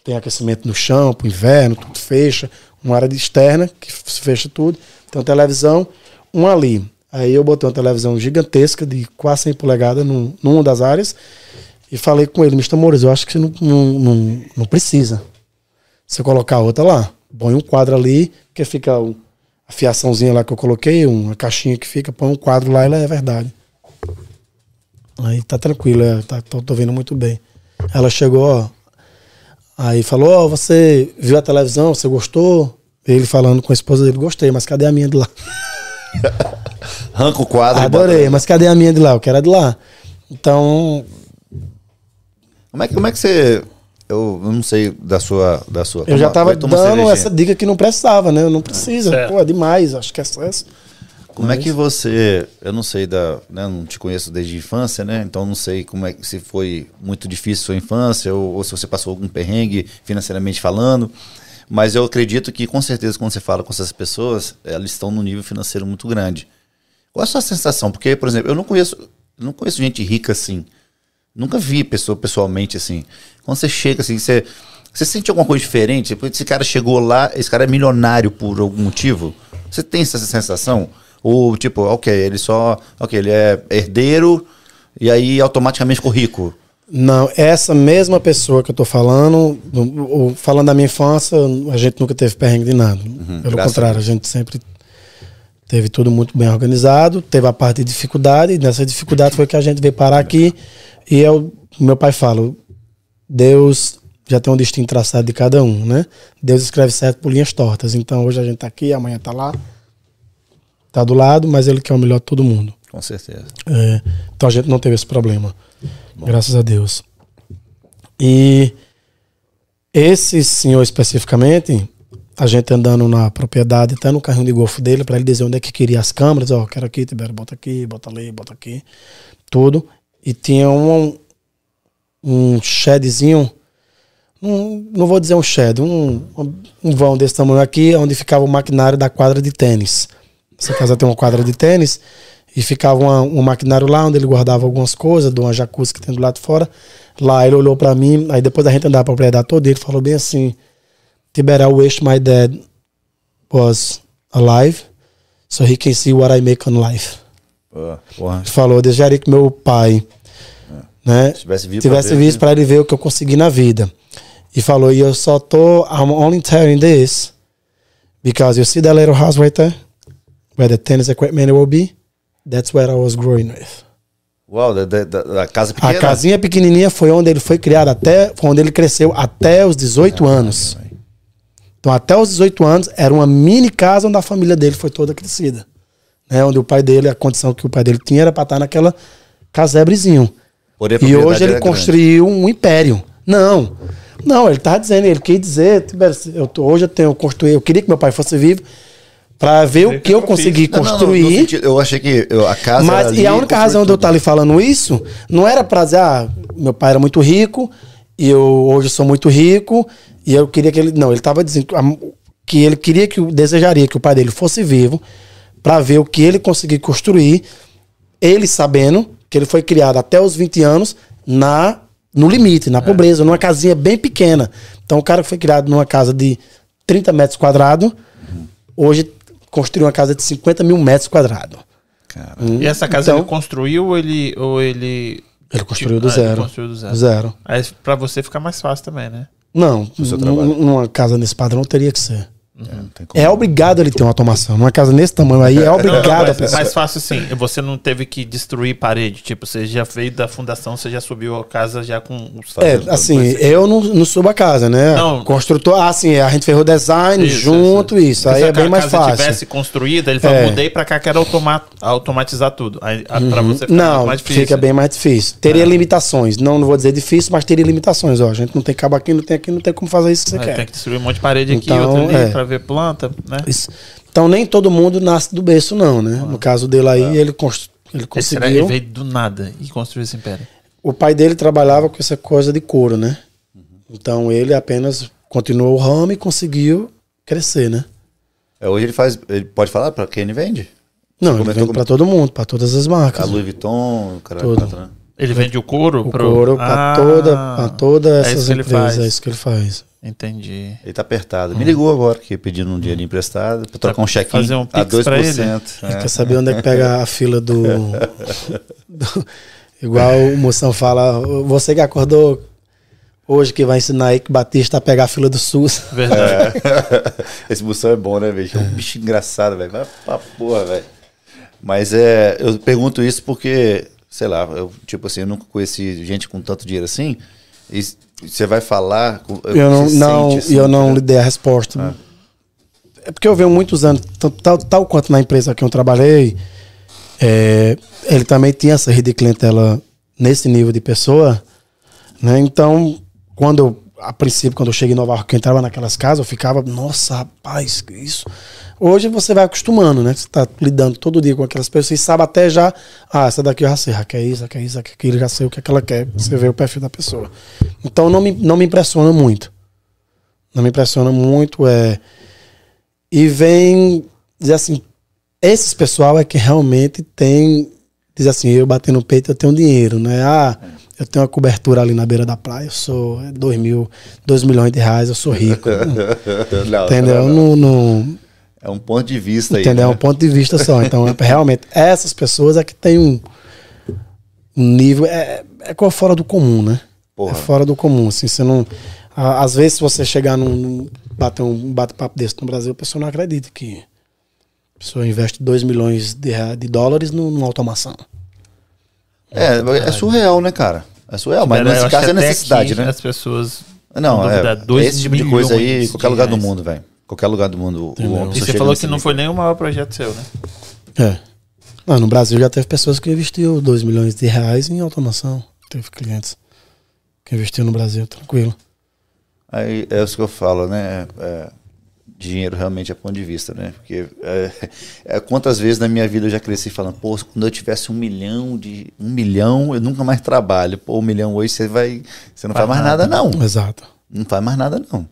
tem aquecimento no chão, pro inverno, tudo fecha. Uma área de externa, que se fecha tudo. Tem uma televisão, um ali. Aí eu botei uma televisão gigantesca de quase 100 polegadas num, numa das áreas. E falei com ele, Mr. Mores, eu acho que você não, não, não, não precisa. Você colocar outra lá. Põe um quadro ali, que fica a fiaçãozinha lá que eu coloquei, uma caixinha que fica, põe um quadro lá e ela é verdade. Aí tá tranquilo, é, tá, tô, tô vendo muito bem. Ela chegou, ó, aí falou, ó, você viu a televisão, você gostou? Ele falando com a esposa dele, gostei, mas cadê a minha de lá? Arranca o quadro. Adorei, mas cadê a minha de lá? Eu quero a de lá. Então, Como é, que- como é que você. Eu não sei da sua. Da sua eu já tava dando cervejinha. essa dica que não precisava, né? Não precisa. Certo. Pô, é demais, acho que é excesso. Como é que você. Eu não sei da. Né, não te conheço desde a infância, né? Então não sei como é que se foi muito difícil sua infância ou, ou se você passou algum perrengue financeiramente falando. Mas eu acredito que com certeza quando você fala com essas pessoas, elas estão num nível financeiro muito grande. Qual é a sua sensação? Porque, por exemplo, eu não conheço, não conheço gente rica assim. Nunca vi pessoa pessoalmente assim. Quando você chega assim, você, você sente alguma coisa diferente? Tipo, esse cara chegou lá, esse cara é milionário por algum motivo? Você tem essa sensação? Ou tipo, ok, ele só. Ok, ele é herdeiro e aí automaticamente ficou rico. Não, essa mesma pessoa que eu tô falando, falando da minha infância, a gente nunca teve perrengue de nada. Pelo Uhum, a contrário, a gente sempre teve tudo muito bem organizado, teve a parte de dificuldade, e nessa dificuldade foi que a gente veio parar aqui. E eu, meu pai fala, Deus já tem um destino traçado de cada um, né? Deus escreve certo por linhas tortas. Então hoje a gente tá aqui, amanhã tá lá, tá do lado, mas ele quer o melhor de todo mundo. Com certeza. É, então a gente não teve esse problema. Graças a Deus. E esse senhor especificamente, a gente andando na propriedade, até no carrinho de golfe dele, para ele dizer onde é que queria as câmeras, ó, quero aqui, Tibério, bota aqui, bota ali, bota aqui, tudo. E tinha um, um shedzinho, um, não vou dizer um shed, um, um vão desse tamanho aqui, onde ficava o maquinário da quadra de tênis. Essa casa tem uma quadra de tênis e ficava uma- um maquinário lá onde ele guardava algumas coisas, de uma jacuzzi que tem do lado de fora. Lá ele olhou pra mim, aí depois da gente andar a propriedade toda, ele falou bem assim: Tibera, I wish my dad was alive so he can see what I make on life. Porra. Ele falou: desejaria que meu pai né, Se tivesse visto tivesse pra ver, visto né? para ele ver o que eu consegui na vida. E falou: e eu só tô, I'm only telling this because you see that little house right there? Where the tennis equipment will be? That's where I was growing with. Uau, da, da- da- casa A pequena. casinha pequenininha foi onde ele foi criado, até, foi onde ele cresceu até os 18 anos. Então, até os 18 anos, era uma mini casa onde a família dele foi toda crescida. Né? Onde o pai dele, a condição que o pai dele tinha era para estar naquela casebrezinho. Porém, a E hoje ele era grande. construiu um império. Não. Não, ele tá dizendo, ele quer dizer, eu tô- hoje eu tenho construído, eu queria que meu pai fosse vivo para ver o que eu consegui Não, não, não, construir. sentido- eu achei que eu- a casa. Mas, ali e a única razão de eu tudo. estar lhe falando isso não era pra dizer, ah, meu pai era muito rico e eu hoje sou muito rico e eu queria que ele. Não, ele estava dizendo que ele queria que, desejaria que o pai dele fosse vivo para ver o que ele conseguir construir, ele sabendo que ele foi criado até os 20 anos na no limite, na pobreza, numa casinha bem pequena. Então, o cara que foi criado numa casa de 30 metros quadrados, hoje construiu uma casa de 50 mil metros quadrados. Cara, E essa casa Então- ele construiu ou ele. Ou ele... Ele construiu do Ah, ele zero. construiu do zero. Zero. Aí pra você fica mais fácil também, né? Não, seu num- trabalho. numa casa nesse padrão teria que ser. É, não como. É obrigado ele ter uma automação. Numa casa nesse tamanho aí, é Não, não, obrigado a mas, pessoa. mais fácil assim. Você não teve que destruir parede. Tipo, você já veio da fundação, você já subiu a casa já com os É, assim, eu não, não subo a casa, né? Não. Construtor, ah, sim, a gente ferrou design Isso, junto, isso. Porque Aí se é a bem mais casa fácil. tivesse construída, ele falou, É. mudei pra cá, quero automa automatizar tudo. Aí, a- pra você fica Não, mais difícil. fica bem mais difícil. Teria limitações. Não, não vou dizer difícil, mas teria limitações. Ó, a gente não tem cabo aqui, não tem aqui, não tem como fazer isso que você Aí quer. tem que destruir um monte de parede aqui, Então, outra ali, é. pra ver planta, né? Isso. Então nem todo mundo nasce do berço, não, né? No caso dele aí, ele, cons- ele Esse cara, conseguiu. ele veio do nada e construiu esse império. O pai dele trabalhava com essa coisa de couro, né? Então ele apenas continuou o ramo e conseguiu crescer, né? É, hoje ele faz. Ele pode falar pra quem ele vende? Não, Você ele vende pra todo mundo, pra todas as A marcas. Louis Vuitton, o cara. Tudo. quatro, né? Ele vende o couro? O pro- couro pra Ah, toda, pra todas é essas isso que ele empresas. faz. É isso que ele faz. Entendi. Ele tá apertado. Me ligou agora, que pedindo um dinheiro emprestado pra trocar um check-in fazer um a pix pra 2%. Ele é. quer saber onde é que pega a fila do. do- Igual o moção fala, você que acordou hoje que vai ensinar aí que Batista a pegar a fila do SUS. Verdade. Esse moção é bom, né, velho? É um bicho engraçado, velho. Vai pra porra, velho. Mas é, eu pergunto isso porque, sei lá, eu, tipo assim, eu nunca conheci gente com tanto dinheiro assim. E você vai falar. com- Eu não, não, assim, eu não lhe dei a resposta. É porque eu venho muitos anos, tal, tal, tal quanto na empresa que eu trabalhei, é, ele também tinha essa rede de clientela nesse nível de pessoa, né? Então, quando eu, a princípio, quando eu cheguei em Nova York, que eu entrava naquelas casas, eu ficava, nossa, rapaz, que isso. Hoje você vai acostumando, né? Você tá lidando todo dia com aquelas pessoas e sabe até já, ah, essa daqui eu já sei, quer isso, quer isso, ah, quer aquilo, já sei o que, é que ela quer. Você vê o perfil da pessoa. Então não me, não me impressiona muito. Não me impressiona muito. É... E vem dizer assim, esses pessoal é que realmente tem, diz assim, eu bater no peito, eu tenho dinheiro, né? Ah, eu tenho uma cobertura ali na beira da praia, eu sou é, dois mil, dois milhões de reais, eu sou rico. Não, entendeu? não, não. É um ponto de vista aí. entendeu? É né? um ponto de vista só. Então, é, realmente, essas pessoas é que tem um, um nível. É, é fora do comum, né? Porra. É fora do comum. Assim, você não. a- Às vezes, se você chegar num. num bater um bate-papo desse no Brasil, a pessoa não acredita que a pessoa investe 2 milhões de, de dólares num- numa automação. É, é surreal, né, cara? É surreal, mas Pera, nesse caso é necessidade, né? As pessoas. Não, é, esse tipo de coisa aí, em qualquer lugar do mundo, velho. Qualquer lugar do mundo. o- E você falou que não foi nem o maior projeto seu, né? É. Não, no Brasil já teve pessoas que investiu 2 milhões de reais em automação. Teve clientes que investiu no Brasil, tranquilo. Aí é isso que eu falo, né? É, dinheiro realmente é ponto de vista, né? Porque é, é, quantas vezes na minha vida eu já cresci falando, pô, quando eu tivesse um milhão de. um milhão, eu nunca mais trabalho. Pô, um milhão hoje você vai. Você não Faz faz mais nada, não. Exato. Não faz mais nada, não.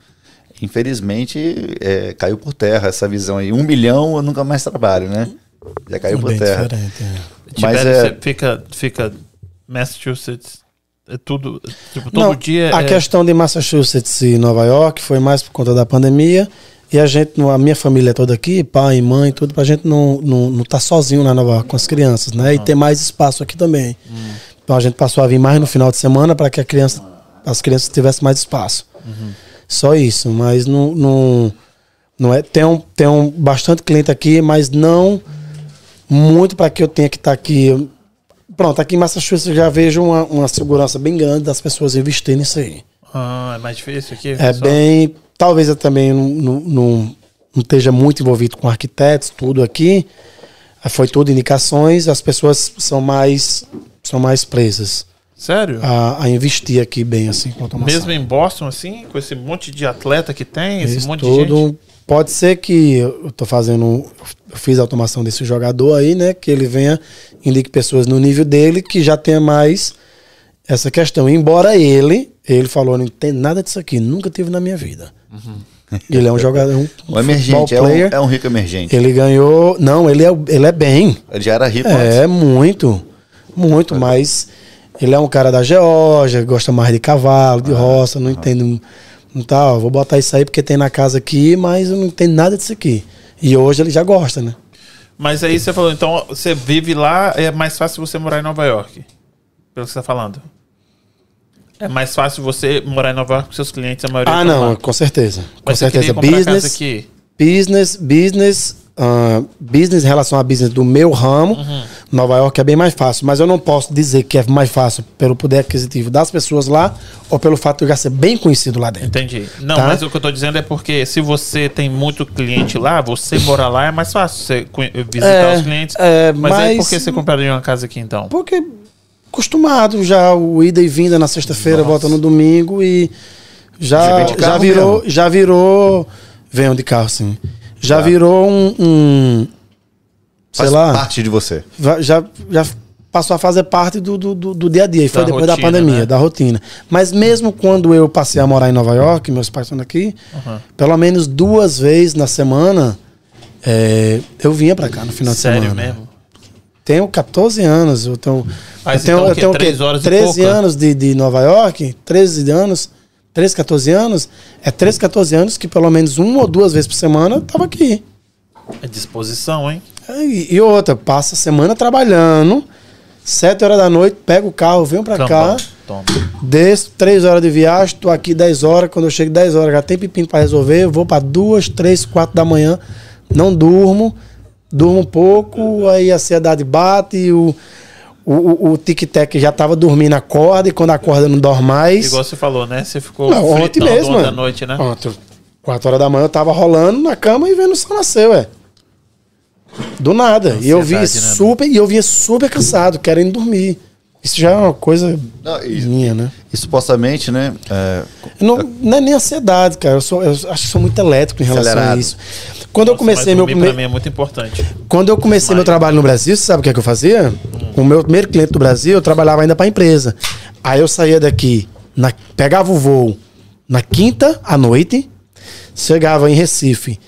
Infelizmente, é, caiu por terra essa visão aí. Um milhão eu nunca mais trabalho, né? Já caiu é por bem terra. diferente. é. Mas Tibério, é- você fica, fica Massachusetts, é tudo, tipo, todo Não, dia A é... questão de Massachusetts e Nova York foi mais por conta da pandemia. E a gente, a minha família toda aqui, pai, mãe, tudo, pra gente não, não, não tá sozinho lá em Nova com as crianças, né? E ter mais espaço aqui também. Então a gente passou a vir mais no final de semana para que a criança, as crianças tivessem mais espaço. Só isso, mas não, não, não é. Tem, um, tem um bastante cliente aqui, mas não muito para que eu tenha que estar aqui. Pronto, aqui em Massachusetts eu já vejo uma, uma segurança bem grande das pessoas investirem nisso aí. Ah, é mais difícil aqui? É pessoal? bem. Talvez eu também não, não, não, não esteja muito envolvido com arquitetos, tudo aqui. Eh, Foi tudo indicações, as pessoas são mais, são mais presas Sério? a, a investir aqui bem assim com automação. Mesmo em Boston, assim, com esse monte de atleta que tem, esse Isso monte de gente? tudo. Pode ser que eu tô fazendo. Eu fiz a automação desse jogador aí, né? Que ele venha, indique pessoas no nível dele que já tenha mais essa questão. Embora ele, ele falou, não tem nada disso aqui, nunca tive na minha vida. Ele é um jogador, um, Um emergente, é futeball um, player. é um rico emergente. Ele ganhou. Não, ele é, ele é bem. Ele já era rico antes. É, muito. Muito, mas ele é um cara da Geórgia, gosta mais de cavalo, de roça, não entende. Não tá, ó, vou botar isso aí porque tem na casa aqui, mas eu não entendo nada disso aqui. E hoje ele já gosta, né? Mas aí você falou, então você vive lá, é mais fácil você morar em Nova York. Pelo que você tá falando. É mais fácil você morar em Nova York com seus clientes, a maioria Ah, estão não, lá. com certeza. Com Mas você certeza. Business, aqui. business, business, ah, business em relação a business do meu ramo, Uhum. Nova York é bem mais fácil. Mas eu não posso dizer que é mais fácil pelo poder aquisitivo das pessoas lá ou pelo fato de eu já ser bem conhecido lá dentro. Entendi. Não, Tá. mas o que eu tô dizendo é porque se você tem muito cliente lá, você morar lá é mais fácil você visitar É, os clientes. é, mas, mas- por que você compraria uma casa aqui então? Porque acostumado já o ida e vinda na sexta-feira, volta no domingo e já, já virou, mesmo? já virou, venham de carro sim. Já virou um, um sei Faz lá, parte de você. já, já passou a fazer parte do, do, do- do dia a dia. E foi Da depois da rotina, pandemia, né? da rotina. Mas mesmo quando eu passei a morar em Nova York, meus pais estão aqui, Uhum. pelo menos duas vezes na semana, é, eu vinha pra cá no final Sério de semana. mesmo? Tenho 14 anos, eu tenho. Mas eu tenho, então eu tenho o quê? Três horas e 13 pouca? anos de, de Nova York, 13 anos, 13, 14 anos. É 13, 14 anos que pelo menos uma ou duas vezes por semana eu tava aqui. É disposição, hein? E, e outra, passa a semana trabalhando, Sete horas da noite, pego o carro, venho pra cá, Toma. desço, três horas de viagem, tô aqui 10 horas. Quando eu chego 10 horas, já tem pepino pra resolver. Eu vou pra duas, três, quatro da manhã, não durmo, durmo um pouco, aí a ansiedade bate, o, o, o, tic-tac já tava dormindo, acorda, e quando acorda não dorme mais. Igual você falou, né? Você ficou Não, ontem mesmo, mano. noite, né? Ontem, 4 horas da manhã, eu tava rolando na cama e vendo o sol nascer, ué. Do nada. E eu vi né, super, e eu vinha super cansado, querendo dormir. Isso já é uma coisa Não, e- minha, né? E supostamente, né? é, Eu Não, não é nem ansiedade, cara. Eu, sou, eu acho que sou muito elétrico em relação Acelerado. a isso. Quando eu Nossa, comecei mas meu primeiro. Pra mim é muito importante. Quando eu comecei meu trabalho no Brasil, você sabe o que é que eu fazia? O meu primeiro cliente do Brasil, eu trabalhava ainda para a empresa. Aí eu saía daqui, na- pegava o voo na quinta à noite, chegava em Recife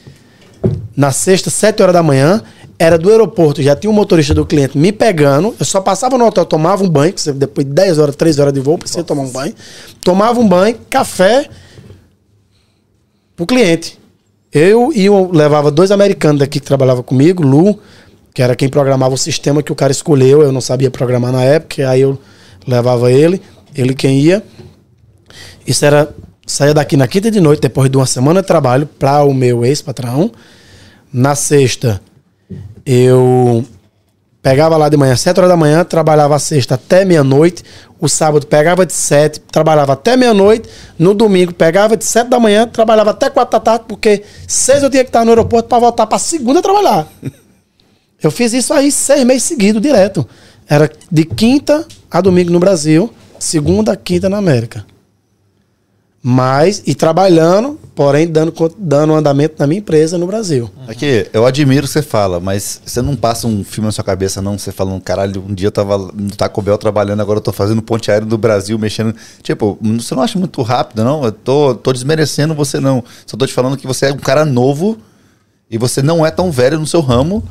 na sexta, sete horas da manhã, era do aeroporto, já tinha um motorista do cliente me pegando, eu só passava no hotel, tomava um banho, depois de 10 horas, 3 horas de voo, precisa tomar um banho. Tomava um banho, café pro cliente. Eu e eu levava dois americanos daqui que trabalhavam comigo, Lu, que era quem programava o sistema que o cara escolheu, eu não sabia programar na época, aí eu levava ele, ele quem ia. Isso era saía daqui na quinta de noite, depois de uma semana de trabalho, para o meu ex-patrão. Na sexta, eu pegava lá de manhã, 7 horas da manhã, trabalhava a sexta até meia-noite. O sábado pegava de 7, trabalhava até meia-noite. No domingo pegava de 7 da manhã, trabalhava até 4 da tarde, porque 6 eu tinha que estar no aeroporto para voltar para segunda trabalhar. Eu fiz isso aí seis meses seguidos, direto. Era de quinta a domingo no Brasil, segunda a quinta na América. Mas, e trabalhando, porém dando, dando andamento na minha empresa no Brasil. Aqui, eu admiro o que você fala, mas você não passa um filme na sua cabeça, não? Você falando, caralho, um dia eu tava no Taco Bell trabalhando, agora eu tô fazendo ponte aérea do Brasil, mexendo. Tipo, você não acha muito rápido, não? Eu tô, tô desmerecendo você, não. Só tô te falando que você é um cara novo e você não é tão velho no seu ramo.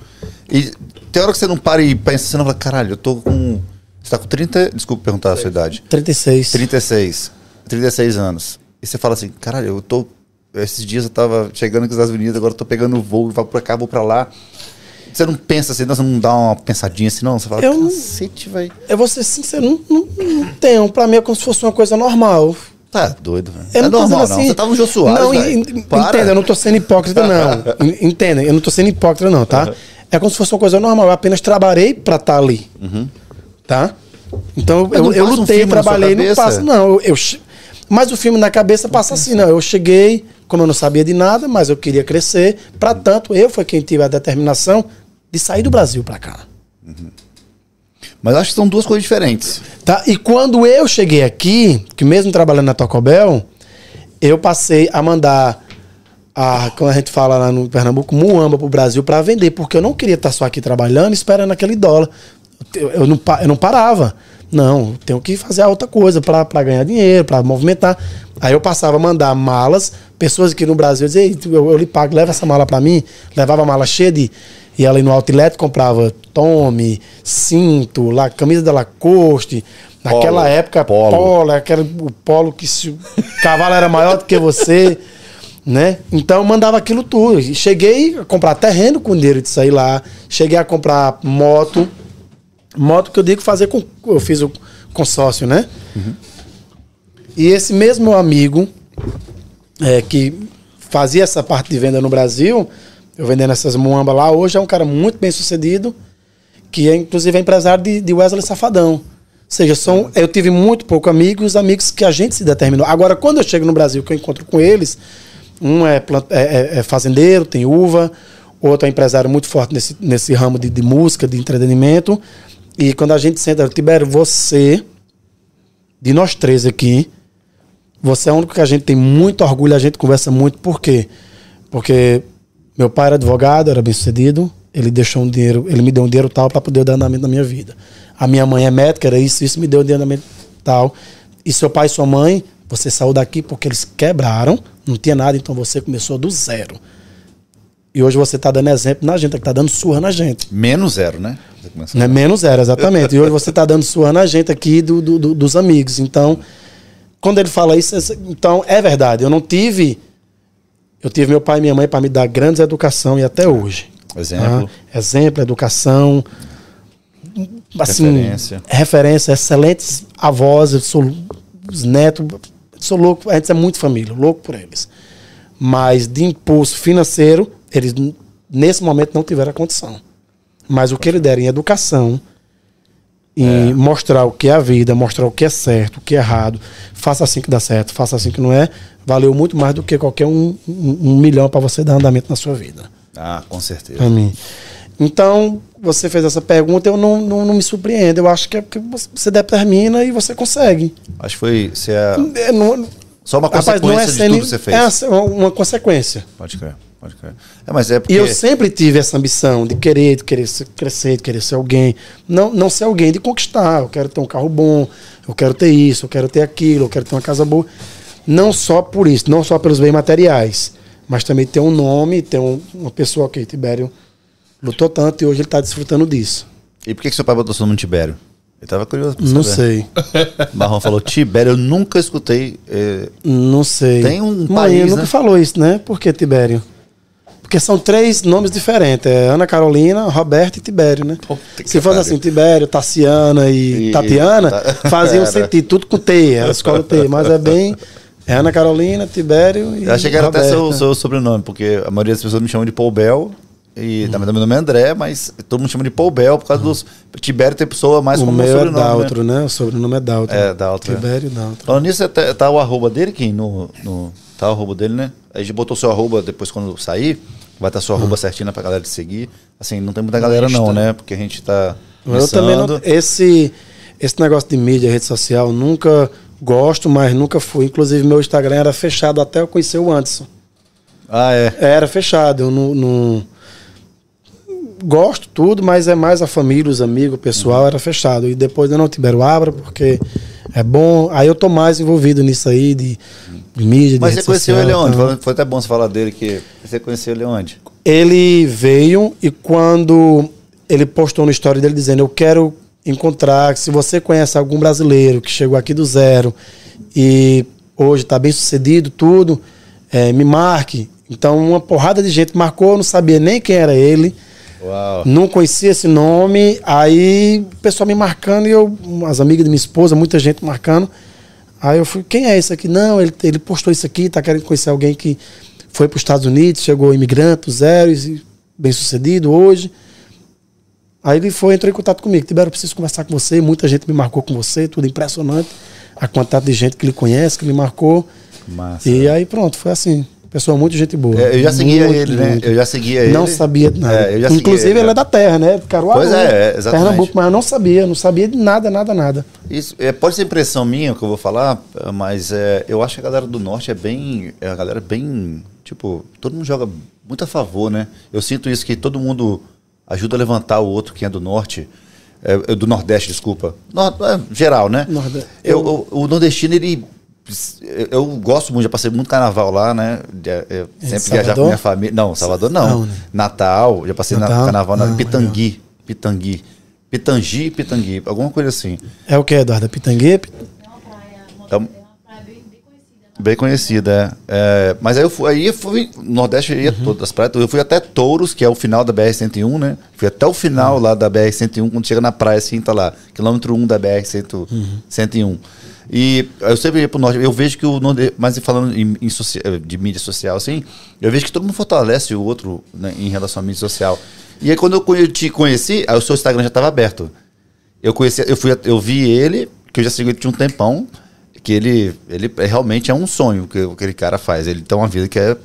E tem hora que você não para e pensa, você não fala, caralho, eu tô com. Você tá com 30. Desculpa perguntar a sua idade. 36. 36. 36 anos. E você fala assim, caralho, eu tô. Esses dias eu tava chegando aqui nas avenidas, agora eu tô pegando voo, vou pra cá, vou pra lá. Você não pensa assim, não, você não dá uma pensadinha assim, não? Você fala, Eu não- cacete, velho. Eu vou ser sincero, não, não, não tenho. Pra mim é como se fosse uma coisa normal. Tá doido, velho. Não é tô normal, dizendo não. assim- Você tava no Jô Soares, Não, en- entenda, eu não tô sendo hipócrita, não. En- Entenda, eu não tô sendo hipócrita, não, tá? É como se fosse uma coisa normal. Eu apenas trabalhei pra estar ali. Tá? Então Mas eu, não eu um lutei, sua trabalhei, não passa. Não, eu, mas o filme na cabeça passa assim, não. Eu cheguei, como eu não sabia de nada, mas eu queria crescer. Pra tanto, eu foi quem tive a determinação de sair do Brasil pra cá. Mas eu acho que são duas coisas diferentes. Tá? E quando eu cheguei aqui, que mesmo trabalhando na Taco Bell, eu passei a mandar, a, como a gente fala lá no Pernambuco, muamba pro Brasil para vender, porque eu não queria estar só aqui trabalhando esperando aquele dólar. Eu, eu não, eu não parava. Não, tenho que fazer a outra coisa para ganhar dinheiro, para movimentar. Aí eu passava a mandar malas, pessoas aqui no Brasil diziam, "Ei, tu- eu, eu lhe pago, leva essa mala para mim. Levava a mala cheia de. Ia ali no outlet, comprava tome, cinto, lá, camisa da Lacoste. Naquela Polo, época, polo. polo, aquele, o polo que se o cavalo era maior do que você, né? Então eu mandava aquilo tudo. E Cheguei a comprar terreno com dinheiro de sair lá. Cheguei a comprar moto. Moto que eu digo fazer com. Eu fiz o consórcio, né? E esse mesmo amigo, é, que fazia essa parte de venda no Brasil, eu vendendo essas muambas lá, hoje é um cara muito bem sucedido, que é inclusive é empresário de, de Wesley Safadão. Ou seja, são, eu tive muito pouco amigos, os amigos que a gente se determinou. Agora, quando eu chego no Brasil, que eu encontro com eles, um é, é- é- é fazendeiro, tem uva, outro é empresário muito forte nesse, nesse ramo de, de música, de entretenimento. E quando a gente senta, Tibério, você, de nós três aqui, você é o único que a gente tem muito orgulho, a gente conversa muito. Por quê? Porque meu pai era advogado, era bem sucedido. Ele deixou um dinheiro, ele me deu um dinheiro tal para poder dar andamento na minha vida. A minha mãe é médica, era isso, isso me deu um andamento tal. E seu pai e sua mãe, você saiu daqui porque eles quebraram, não tinha nada, então você começou do zero. E hoje você está dando exemplo na gente, que está dando surra na gente. Menos zero, né? Né? Menos zero, exatamente. E hoje você está dando surra na gente aqui do, do- do- dos amigos. Então, quando ele fala isso, então é verdade. Eu não tive. Eu tive meu pai e minha mãe para me dar grandes educação e até hoje. Exemplo. Ah, exemplo, educação. assim, Referência. referência, excelentes avós, eu sou os netos, sou louco, a gente é muito família, louco por eles. Mas de impulso financeiro, eles nesse momento não tiveram a condição. Mas o que eles deram em educação, em mostrar o que é a vida, mostrar o que é certo, o que é errado, faça assim que dá certo, faça assim que não é, valeu muito mais do que qualquer um, um- um milhão para você dar andamento na sua vida. Ah, com certeza. Pra mim. Então, você fez essa pergunta, eu não, não, não me surpreendo. Eu acho que é porque você- você determina e você consegue. Acho que foi se é É, não- só uma rapaz, consequência não é de sem tudo que você fez. É uma- consequência. Pode crer, pode crer. É, mas é porque E eu sempre tive essa ambição de querer, de querer crescer, de querer ser alguém. Não, não ser alguém, de conquistar. Eu quero ter um carro bom, eu quero ter isso, eu quero ter aquilo, eu quero ter uma casa boa. Não só por isso, não só pelos bens materiais, mas também ter um nome, ter um- uma pessoa que Tibério lutou tanto e hoje ele está desfrutando disso. E por que, que seu pai botou seu nome Tibério? Eu tava curioso pra Não saber. sei. Marrom falou Tibério, eu nunca escutei. é, Não sei. Tem um Mãe, país, nunca né? falou isso, né? Por que Tibério? Porque são três nomes diferentes. É Ana Carolina, Roberto e Tibério, né? Puta Se fosse assim, Tibério, Tassiana e, E- Tatiana, tá- faziam Era. sentido, tudo com T, era escola T. Mas é bem... É Ana Carolina, Tibério e Eu achei que era até seu, seu sobrenome, porque a maioria das pessoas me chamam de Paul Bell. E também meu nome é André, mas todo mundo chama de Paul Bell por causa dos. Tibério tem pessoa mais O como meu é sobrenome. né? Daltro, né? O sobrenome é Daltro. É, Daltro, é. Tibério Daltro. Falando nisso, até- tá o arroba dele aqui no, no. Tá o arroba dele, né? A gente botou seu arroba depois quando sair. Vai estar seu Hum. arroba certinho pra galera te seguir. Assim, não tem muita galera não, né? Porque a gente tá. Eu também não, esse esse negócio de mídia, rede social, nunca gosto, mas nunca fui. Inclusive meu Instagram era fechado até eu conhecer o Anderson. Ah, é. Era fechado, eu não- gosto tudo, mas é mais a família, os amigos, o pessoal era fechado. E depois eu não tiveram abra porque é bom. Aí eu tô mais envolvido nisso aí de, de mídia, de Mas você rede conheceu social, ele onde? então. Foi- até bom você falar dele que. Você conheceu ele onde? Ele veio e quando ele postou no story dele dizendo: Eu quero encontrar, se você conhece algum brasileiro que chegou aqui do zero e hoje está bem sucedido, tudo, eh, me marque. Então, uma porrada de gente marcou, eu não sabia nem quem era ele, Uau. não conhecia esse nome. Aí o pessoal me marcando e eu, as amigas de minha esposa, muita gente marcando. Aí eu fui, quem é esse aqui? Não, ele, ele postou isso aqui, tá querendo conhecer alguém que foi para os Estados Unidos, chegou imigrante, zero, e bem sucedido hoje. Aí ele foi, entrou em contato comigo. Tibério, eu preciso conversar com você. Muita gente me marcou com você, tudo impressionante. A quantidade de gente que ele conhece, que me marcou. Massa. E aí pronto, foi assim. Pessoa muito gente boa. É, eu já seguia Muito, ele, né? muito. Eu já seguia ele. Não sabia de nada. É, eu Inclusive, ele, né? é da terra, né? Caruaru. Pois é, é, exatamente. Pernambuco, mas eu não sabia, não sabia de nada, nada, nada. Isso, é, pode ser impressão minha que eu vou falar, mas é, eu acho que a galera do norte é bem. É a galera bem. Tipo, todo mundo joga muito a favor, né? Eu sinto isso que todo mundo ajuda a levantar o outro quem é do norte. É, do Nordeste, desculpa. É, geral, né? Norde- Eu, o, o nordestino, ele. Eu- Eu gosto muito, já passei muito carnaval lá, né? Eu Em sempre viajar com minha família. Não, Salvador não. Não, né? Natal, já passei na, Natal? carnaval na Ah, Pitangui. Pitangui. Pitangi, Pitangui. Alguma coisa assim. É o que, Eduardo? Pitangue? É um- Bem conhecida, é. É, Mas aí eu fui, aí eu fui, no Nordeste eu ia todas as praias, eu fui até Touros, que é o final da BR-101, né? Fui até o final lá da BR-101, quando chega na praia assim, tá lá, quilômetro 1 da BR-101. E eu sempre ia pro Norte, eu vejo que o Nordeste, mas falando em, em de mídia social, assim, eu vejo que todo mundo fortalece o outro né, em relação à mídia social. E aí quando eu te conheci, aí o seu Instagram já estava aberto. Eu conheci, eu fui, eu vi ele, que eu já segui ele tinha um tempão, que ele, ele é- realmente é um sonho que aquele cara faz. Ele tem uma vida que é,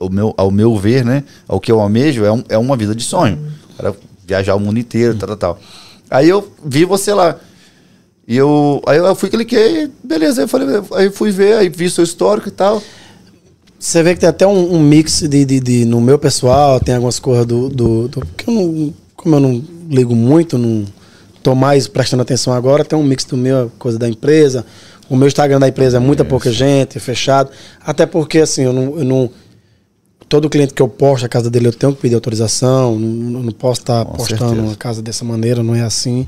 o meu, ao meu ver, né? Ao que eu almejo, é, um, é uma vida de sonho. O cara viajar o mundo inteiro, tal, tal, tal. Aí eu vi você lá. E eu, aí eu fui, cliquei, beleza. Aí eu falei, aí fui ver, aí vi seu histórico e tal. Você vê que tem até um, um mix de, de, de- no meu pessoal, tem algumas coisas do, do, do- que eu não, como eu não ligo muito, não tô mais prestando atenção agora, tem um mix do meu, coisa da empresa. O meu Instagram da empresa é muita pouca gente, é fechado. Até porque assim, eu não, eu não todo cliente que eu posto a casa dele eu tenho que pedir autorização, não, não posso estar Com postando certeza. a casa dessa maneira, não é assim.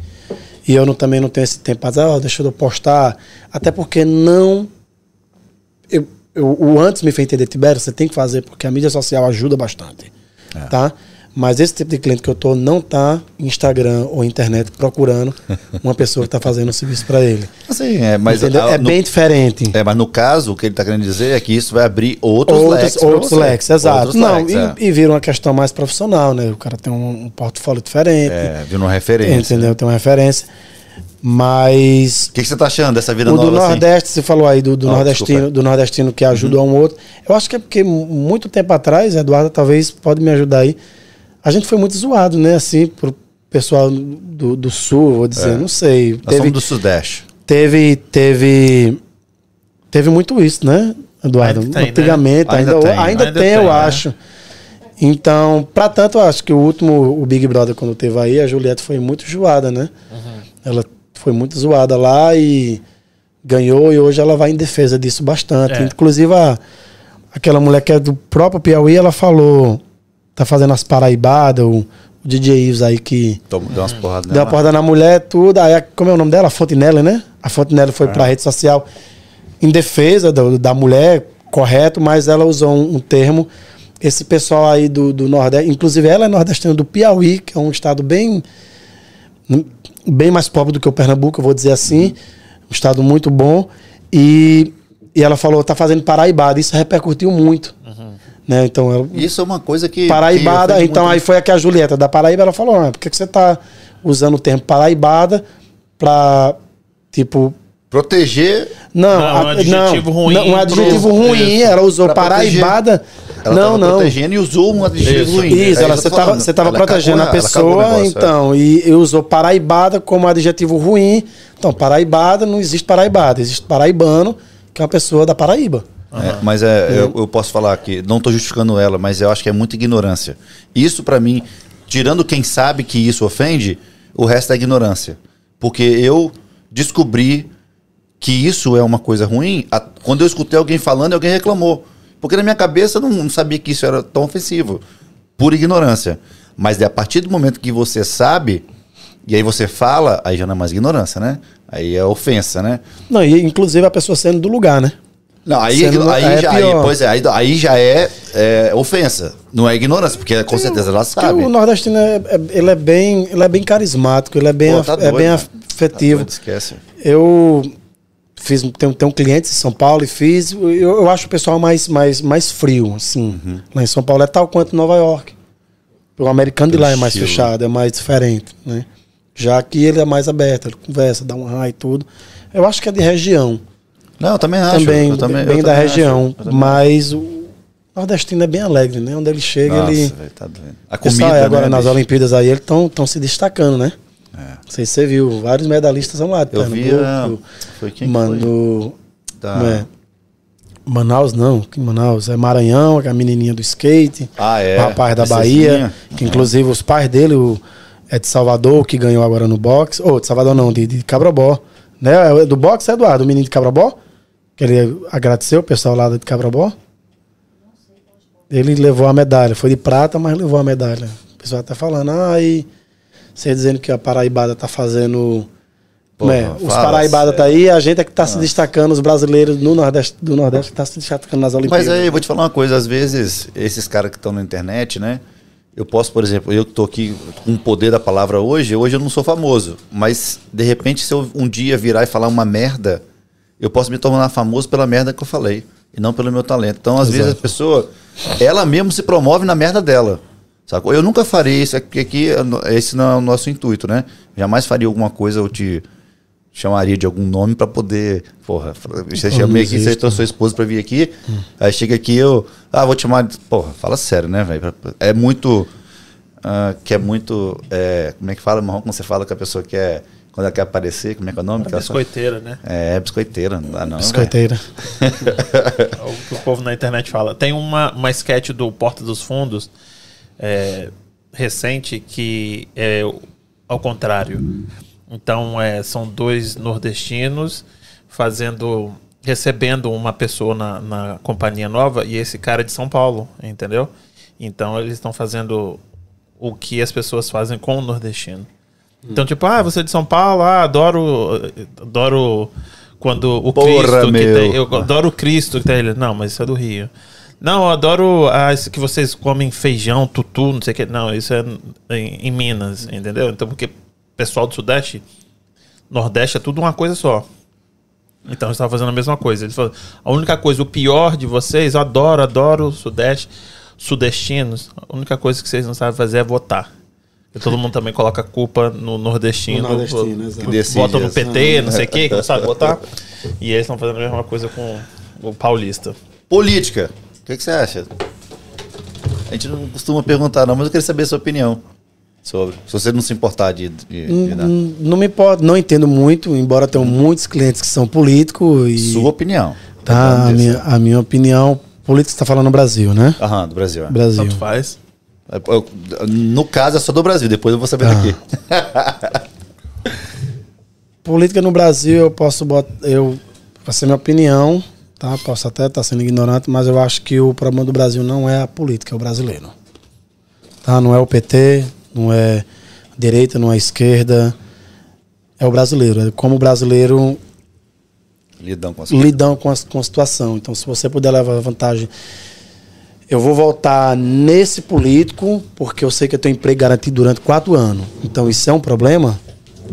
E eu não, também não tenho esse tempo para dizer, ó, deixa eu postar. Até porque não eu, eu- o antes me fez entender, Tibério, você tem que fazer, porque a mídia social ajuda bastante. Tá? Mas esse tipo de cliente que eu tô não tá em Instagram ou internet procurando uma pessoa que está fazendo o serviço para ele. Assim, é, mas a- é no- bem diferente. É, mas no caso, o que ele está querendo dizer é que isso vai abrir outros, outros leques. outros leques, exato. Outros não, leques, e, é. e vira uma questão mais profissional, né? O cara tem um, um portfólio diferente, É, viu uma referência. entendeu? Tem uma referência. Mas O que, que você tá achando dessa vida o nova do assim? Nordeste, você falou aí do, do Ah, nordestino, desculpa. do nordestino que ajuda um outro. Eu acho que é porque muito tempo atrás, Eduardo talvez pode me ajudar aí. A gente foi muito zoado, né? Assim, pro pessoal do, do sul, vou dizer, não sei. Nós Teve, somos do Sudeste. teve, teve, teve muito isso, né, Eduardo? Ainda tem, né? Antigamente, Ainda ainda, tem. ainda, Ainda tem, eu tem, né? acho. Então, pra tanto, eu acho que o último, o Big Brother, quando teve aí, a Juliette foi muito zoada, né? Uhum. Ela foi muito zoada lá e ganhou, e hoje ela vai em defesa disso bastante. É. Inclusive, a, aquela mulher que é do próprio Piauí, ela falou, tá fazendo as paraibadas, o, o DJ Ives aí que Toma- Deu umas porradas Deu uma porrada na mulher, tudo. Aí, como é o nome dela? A Fontenelle, né? A Fontenelle foi pra rede social em defesa do- da mulher, correto, mas ela usou um, um termo. Esse pessoal aí do, do Nordeste, inclusive ela é nordestina do Piauí, que é um estado bem, bem mais pobre do que o Pernambuco, eu vou dizer assim. Um estado muito bom. E, e ela falou, tá fazendo paraibada. Isso repercutiu muito. Né? Então, ela, Isso é uma coisa que. Paraibada, que então muito. aí foi aqui a Julieta da Paraíba, ela falou, ah, por que, que você tá usando o termo Paraibada pra, tipo... Proteger. Não, Não, a- um adjetivo ruim não, um adjetivo pro- ruim, Isso. ela usou Pra proteger. Paraibada. Ela não, tava não. protegendo e usou um adjetivo Isso. ruim. Isso, É ela, você eu tô tava, falando. você tava Ela protegendo cagou- a pessoa, negócio, é. então, e, e usou paraibada como adjetivo ruim. Então, paraibada não existe paraibada, existe paraibano, que é uma pessoa da Paraíba. É, mas é, eu, eu posso falar que não estou justificando ela, mas eu acho que é muita ignorância. Isso pra mim, tirando quem sabe que isso ofende, o resto é ignorância. Porque eu descobri que isso é uma coisa ruim a- quando eu escutei alguém falando e alguém reclamou. Porque na minha cabeça eu não, não sabia que isso era tão ofensivo. Por ignorância. Mas é a partir do momento que você sabe, e aí você fala, aí já não é mais ignorância, né? Aí é ofensa, né? Não, e inclusive a pessoa sendo do lugar, né? Não, aí, Sendo- aí, é já, aí, pois é, aí, aí já é, é ofensa. Não é ignorância, porque com certeza ela sabe. o nordestino é, é- ele é bem, ele é bem carismático, ele é bem, Pô, af- tá é doido, bem né? afetivo. Tá doido, esquece. Eu fiz tenho, tenho clientes em São Paulo e fiz, eu, eu acho o pessoal mais mais mais frio, assim. Uhum. Lá em São Paulo é tal quanto Nova York. O americano de lá é mais estilo. fechado, é mais diferente, né? Já que ele é mais aberto, ele conversa, dá um raio e tudo. Eu acho que é de região. Não, eu também acho. também, eu também, bem eu da também região. acho, Mas o nordestino é bem alegre, né? Onde ele chega, Nossa, ele. velho, tá doido. A pessoal comida, é agora né, nas bicho? Olimpíadas aí, eles estão se destacando, né? É. Não sei se você viu, vários medalhistas são lá. Eu vi, ah, foi quem que Mano, Tá. não é? Manaus não, que Manaus é Maranhão, que é a menininha do skate, Ah, é. o rapaz da. Bahia, que inclusive os pais dele, o, é de Salvador, que ganhou agora no boxe, ou de Salvador não, de, de Cabrobó, né? É Do boxe, Eduardo, o menino de Cabrobó, que ele agradeceu o pessoal lá de Cabrobó. Ele levou a medalha, foi de prata, mas levou a medalha. O pessoal tá falando, ah, e você dizendo que a Paraibada tá fazendo. É? Porra, Os Paraibada tá aí, a gente é que tá se destacando, os brasileiros no Nordeste, do Nordeste que tá se destacando nas Olimpíadas. Mas aí, eu vou te falar uma coisa, às vezes, esses caras que estão na internet, né? Eu posso, por exemplo, eu que tô aqui com o poder da palavra hoje, hoje eu não sou famoso. Mas, de repente, se eu um dia virar e falar uma merda, eu posso me tornar famoso pela merda que eu falei. E não pelo meu talento. Então, às vezes, a pessoa, ela mesmo se promove na merda dela. Sacou? Eu nunca farei isso, porque aqui esse não é o nosso intuito, né? Jamais faria alguma coisa, eu te chamaria de algum nome pra poder. Porra, você chamei aqui, você trouxe sua esposa pra vir aqui. Aí chega aqui, eu. Ah, vou te chamar. Porra, fala sério, né, velho? É muito. ah, que é muito. é, como é que fala, Marrom, quando você fala que a pessoa quer. Quando ela quer aparecer, como é que é o nome? Fala? Biscoiteira, né? É, biscoiteira, não dá não. velho. Biscoiteira. É o que o povo na internet fala. Tem uma, uma sketch do Porta dos Fundos é, recente que é ao contrário. Então, é, são dois nordestinos fazendo recebendo uma pessoa na, na companhia nova e esse cara é de São Paulo, entendeu? Então, eles estão fazendo o que as pessoas fazem com o nordestino. Então, tipo, ah, você é de São Paulo, ah, adoro, adoro quando o Porra, Cristo que meu. tem, eu adoro o Cristo que tem ele. Não, mas isso é do Rio. Não, eu adoro ah, isso que vocês comem feijão, tutu, não sei o que. Não, isso é em, em Minas, entendeu? Então, porque pessoal do Sudeste, Nordeste é tudo uma coisa só. Então, eles estavam fazendo a mesma coisa. Eles falaram, a única coisa, o pior de vocês, eu adoro, adoro o Sudeste, sudestinos. A única coisa que vocês não sabem fazer é votar. E todo mundo também coloca a culpa no nordestino. No nordestino, exato. Que decide Votam no. PT, não sei o que, que não sabe votar. E eles estão fazendo a mesma coisa com o paulista. Política. O que, que você acha? A gente não costuma perguntar, não, mas eu queria saber a sua opinião sobre. Se você não se importar de, de, de dar. Hum, Não me importa, não entendo muito, embora tenham muitos clientes que são políticos e Sua opinião. tá, a Vamos minha, a minha opinião, político está falando no Brasil, né? Aham, do Brasil. é. Brasil. Tanto faz. No caso é só do Brasil, depois eu vou saber Tá. daqui. Política no Brasil, eu posso botar, eu, vai ser minha opinião, tá? Posso até estar sendo ignorante, mas eu acho que o problema do Brasil não é a política, é o brasileiro. Tá? Não é o PT, não é a direita, não é a esquerda, é o brasileiro. É como o brasileiro Lidam com as lidam com a, com a situação. Então, se você puder levar vantagem, eu vou votar nesse político porque eu sei que eu tenho emprego garantido durante quatro anos. Então, isso é um problema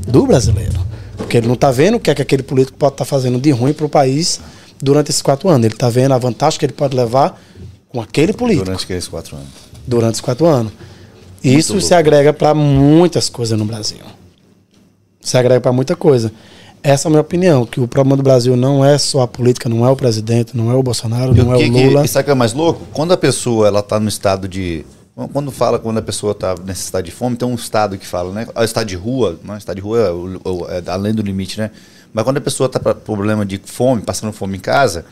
do brasileiro. Porque ele não está vendo o que é que aquele político pode estar fazendo de ruim para o país durante esses quatro anos. Ele está vendo a vantagem que ele pode levar com aquele político durante aqueles quatro anos. durante os quatro anos. E isso louco. se agrega para muitas coisas no Brasil. Se agrega para muita coisa. Essa é a minha opinião, que o problema do Brasil não é só a política, não é o presidente, não é o Bolsonaro, não é que, o que- Lula. e sabe o que é mais louco? Quando a pessoa ela tá no estado de. Quando fala quando a pessoa está nesse estado de fome, tem um estado que fala, né? O estado de rua, não, estado de rua é, o- o- é além do limite, né? Mas quando a pessoa está com problema de fome, passando fome em casa,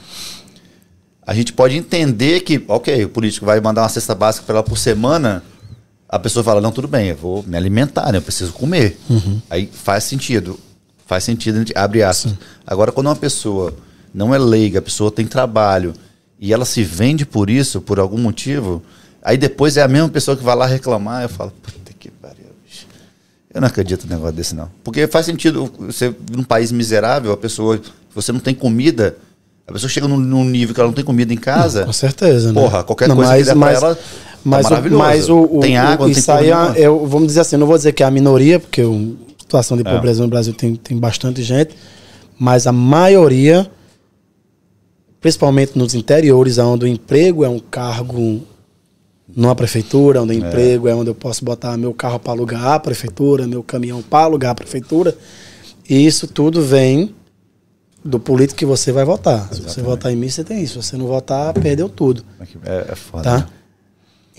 a gente pode entender que, ok, o político vai mandar uma cesta básica para ela por semana, a pessoa fala, não, tudo bem, eu vou me alimentar, né? Eu preciso comer. Aí faz sentido. Faz sentido, a gente abre aspas. Agora, quando uma pessoa não é leiga, a pessoa tem trabalho e ela se vende por isso, por algum motivo, aí depois é a mesma pessoa que vai lá reclamar, eu falo, puta que pariu, bicho. Eu não acredito num negócio desse, não. Porque faz sentido, você, num país miserável, a pessoa, você não tem comida, a pessoa chega num, num nível que ela não tem comida em casa. Com certeza, né? Porra, qualquer Não, coisa mas- que der pra mas- ela, tá Mas, o, maravilhoso. mas o, o- tem água, o, tem isso aí, porra é- eu, vamos dizer assim, eu não vou dizer que é a minoria, porque o- a situação de É. pobreza no Brasil tem, tem bastante gente, mas a maioria, principalmente nos interiores, onde o emprego é um cargo numa prefeitura, onde o emprego é onde eu posso botar meu carro para alugar a prefeitura, meu caminhão para alugar a prefeitura, e isso tudo vem do político que você vai votar. Se você Exatamente. votar em mim, você tem isso. Se você não votar, perdeu tudo. É, é foda. Tá?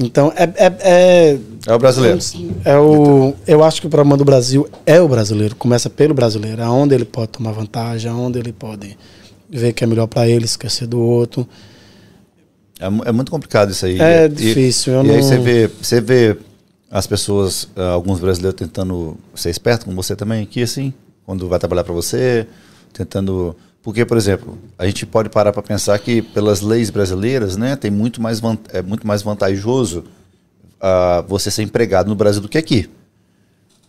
Então, é, é, é, É o brasileiro. é o, eu acho que o problema do Brasil é o brasileiro. Começa pelo brasileiro. Aonde ele pode tomar vantagem, aonde ele pode ver que é melhor para ele, esquecer do outro. É, é muito complicado isso aí. É E- difícil, E, aí não- você vê, você vê as pessoas, ah, alguns brasileiros tentando ser esperto, como você também aqui, assim, quando vai trabalhar para você, tentando. Porque, por exemplo, a gente pode parar para pensar que pelas leis brasileiras, né, tem muito mais é muito mais vantajoso ah, você ser empregado no Brasil do que aqui.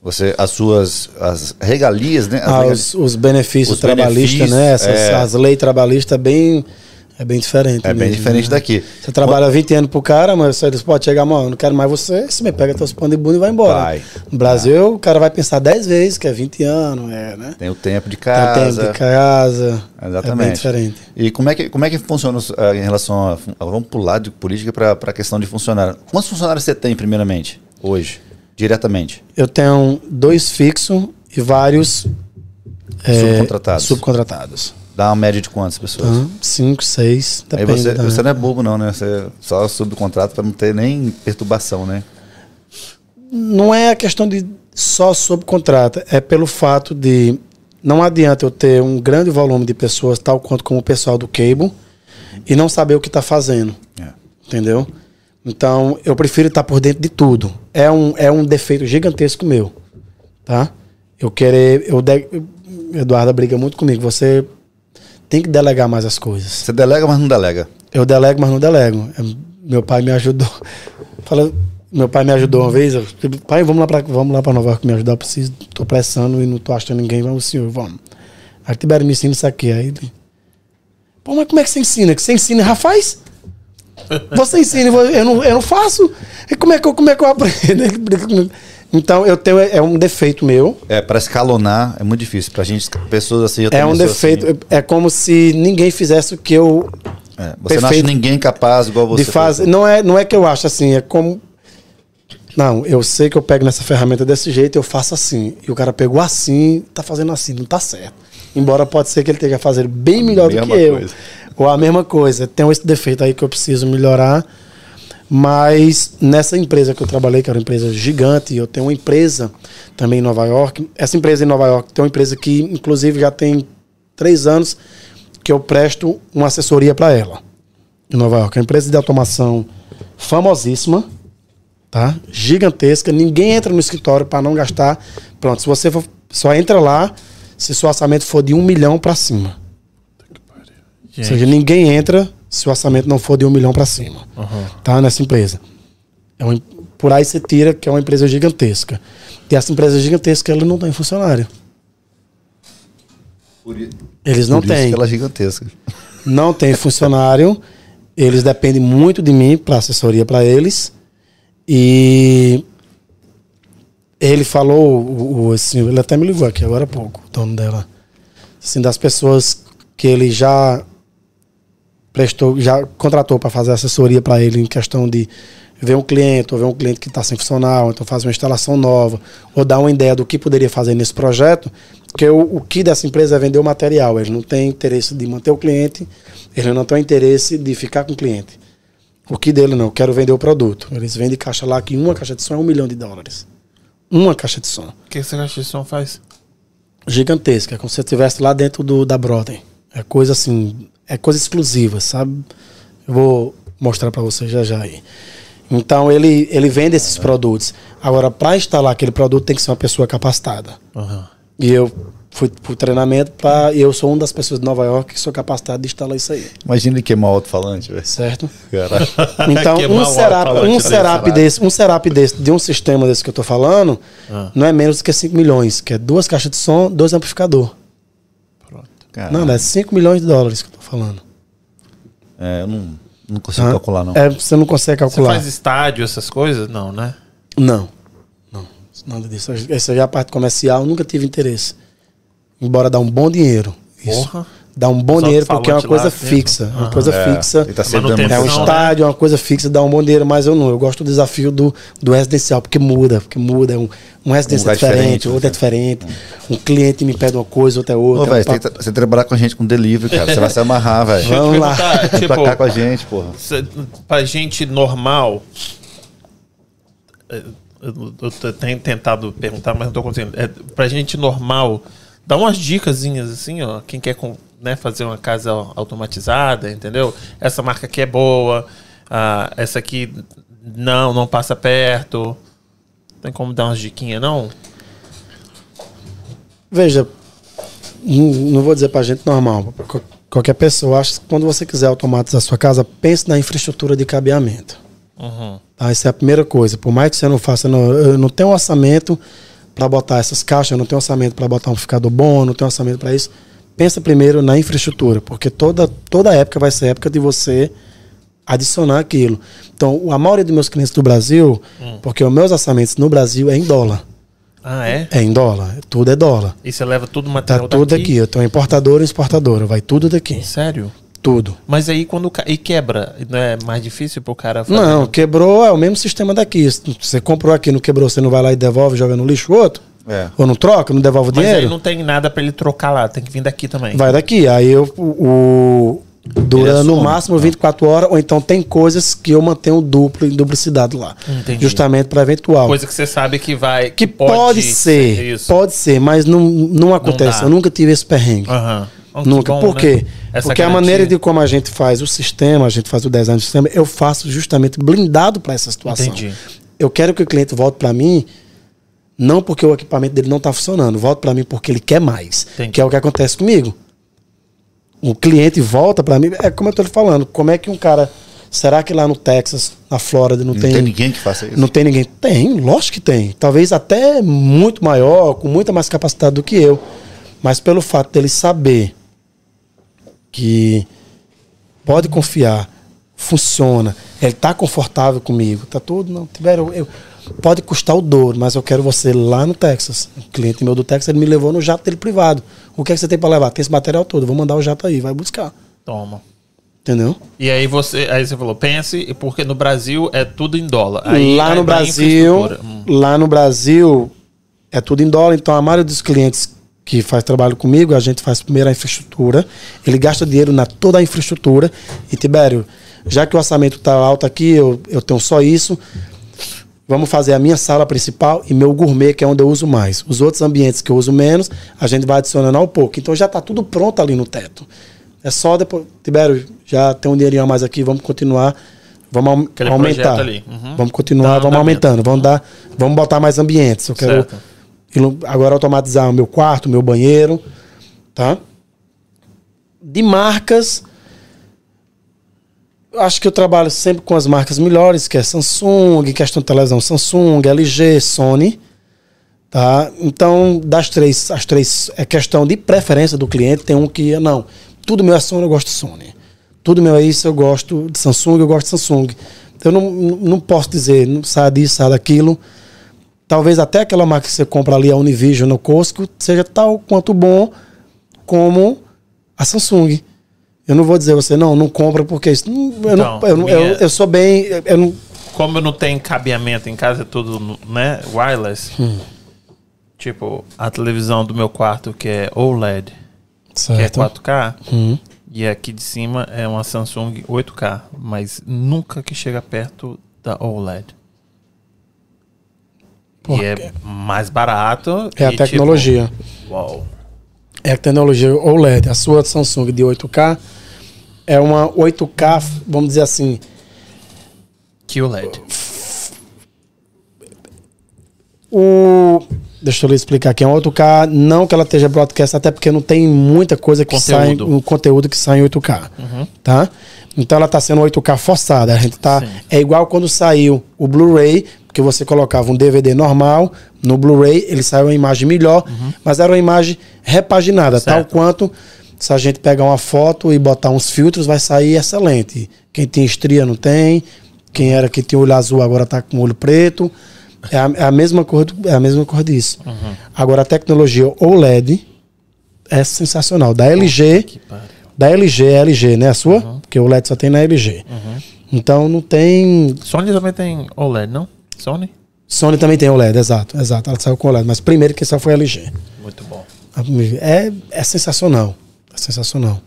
Você, as suas as regalias, né? as Ah, regali- os, os benefícios Os trabalhistas, né? Essas, é. As leis trabalhistas bem, é bem diferente. é bem mesmo, diferente né? daqui. Você trabalha 20 anos pro cara, mas você pode chegar, mano, não quero mais você, você me pega teus panos de bunda e vai embora. Vai. No Brasil, o cara vai pensar 10 vezes que é 20 anos, é, né? Tem o tempo de Tem casa. tempo de casa. Exatamente. É bem diferente. E como é que, como é que funciona ah, em relação a. Vamos pular de política para a questão de funcionário. Quantos funcionários você tem, primeiramente, hoje? Diretamente? Eu tenho dois fixos e vários é, Subcontratados. Dá uma média de quantas pessoas? Então, cinco, seis, Aí depende. você, da- você não é bobo, não, né? Você só subcontrata para não ter nem perturbação, né? Não é a questão de só subcontrata, é pelo fato de não adianta eu ter um grande volume de pessoas, tal quanto como o pessoal do cable, e não saber o que está fazendo. É. Entendeu? Então, eu prefiro estar por dentro de tudo. É um, é um defeito gigantesco meu. Tá? Eu querer. Eu de, Eduarda briga muito comigo. Você tem que delegar mais as coisas. Você delega, mas não delega. Eu delego, mas não delego. É, Meu pai me ajudou. Fala, meu pai me ajudou uma vez. Eu, pai, vamos lá para vamos lá para Nova York me ajudar. Eu preciso, tô pressando e não tô achando ninguém. Vamos, senhor, vamos. Aí Tibério me ensina isso aqui. Aí ele, pô, mas como é que você ensina? Que você ensina, já faz? Você ensina, eu não, eu não faço. E como é que eu, como é que eu aprendo? Então, eu tenho. É um defeito meu. É, para escalonar é muito difícil. Pra gente, pessoas assim. Eu É um sou defeito. assim. É como se ninguém fizesse o que eu. É, você não acha ninguém capaz igual você. de fazer. Não é, não é que eu acho assim, é como. Não, eu sei que eu pego nessa ferramenta desse jeito, eu faço assim. E o cara pegou assim, tá fazendo assim, não tá certo. Embora pode ser que ele esteja fazendo bem melhor do que Mesma eu. coisa. Ou a mesma coisa. Tem esse defeito aí que eu preciso melhorar. Mas nessa empresa que eu trabalhei, que era uma empresa gigante, eu tenho uma empresa também em Nova York. Essa empresa em Nova York tem uma empresa que, inclusive, já tem três anos que eu presto uma assessoria para ela. Em Nova York. É uma empresa de automação famosíssima, tá? Gigantesca. Ninguém entra no escritório para não gastar. Pronto, se você for, só entra lá se seu orçamento for de um milhão para cima. Ou seja, ninguém entra se o orçamento não for de um milhão para cima. Tá? Nessa empresa. É uma, por aí você tira que é uma empresa gigantesca. E essa empresa gigantesca, ela não tem funcionário. Por, Eles não por isso têm. que ela é gigantesca. Não tem funcionário. Eles dependem muito de mim para assessoria para eles. E ele falou, o, o- assim, ele até me ligou aqui agora há pouco, o dono dela. Assim, das pessoas que ele já prestou, já contratou para fazer assessoria para ele em questão de ver um cliente, ou ver um cliente que está sem funcionar, ou então fazer uma instalação nova, ou dar uma ideia do que poderia fazer nesse projeto, porque o, o que dessa empresa é vender o material, ele não tem interesse de manter o cliente, ele não tem interesse de ficar com o cliente. O que dele não, eu quero vender o produto. Eles vendem caixa lá que uma caixa de som é um milhão de dólares. Uma caixa de som. O que essa caixa de som faz? Gigantesca, é como se você estivesse lá dentro do, da Broadway. É coisa assim, é coisa exclusiva, sabe? Eu vou mostrar para vocês já já aí. Então ele, ele vende esses produtos. Agora, para instalar aquele produto tem que ser uma pessoa capacitada. E eu fui pro treinamento para eu sou uma das pessoas de Nova York que sou capacitado de instalar isso aí, Imagina ele queimar o alto-falante, velho. certo? Caralho. Então, um setup, alto-falante um setup vai. desse, um setup desse, de um sistema desse que eu tô falando, Ah. não é menos do que 5 milhões, que é duas caixas de som, dois amplificador. Caralho. Não, é 5 milhões de dólares que eu tô falando. É, eu não, não consigo Hã? calcular, não. É, você não consegue Você calcular. faz estádio, essas coisas? Não, né? Não. Não. Nada disso. Essa já é a parte comercial, nunca tive interesse. Embora dá um bom dinheiro. Isso. Porra. Dá um bom Só dinheiro porque é uma coisa fixa. Uma coisa É, fixa. ele tá É um né? estádio, é uma coisa fixa, dá um bom dinheiro, mas eu não. Eu gosto do desafio do, do residencial, porque muda, porque muda. Um, um residencial lugar é diferente, diferente, outro é né? diferente. Um cliente me pede uma coisa, outro é Ô, outra. velho, É um você tem que tra- você trabalhar com a gente com delivery, cara. Você vai se amarrar, velho. Eu Vamos lá. Vem pra cá tipo, com a gente, porra. cê- pra gente normal. é, Eu, eu tô- tenho tentado perguntar, mas não tô conseguindo. É, pra gente normal, dá umas dicasinhas assim, ó. Quem quer com- né, fazer uma casa automatizada, entendeu? Essa marca aqui é boa, ah, essa aqui não, não passa perto. Tem como dar umas diquinhas, não? Veja, não vou dizer pra gente normal, qualquer pessoa. Acho que quando você quiser automatizar a sua casa, pense na infraestrutura de cabeamento. Uhum. Tá? Essa é a primeira coisa. Por mais que você não faça, não, eu não tenho orçamento para botar essas caixas, eu não tenho orçamento para botar um amplificador bom, eu não tenho orçamento para isso. Pensa primeiro na infraestrutura, porque toda, toda época vai ser época de você adicionar aquilo. Então, a maioria dos meus clientes do Brasil, porque os meus orçamentos no Brasil é em dólar. Ah, é? É em dólar, tudo é dólar. E você leva tudo Tá material tudo daqui? aqui. Eu tenho importadora e exportadora, vai tudo daqui. Sério? Tudo. Mas aí quando e quebra, não é mais difícil pro cara fazer? Não, quebrou é o mesmo sistema daqui. Você comprou aqui, não quebrou, você não vai lá e devolve, joga no lixo outro? É. Ou não troca, não devolve o Mas aí dinheiro? não tem nada pra ele trocar lá, tem que vir daqui também. Vai daqui. Aí eu, o, o- dura Ele no máximo 24 horas, ou então tem coisas que eu mantenho duplo em duplicidade lá. Entendi. Justamente para eventual. Coisa que você sabe que vai. que pode, ser, Isso. pode ser, mas não, não acontece. dá. eu nunca tive esse perrengue. Aham. Oh, que Nunca. bom, Por né? quê? Essa Porque a garantia. maneira de como a gente faz o sistema, a gente faz o design do sistema, eu faço justamente blindado para essa situação. Entendi. Eu quero que o cliente volte para mim, não porque o equipamento dele não está funcionando, volte para mim porque ele quer mais. Entendi. Que é o que acontece comigo. O cliente volta para mim, é como eu estou falando, como é que um cara. Será que lá no Texas, na Flórida, não, Não tem ninguém que faça isso. Não tem ninguém? Tem, lógico que tem. Talvez até muito maior, com muita mais capacidade do que eu. Mas pelo fato dele saber que pode confiar, funciona, ele tá confortável comigo, tá tudo, não, Tibério, eu, pode custar o dobro, mas eu quero você lá no Texas. O cliente meu do Texas, ele me levou no jato dele privado. O que é que você tem para levar? Tem esse material todo, vou mandar o jato aí, vai buscar. Toma. Entendeu? E aí você, aí você falou, pense, porque no Brasil é tudo em dólar. Aí, lá aí no Brasil. Hum. lá no Brasil é tudo em dólar, então a maioria dos clientes que faz trabalho comigo, a gente faz primeiro a infraestrutura, ele gasta dinheiro na toda a infraestrutura. E Tibério, já que o orçamento está alto aqui, eu, eu tenho só isso. Vamos fazer a minha sala principal e meu gourmet, que é onde eu uso mais. Os outros ambientes que eu uso menos, a gente vai adicionando ao pouco. Então já está tudo pronto ali no teto. É só depois. Tibério, já tem um dinheirinho a mais aqui, vamos continuar. Vamos Aquele aumentar. Uhum. Vamos continuar, vamos aumentando. Vamos, dar, vamos botar mais ambientes. Eu quero Certo. agora automatizar o meu quarto, o meu banheiro. Tá? De marcas. Acho que eu trabalho sempre com as marcas melhores, que é Samsung, questão de televisão Samsung, LG, Sony. Tá? Então, das três, as três é questão de preferência do cliente. Tem um que não, tudo meu é Sony, eu gosto de Sony. Tudo meu é isso, eu gosto de Samsung, eu gosto de Samsung. Então, eu não, não posso dizer, não sai disso, sai daquilo. Talvez até aquela marca que você compra ali, a Univision no Costco, seja tal quanto bom como a Samsung. Eu não vou dizer a você, não, não compra porque isso. Eu, não, Então, eu, não- eu, minha- eu sou bem. Eu não, Como eu não tenho cabeamento em casa, é tudo, né, wireless. Hum. Tipo, a televisão do meu quarto, que é OLED, que é certo. 4K, Hum. e aqui de cima é uma Samsung 8K, mas nunca que chega perto da OLED. Por e é mais barato. É a e, tecnologia. Tipo, uau. É a tecnologia OLED. A sua Samsung de 8K é uma 8K, vamos dizer assim, QLED. o. Deixa eu lhe explicar aqui. É um 8K, não que ela esteja broadcast, até porque não tem muita coisa que sai, Conteúdo. um conteúdo que sai em 8K. Tá? Então ela está sendo 8K forçada. A gente tá, Sim. é igual quando saiu o Blu-ray, que você colocava um DVD normal no Blu-ray, ele saiu uma imagem melhor, mas era uma imagem repaginada, tal Certo. quanto se a gente pegar uma foto e botar uns filtros, vai sair excelente. Quem tem estria não tem, quem era que tinha olho azul agora está com olho preto. É a, é a mesma cor, do- é a mesma cor disso. Agora a tecnologia OLED é sensacional. Da LG, da LG é LG, né? A sua? Porque o LED só tem na LG. Então não tem. Sony também tem OLED, não? Sony? Sony também tem OLED, exato, exato. Ela saiu com OLED, mas primeiro que só foi LG. Muito bom. É, é sensacional. É sensacional.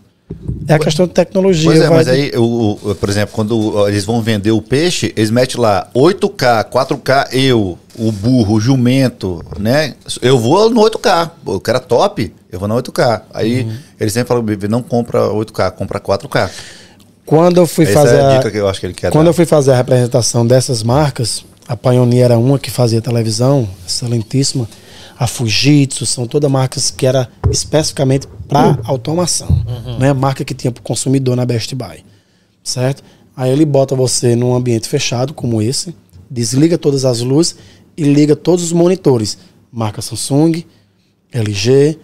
É a questão de tecnologia. Pois é, mas aí, o, o- por exemplo, quando eles vão vender o peixe, eles metem lá 8K, 4K, eu, o burro, o jumento, né? Eu vou no 8K. O cara top, eu vou no 8K. Aí Uhum. eles sempre falam, "Bebê, não compra 8K, compra 4K. Quando eu fui Essa fazer. é a a- dica que eu acho que ele quer Quando dar. eu fui fazer a representação dessas marcas, a Pioneer era uma que fazia televisão, excelentíssima. A Fujitsu, são todas marcas que era especificamente para automação. Não é marca que tinha para o consumidor na Best Buy. Certo? Aí ele bota você num ambiente fechado como esse, desliga todas as luzes e liga todos os monitores. Marca Samsung, LG,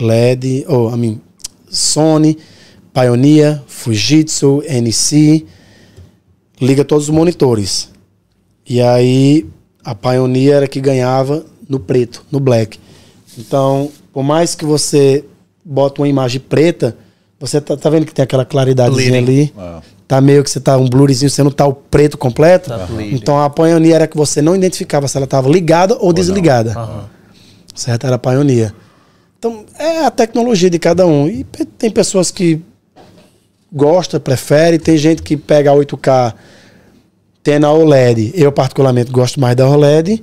LED, ou I mean, Sony, Pioneer, Fujitsu, NC, liga todos os monitores. E aí a Pioneer era que ganhava no preto, no black. Então, por mais que você bota uma imagem preta, você tá, tá vendo que tem aquela claridadezinha Bleeding. ali? Ah. Tá meio que você tá um blurzinho, você não tá o preto completo. Tá então a Pioneer era que você não identificava se ela estava ligada ou, desligada. Aham. Certo? Era a Pioneer. Então, é a tecnologia de cada um. E tem pessoas que gosta, prefere, tem gente que pega a 8K tendo a OLED. Eu, particularmente, gosto mais da OLED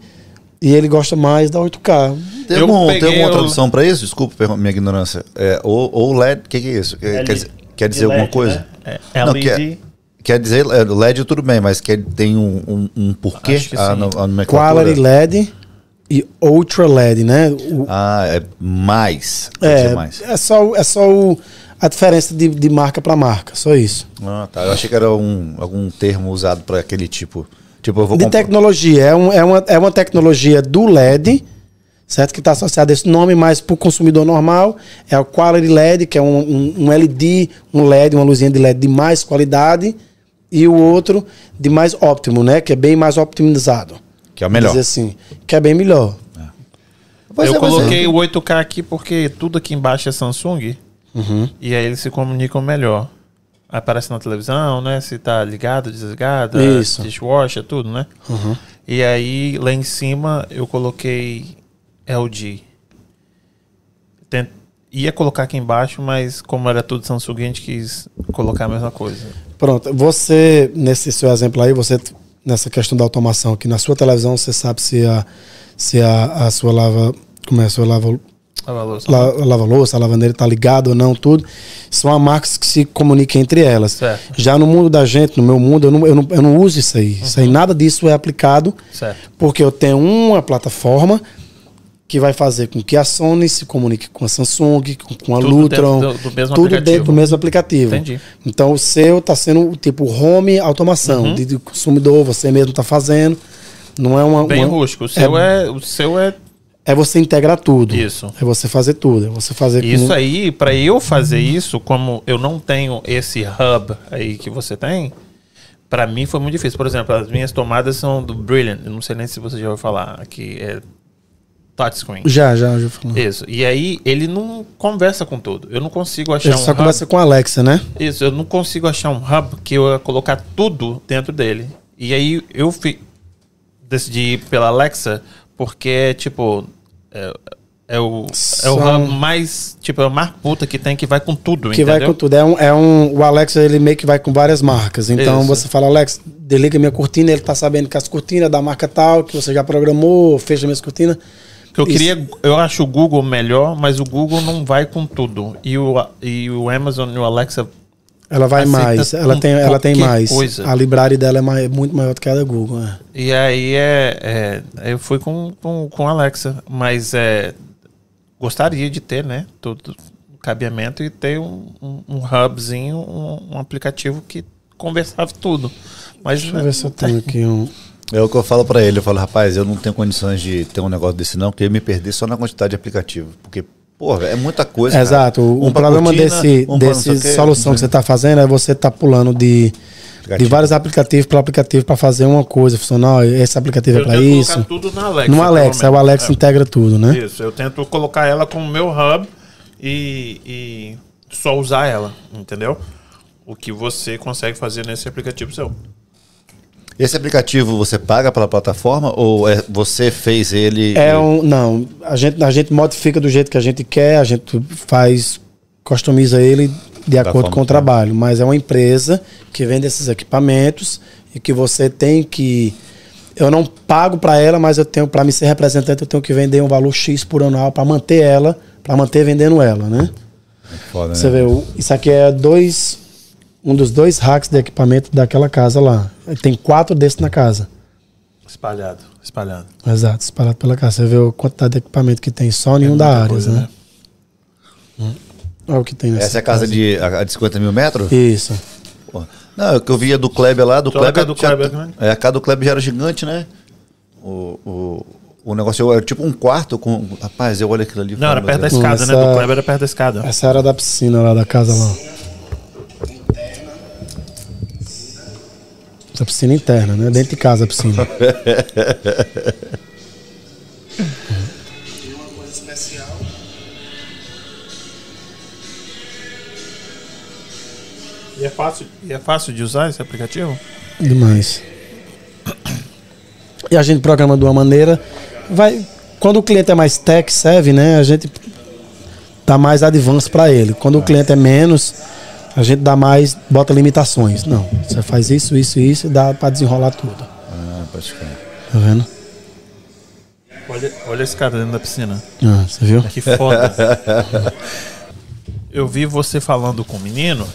e ele gosta mais da 8K. Tem, Eu algum- tem alguma o- tradução pra isso? Desculpa minha ignorância. É, ou, ou LED, o que, que é isso? Quer, L- quer dizer, quer dizer de alguma LED, coisa? né? É Não, LED. quer, quer dizer, é, LED tudo bem, mas quer, tem um, um, um porquê que a, a nomenclatura? Quality LED e Ultra LED, né? O- Ah, é mais. é, mais. é só, é só o- a diferença de, de marca para marca, só isso. Ah, tá. Eu achei que era um, algum termo usado para aquele tipo. Tipo, eu vou de comprar. tecnologia. É, um- é, uma, é uma tecnologia do LED, certo? Que está associada a esse nome, mas para o consumidor normal é o Quality LED, que é um, um- um LED, um LED, uma luzinha de LED de mais qualidade, e o outro de mais óptimo, né? Que é bem mais optimizado. Que é o melhor. Dizer assim, que é bem melhor. Pois eu é, pois é. coloquei o 8K aqui porque tudo aqui embaixo é Samsung. E aí eles se comunicam melhor. Aparece na televisão, né? Se tá ligado, desligado, Isso. dishwasher, tudo, né? E aí lá em cima eu coloquei LG. Tent- Ia colocar aqui embaixo, mas como era tudo Samsung, a gente quis colocar a mesma coisa. Pronto, você, nesse seu exemplo aí, você, nessa questão da automação, que na sua televisão você sabe se a, se a, a sua lava, como é, a sua lava, A louça. la- lava louça, a lavandeira está ligada ou não, tudo, são marcas que se comunicam entre elas. Certo. Já no mundo da gente, no meu mundo, eu não, eu não, eu não uso isso aí. Isso aí, nada disso é aplicado, Certo. porque eu tenho uma plataforma que vai fazer com que a Sony se comunique com a Samsung, com, com a Tudo Lutron, dentro do- do mesmo tudo aplicativo. dentro do mesmo aplicativo. Entendi. Então o seu está sendo tipo home automação, Uhum. de, de consumidor, você mesmo está fazendo. Não é uma. Bem uma- rústico. O seu é, o seu é É você integrar tudo. Isso. É você fazer tudo. É você fazer Isso com- aí, para eu fazer isso, como eu não tenho esse hub aí que você tem, para mim foi muito difícil. Por exemplo, as minhas tomadas são do Brilliant. Eu não sei nem se você já ouviu falar, que é touchscreen. Já, já, já falei. Isso. E aí ele não conversa com tudo. Eu não consigo achar Ele um só hub. conversa com a Alexa, né? Isso, eu não consigo achar um hub que eu ia colocar tudo dentro dele. E aí eu fi- decidi ir pela Alexa, porque, tipo, é, é o, é o São- mais, tipo, é o mais puta que tem que vai com tudo, Que entendeu? vai com tudo. É um, é um, o Alexa, ele meio que vai com várias marcas. Então Isso. você fala, Alexa, desliga minha cortina, ele tá sabendo que as cortinas da marca tal, que você já programou, fecha minhas cortinas. Que eu Isso. queria, eu acho o Google melhor, mas o Google não vai com tudo. E o, e o Amazon e o Alexa Ela vai Aceita mais, ela tem, ela tem mais. coisa. A library dela é mais- muito maior do que a da Google. é. E aí é, é, eu fui com, com, com a Alexa, mas é, gostaria de ter, né? Todo o cabeamento e ter um, um, um hubzinho, um, um aplicativo que conversava tudo. Mas Deixa eu ver se eu tenho aqui um. É o que eu falo pra ele. Eu falo, rapaz, eu não tenho condições de ter um negócio desse não, porque eu ia me perder só na quantidade de aplicativo. Porque, porra, é muita coisa. cara. Exato. O, Um o pra problema cortina, desse, um desse o quê. solução que você está fazendo é você tá pulando de, de vários aplicativos para aplicativo para fazer uma coisa. Funcionar, esse aplicativo é eu para tento isso. tudo na Alexa. No Alexa, o. Alexa É. integra tudo, né? Isso, eu tento colocar ela como meu hub e, e só usar ela, entendeu? O que você consegue fazer nesse aplicativo seu. Esse aplicativo você paga pela plataforma ou é, você fez ele? É um. Não, a gente, a gente modifica do jeito que a gente quer, a gente faz, customiza ele de Da acordo com o que- trabalho. Mas é uma empresa que vende esses equipamentos e que você tem que. Eu não pago para ela, mas eu tenho, para me ser representante, eu tenho que vender um valor X por anual para manter ela, para manter vendendo ela, né? Foda, né? Você vê, o- isso aqui é dois. Um dos dois racks de equipamento daquela casa lá. Tem quatro desses na casa. Espalhado, espalhado. Exato, espalhado pela casa. Você vê a quantidade de equipamento que tem só nenhum da muita área, coisa, né? Hum. Olha o que tem nessa Essa é a casa de, a, de 50 mil metros? Isso. Pô. Não, o que eu via do Kleber lá, do Só a casa do já- Kleber, né? É, a casa do Kleber já era gigante, né? O, o, o negócio era tipo um quarto com. Rapaz, eu olho aquilo ali. Não, era perto da escada, né? Essa- Do Kleber era perto da escada. Essa era da piscina lá da casa lá. Essa piscina interna, né? Dentro de casa a piscina. E é fácil, e é fácil de usar esse aplicativo? Demais. E a gente programa de uma maneira. Vai, quando o cliente é mais tech serve, né? A gente dá mais advance para ele. Quando o cliente é menos, a gente dá mais, bota limitações. Não, você faz isso, isso e isso e dá para desenrolar tudo. Ah, pode crer. Tá vendo? Olha, olha esse cara dentro da piscina. Ah, você viu? Que foda. Eu vi você falando com o menino.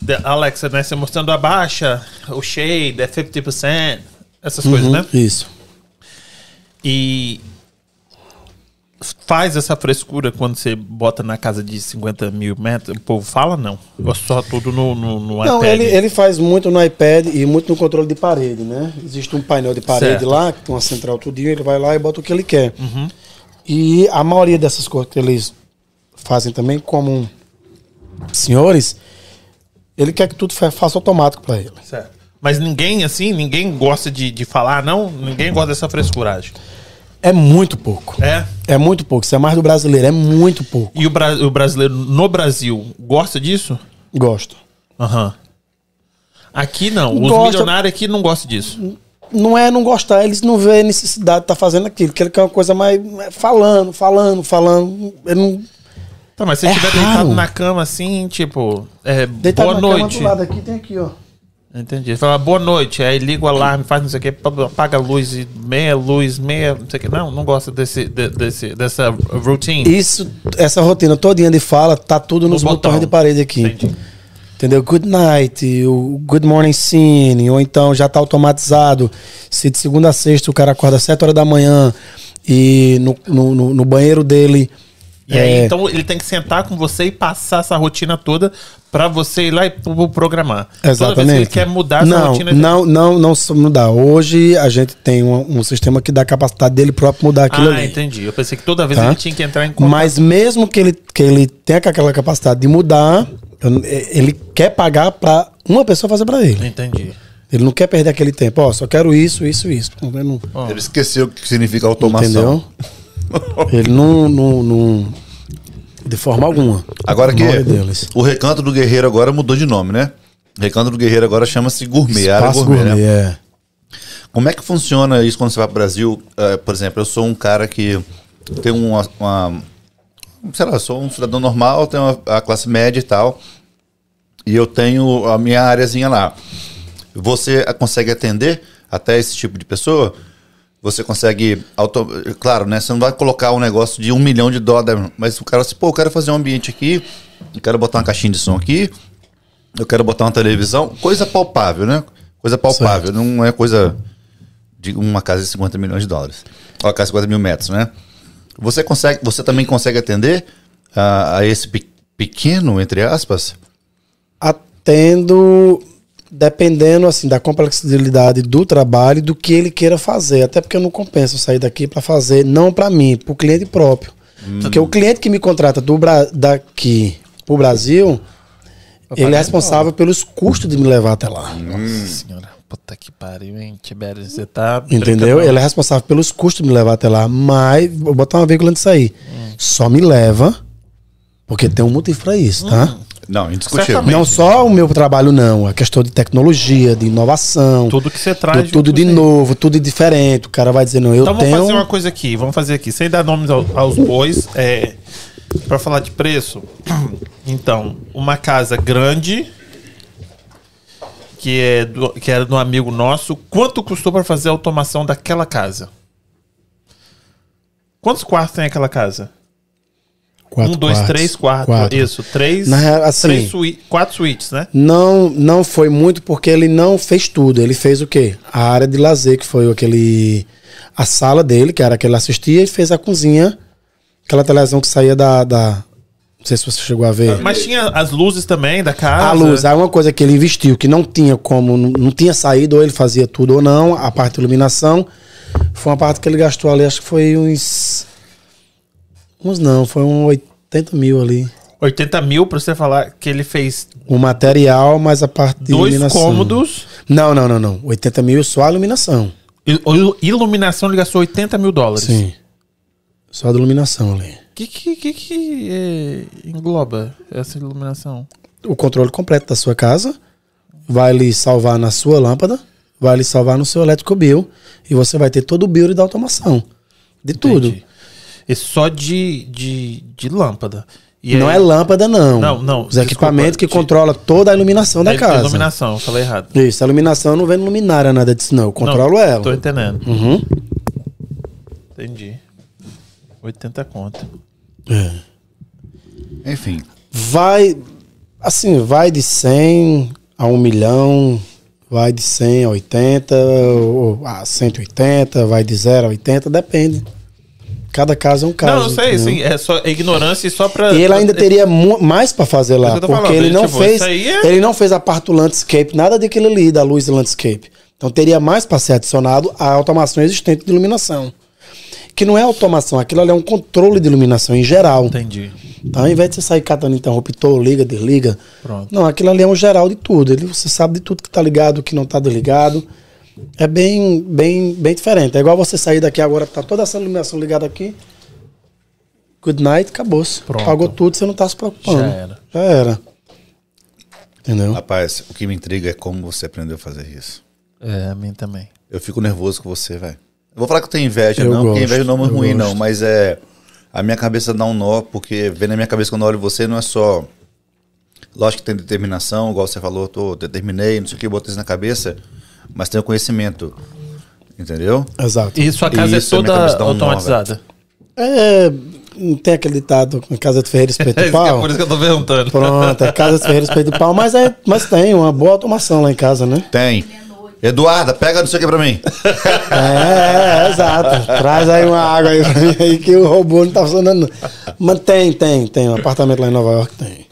De- Alexa, né? Você mostrando a baixa, o shade, é 50%, essas coisas, Uhum, né? Isso. E faz essa frescura quando você bota na casa de 50 mil metros. O povo fala, não. Ou só tudo no, no, no Não, iPad. ele, ele faz muito no iPad e muito no controle de parede, né? Existe um painel de parede Certo. lá, que tem uma central tudinho, ele vai lá e bota o que ele quer. Uhum. E a maioria dessas coisas que eles fazem também, como senhores, Ele quer que tudo fa- faça automático pra ele. Certo. Mas ninguém, assim, ninguém gosta de, de falar, não? Ninguém gosta dessa frescuragem. É muito pouco. É? É muito pouco. Isso é mais do brasileiro, é muito pouco. E o, bra- o brasileiro no Brasil gosta disso? Gosto. Aham. Aqui não. Os Gosta- milionários aqui não gostam disso. Não é não gostar, eles não vêem necessidade de estar fazendo aquilo. Que ele quer uma coisa mais. é, falando, falando, falando. Ele não. Tá, mas se É você estiver raro. deitado na cama assim, tipo, é, Deitado boa na cama noite. do lado aqui, tem aqui, ó. Entendi. Fala boa noite, aí liga o alarme, faz não sei o que, apaga a luz, meia luz, meia, não sei o que. Não, não gosta desse, de- desse, dessa routine. Isso, essa rotina todinha de fala, tá tudo nos No botões de parede aqui. Entendi. Entendeu? Good night, o good morning scene, ou então já tá automatizado. Se de segunda a sexta o cara acorda às 7 horas da manhã e no, no, no- no banheiro dele. E aí, é, então, ele tem que sentar com você e passar essa rotina toda pra você ir lá e pro- programar. Toda vez que ele Exatamente. quer mudar essa não, rotina... ele- Não, não, não só mudar. Hoje a gente tem um, um sistema que dá a capacidade dele próprio mudar aquilo Ah, ali. entendi. Eu pensei que toda vez Tá? ele tinha que entrar em contato. Mas mesmo que ele, que ele tenha aquela capacidade de mudar, eu- ele quer pagar pra uma pessoa fazer pra ele. Entendi. Ele não quer perder aquele tempo. Ó, só quero isso, isso, isso. Ele não- Ele esqueceu o que significa automação. Entendeu? Ele não, não, não- De forma alguma. Agora que o Recanto do Guerreiro agora mudou de nome, né? Recanto do Guerreiro agora chama-se Gourmet, área Espaço gourmet, gourmet, né? é. Como é que funciona isso quando você vai para o Brasil? Eh, por exemplo, eu sou um cara que tem uma, uma- sei lá, eu sou um cidadão normal, tenho uma- a classe média e tal, e eu tenho a minha áreazinha lá. Você consegue atender até esse tipo de pessoa? Você consegue, auto... claro, né? Você não vai colocar um negócio de um milhão de dólares, mas o cara assim, pô, eu quero fazer um ambiente aqui, eu quero botar uma caixinha de som aqui, eu quero botar uma televisão, coisa palpável, né? Coisa palpável, não é coisa de uma casa de 50 milhões de dólares. Uma casa de 50 mil metros, né? Você consegue, você também consegue atender a, a esse pe- pequeno, entre aspas? Atendo dependendo assim da complexidade do trabalho e do que ele queira fazer. Até porque eu não compenso sair daqui para fazer, não para mim, para o cliente próprio. Porque o cliente que me contrata do Bra daqui pro Brasil, ele é responsável pelos custos de me levar até lá. Nossa senhora, puta que pariu, hein, Tibério? Você tá. Entendeu? Ele é responsável pelos custos de me levar até lá. Mas, vou botar uma vírgula nisso aí. Só me leva, porque tem um motivo para isso, tá? Não, indiscutível. Certamente. Não só o meu trabalho, não. A questão de tecnologia, de inovação. Tudo que você traz. tudo, tudo de novo, tudo diferente. O cara vai dizer, não, eu Então vamos tenho. fazer uma coisa aqui, vamos fazer aqui, sem dar nomes ao- aos bois, é, para falar de preço. Então, uma casa grande que é do, que era de um amigo nosso, quanto custou para fazer a automação daquela casa? Quantos quartos tem aquela casa? Quatro um, dois, quartos. três, quatro. Quatro. Isso, três. Na real, assim- três quatro suítes, né? Não, não foi muito porque ele não fez tudo. Ele fez o quê? A área de lazer, que foi aquele. A sala dele, que era a que ele assistia, e fez a cozinha, aquela televisão que saía da. da não sei se você chegou a ver. Mas tinha as luzes também da casa. A luz, aí uma coisa que ele investiu, que não tinha como, não, não tinha saído, ou ele fazia tudo ou não, a parte de iluminação, foi uma parte que ele gastou ali, acho que foi uns. Uns não, foi uns 80 mil ali. 80 mil pra você falar que ele fez O material, mais a parte de dois iluminação. cômodos. Não, não, não, não. 80 mil só a iluminação. Il- il- Iluminação ele gastou 80 mil dólares. Sim. Só de iluminação ali. O que, que, que, que é, engloba essa iluminação? O controle completo da sua casa vai lhe salvar na sua lâmpada, vai lhe salvar no seu elétrico bill e você vai ter todo o bill da automação. De tudo. E só de, de, de lâmpada. E não aí- é lâmpada, não. Não, não, Os equipamentos que de- controlam toda a iluminação da é casa. Iluminação, eu falei errado. Isso, a iluminação não vem no luminária, nada disso, não. Eu controlo Não, ela. Tô entendendo. Uhum. Entendi. 80 conto. É. Enfim. Vai, assim, vai de 100 a 1 milhão, vai de 100 a 80, ou a 180, vai de 0 a 80, depende. Cada caso é um caso. não, eu sei, sim. É só é ignorância e só pra. E ele ainda teria mais pra fazer É lá, tô porque falando, ele não tipo, fez, é- ele não fez a parte do landscape, nada daquele ali da luz do landscape. Então teria mais para ser adicionado à automação existente de iluminação. Que não é automação, aquilo ali é um controle de iluminação em geral. Entendi. Então, ao invés de você sair catando interruptor, liga, desliga. Pronto. Não, aquilo ali é um geral de tudo. Ele, você sabe de tudo que tá ligado, o que não tá desligado. É bem, bem, bem diferente. É igual você sair daqui agora, tá toda essa iluminação ligada aqui. Good night, acabou-se. Pronto. Pagou tudo, você não tá se preocupando. Já era. Já era. Entendeu? Rapaz, o que me intriga é como você aprendeu a fazer isso. É, a mim também. Eu fico nervoso com você, velho. Eu vou falar que eu tenho inveja, Eu não, porque gosto, inveja não é ruim, não, gosto. mas é. A minha cabeça dá um nó, porque vem na minha cabeça quando eu olho você, não é só. Lógico que tem determinação, igual você falou, tô, determinei, não sei o que, botei isso na cabeça, mas tem o conhecimento. Entendeu? Exato. E sua casa Isso, é a minha toda automatizada? É, não tem aquele ditado, em casa de Ferreira espeto de pau. que eu tô perguntando. Pronto, é casa de Ferreira espeto de pau, mas, é, mas tem uma boa automação lá em casa, né? Tem. Eduarda, pega não sei o que pra mim. É, é, exato. Traz aí uma água aí pra mim aí que o robô não tá funcionando. não. Mas tem, tem, tem. Um apartamento lá em Nova York tem.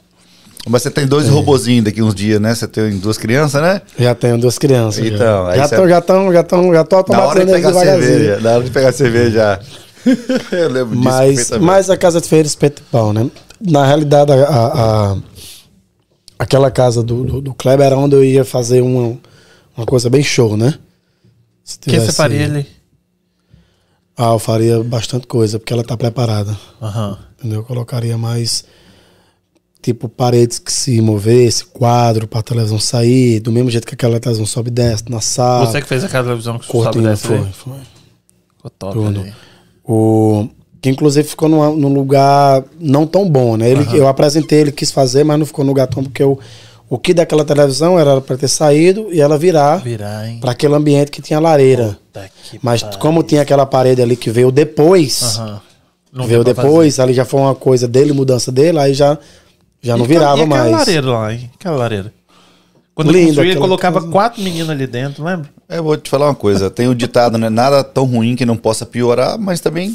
Mas você tem dois robozinhos daqui uns dias, né? Você tem duas crianças, né? Já tenho duas crianças. Então, já, tô, já estão, já estão, já tô Na hora de automatizando eles devagarzinho. Na hora de pegar cerveja. eu lembro disso. Mas, perfeitamente. mas a casa de Ferreira espeto de pau, né? Na realidade, a, a- a- aquela casa do, do, do Kleber era onde eu ia fazer uma, uma coisa bem show, né? Se O que você faria ali? Ah, eu faria bastante coisa, porque ela tá preparada. Aham. Entendeu? Eu colocaria mais tipo paredes que se movesse, quadro pra televisão sair, do mesmo jeito que aquela televisão sobe e desce na sala. Você que fez aquela televisão que sobe cortina dessa foi, foi. Ficou top Tudo. O que inclusive ficou numa- num lugar não tão bom, né? Ele, Eu apresentei, ele quis fazer, mas não ficou no lugar tão porque o, o que daquela televisão era para ter saído e ela virar Virar, hein? para aquele ambiente que tinha lareira. Que Mas pariu. como tinha aquela parede ali que veio depois. Não veio depois, ali já foi uma coisa dele, mudança dele, aí já, já não E virava aquela- e mais. aquela lareira lá, hein? Aquela lareira. Quando Linda eu construía, colocava casa. quatro meninos ali dentro, lembra? Eu vou te falar uma coisa. Tem o ditado, né? Nada tão ruim que não possa piorar, mas também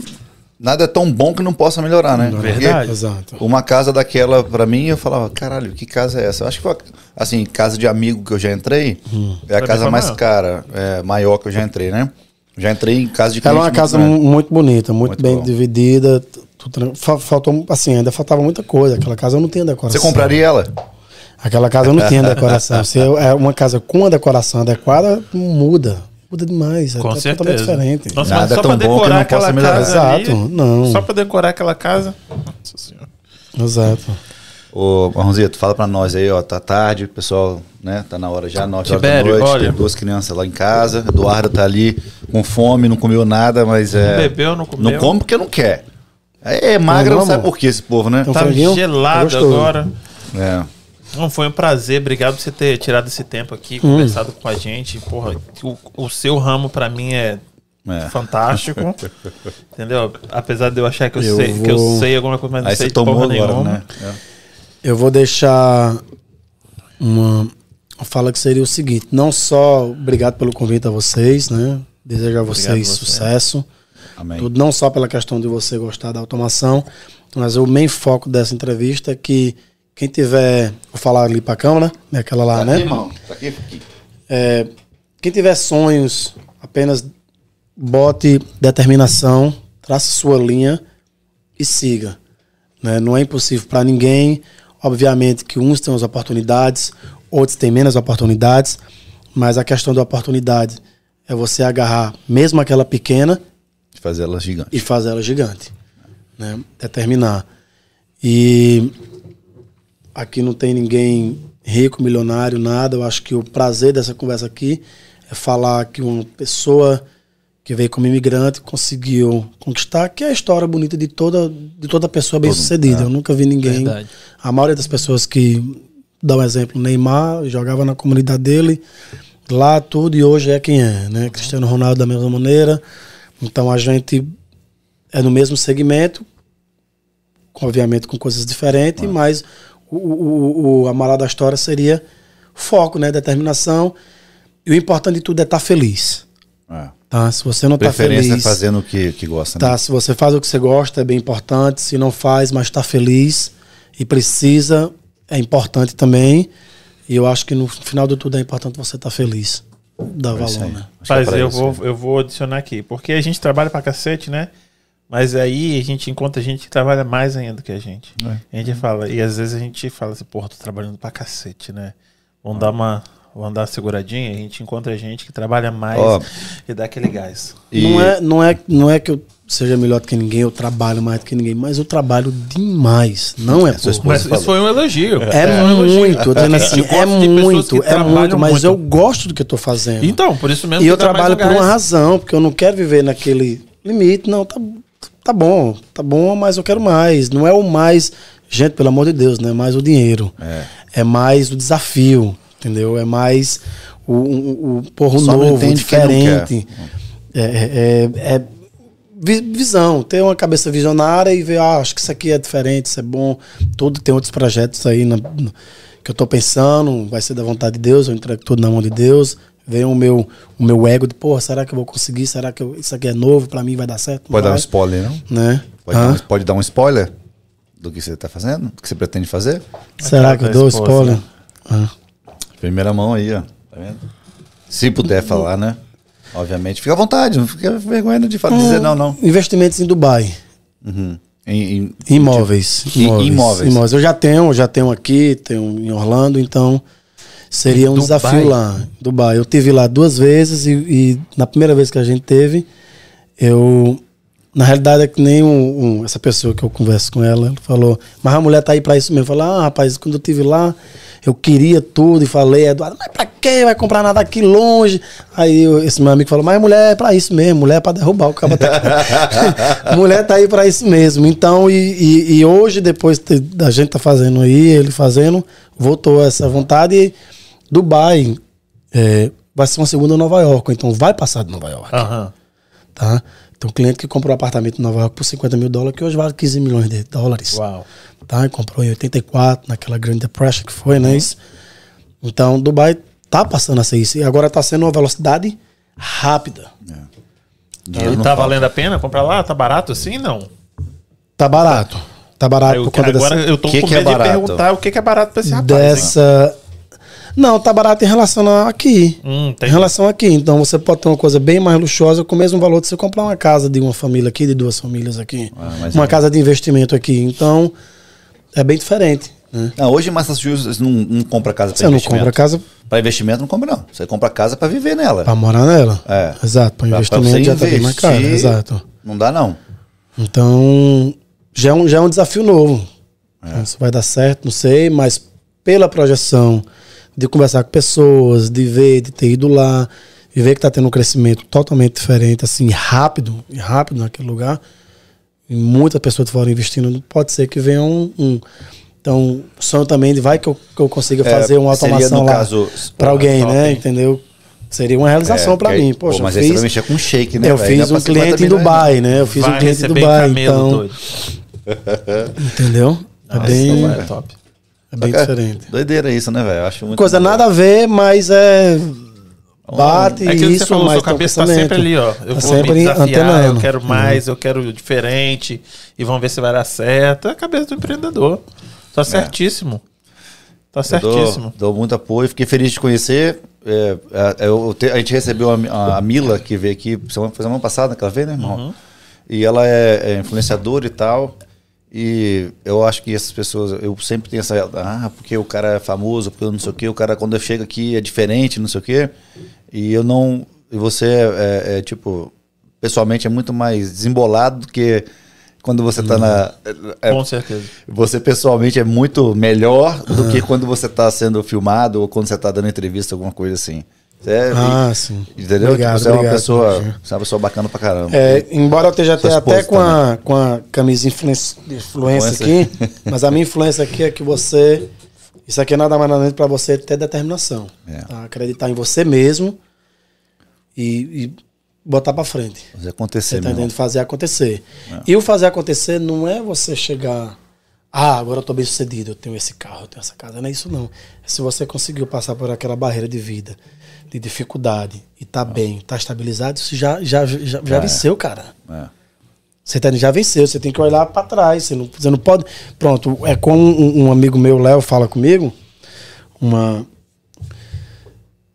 nada é tão bom que não possa melhorar, né? Verdade. Exato. Uma casa daquela, pra mim, eu falava, caralho, que casa é essa? Eu acho que foi, assim, casa de amigo que eu já entrei, é a Pra casa mais maior. cara, é, maior que eu já entrei, né? Já entrei em casa de Ela é uma casa grande. muito bonita, muito, Muito bem bom. dividida. Faltou, assim, ainda faltava muita coisa. Aquela casa eu não tinha decoração. Você compraria ela? Aquela casa eu não tinha decoração. Se é uma casa com uma decoração adequada, muda. Muda demais. Com é certeza. totalmente diferente. Nossa, Nada mas é só tão pra bom que decorar não aquela possa melhorar. casa ali, Exato, não. Só pra decorar aquela casa. Nossa senhora. Exato. Ô, Marronzito, fala pra nós aí, ó, tá tarde, o pessoal, né, tá na hora já, 9 horas da noite, olha. tem duas crianças lá em casa, Eduardo tá ali com fome, não comeu nada, mas é... bebeu, não comeu. Não come porque não quer. É, é magra, Não, não, sabe por que esse povo, né? Então, Tá gelado Gostoso. agora. É. Não, foi um prazer, obrigado por você ter tirado esse tempo aqui, Hum. conversado com a gente. Porra, o, o seu ramo pra mim é, É. fantástico. entendeu? Apesar de eu achar que eu, Eu sei, que eu vou- sei alguma coisa, mas não Aí sei você de tomou porra agora, nenhuma. né? É. Eu vou deixar uma, fala que seria o seguinte: não só obrigado pelo convite a vocês, né? Desejo a vocês você. sucesso. Amém. Tudo, não só pela questão de você gostar da automação, mas o main foco dessa entrevista é que quem tiver. Vou falar ali pra câmera, né? Aquela lá, Tá né? aqui, irmão. Tá aqui, aqui. É, quem tiver sonhos, apenas bote determinação, trace sua linha e siga. né? Não é impossível para ninguém. Obviamente que uns têm as oportunidades, outros têm menos oportunidades, mas a questão da oportunidade é você agarrar mesmo aquela pequena Fazer ela gigante. e fazer ela gigante. Né? Determinar. E aqui não tem ninguém rico, milionário, nada. Eu acho que o prazer dessa conversa aqui é falar que uma pessoa que veio como imigrante conseguiu conquistar, que é a história bonita de toda, de toda pessoa bem sucedida. Eu nunca vi ninguém. Verdade. A maioria das pessoas que dá um exemplo, Neymar jogava na comunidade dele, lá tudo e hoje é quem é, né? Cristiano Ronaldo da mesma maneira. Então a gente é no mesmo segmento, obviamente com coisas diferentes, mas o, o, o, a moral da história seria foco, né? Determinação. E o importante de tudo é estar feliz. É. Tá? Se você não está Preferência feliz. é fazendo o que, que gosta, Tá, né? se você faz o que você gosta, é bem importante. Se não faz, mas está feliz e precisa, é importante também. E eu acho que no final de tudo é importante você estar feliz. É né? Que é Mas pra eu isso. vou, eu vou adicionar aqui. Porque a gente trabalha pra cacete, né? Mas aí a gente encontra gente que trabalha mais ainda que a gente. É. A gente fala, e às vezes a gente fala assim, porra, tô trabalhando pra cacete, né? Vamos dar uma. Vamos dar uma seguradinha, a gente encontra gente que trabalha mais Ó. e dá aquele gás. E- Não, é, não, é, não é que eu seja melhor do que ninguém, eu trabalho mais do que ninguém, mas eu trabalho demais. Não é por. Mas isso foi um elogio. É, um elogio. muito, eu tô dizendo assim, é muito, é muito, mas muito. eu gosto do que eu tô fazendo. Então, por isso mesmo E que eu trabalho por uma razão, porque eu não quero viver naquele limite. Não, tá, tá bom, tá bom, mas eu quero mais. Não é o mais, gente, pelo amor de Deus, não é mais o dinheiro. É, mais o desafio, entendeu? É mais o, o, o porro Só novo, diferente. É, é, é vi- visão, ter uma cabeça visionária e ver, ah, acho que isso aqui é diferente, isso é bom. Tudo tem outros projetos aí na- no- que eu tô pensando, vai ser da vontade de Deus, eu entrego tudo na mão de Deus. Vem o meu, o meu ego de, pô, será que eu vou conseguir? Será que eu- isso aqui é novo pra mim, vai dar certo? Pode dar um vai, spoiler, não? Né? Pode, dar um, pode dar um spoiler do que você tá fazendo? Do que você pretende fazer? Será que eu dou spoiler? Ah. Primeira mão aí, ó. Tá vendo? Se puder falar, né? Obviamente. Fica à vontade, não fica vergonha de falar, dizer não, não. Investimentos em Dubai. Uhum. Em, em- Imóveis. I- imóveis. imóveis. Eu já tenho, eu já tenho aqui, tenho em Orlando, então seria um Dubai? desafio lá. Dubai. Eu tive lá duas vezes e, e na primeira vez que a gente teve, eu na realidade é que nem um, um- essa pessoa que eu converso com ela, ela falou, mas a mulher tá aí pra isso mesmo. Falei, ah, rapaz, quando eu tive lá, eu queria tudo e falei, Eduardo, mas pra quê? Vai comprar nada aqui longe? Aí eu- esse meu amigo falou, mas mulher é pra isso mesmo, mulher é pra derrubar o cabo. tá- mulher tá aí pra isso mesmo. Então, e, e- e hoje, depois de- da gente tá fazendo aí, ele fazendo, voltou essa vontade e Dubai é, vai ser uma segunda Nova York, então vai passar de Nova York Aham. tá? Tem um cliente que comprou um apartamento em Nova York por 50 mil dólares, que hoje vale 15 milhões de dólares. Uau. Tá? E comprou em 84, naquela grande depression que foi, né? Isso. Então, Dubai tá passando a ser isso. E agora tá sendo uma velocidade rápida. dinheiro E não tá falta. valendo a pena comprar lá? Tá barato assim? Não. Tá barato. Tá barato Aí, por conta agora dessa, eu tô Que com que é medo de barato? perguntar o que, que é barato pra esse rapaz. hein? Não, tá barato em relação a aqui. Hum, Em relação aqui. Então você pode ter uma coisa bem mais luxuosa com o mesmo valor de você comprar uma casa de uma família aqui, de duas famílias aqui. Ah, uma é- casa de investimento aqui. Então, é bem diferente. Né? Não, hoje em Massachusetts não, não compra casa para Você não investimento. compra casa Para investimento não compra, não. Você compra casa para viver nela. pra morar nela. É. Exato. Para Pra- pra investimento você já tá bem mais caro. investir, Exato. Não dá, não. Então, já é um, já é um desafio novo. Se vai dar certo, não sei, mas pela projeção de conversar com pessoas, de ver, de ter ido lá, e ver que está tendo um crescimento totalmente diferente, assim, rápido, e rápido naquele lugar, e muitas pessoas de fora investindo, pode ser que venha um. um- então, o sonho também de vai que eu, que eu consiga É, fazer uma seria, automação lá para porra, alguém, top, né? hein? Entendeu? Seria uma realização É, para mim. pô, Poxa, mas eu aí você fiz, vai mexer com shake, né? eu velho? fiz é um 50 cliente em milhões, Dubai, né? Eu fiz Vai um cliente em Dubai, então, doido. entendeu? É Nossa, bem, é top. É bem não. diferente. Doideira isso, né, velho? Eu Acho muito Coisa maneiro. nada a ver, mas é bate É aquilo que isso, você falou, mas sua cabeça tá sempre ali, ó. Eu Tá vou me sempre desafiar, eu antenando. quero mais, eu quero diferente, e vamos ver se vai dar certo. É a cabeça do empreendedor. Tá certíssimo. Tá Eu dou- certíssimo. Dou, muito apoio. Fiquei feliz de conhecer. É, é, eu te- a gente recebeu a, a- a Mila, que veio aqui semana, foi semana passada que ela veio, né, irmão? Uhum. E ela é, é influenciadora e tal. E eu acho que essas pessoas, eu sempre tenho essa. Ah, porque o cara é famoso, porque eu não sei o quê, o cara quando chega aqui é diferente, não sei o quê. E eu não. E você é, é, é, tipo. Pessoalmente é muito mais desembolado do que quando você tá na. é- Com certeza. você pessoalmente é muito melhor do Ah. que quando você está sendo filmado ou quando você está dando entrevista, alguma coisa assim. É- Ah, sim. entendeu? Obrigado, Tipo, você é uma obrigado, pessoa, você é uma pessoa bacana pra caramba. É, embora eu esteja até, até com, a, com a camisa influência, influência aqui, mas a minha influência aqui é que você. Isso aqui é nada mais nada menos para você ter determinação. É. tá? Acreditar em você mesmo e, e botar para frente. Fazer acontecer, Você tá entendendo? Fazer acontecer. E o fazer acontecer não é você chegar. Ah, agora eu tô bem sucedido, eu tenho esse carro, eu tenho essa casa. Não é isso, não. É se você conseguiu passar por aquela barreira de vida, de dificuldade, e tá bem, tá estabilizado, isso já, já, já, já venceu, cara. É. Você tá, já venceu, você tem que olhar para trás. Você não, você não pode. Pronto, é como um, um amigo meu, Léo, fala comigo. Uma.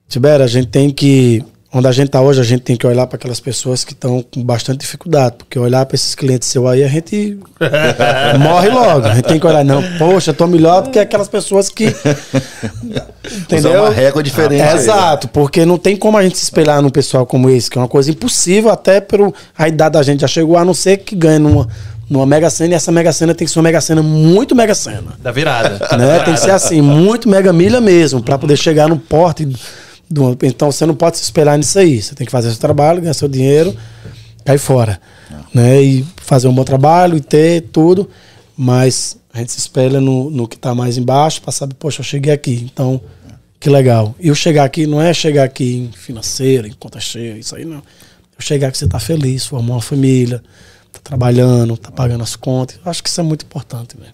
Tibera, a gente tem que onde a gente está hoje, a gente tem que olhar para aquelas pessoas que estão com bastante dificuldade, porque olhar para esses clientes seu aí, a gente morre logo. A gente tem que olhar, não, poxa, tô melhor do que aquelas pessoas que. Usar uma régua diferente É, né? exato, porque não tem como a gente se espelhar num pessoal como esse, que é uma coisa impossível, até pelo a idade da gente já chegou, a não ser que ganhe numa, numa Mega Sena, e essa Mega Sena tem que ser uma Mega Sena muito Mega Sena Da virada. Da né? virada. Tem que ser assim, muito mega milha mesmo, para poder chegar no porte. Então você não pode se espelhar nisso aí. Você tem que fazer seu trabalho, ganhar seu dinheiro, cair fora. Né? E fazer um bom trabalho e ter tudo. Mas a gente se espelha no, no que está mais embaixo para saber, poxa, eu cheguei aqui. Então, que legal. E eu chegar aqui não é chegar aqui em financeiro, em conta cheia, isso aí não. Eu chegar aqui você está feliz, formou uma família, está trabalhando, está pagando as contas. Eu acho que isso é muito importante, né?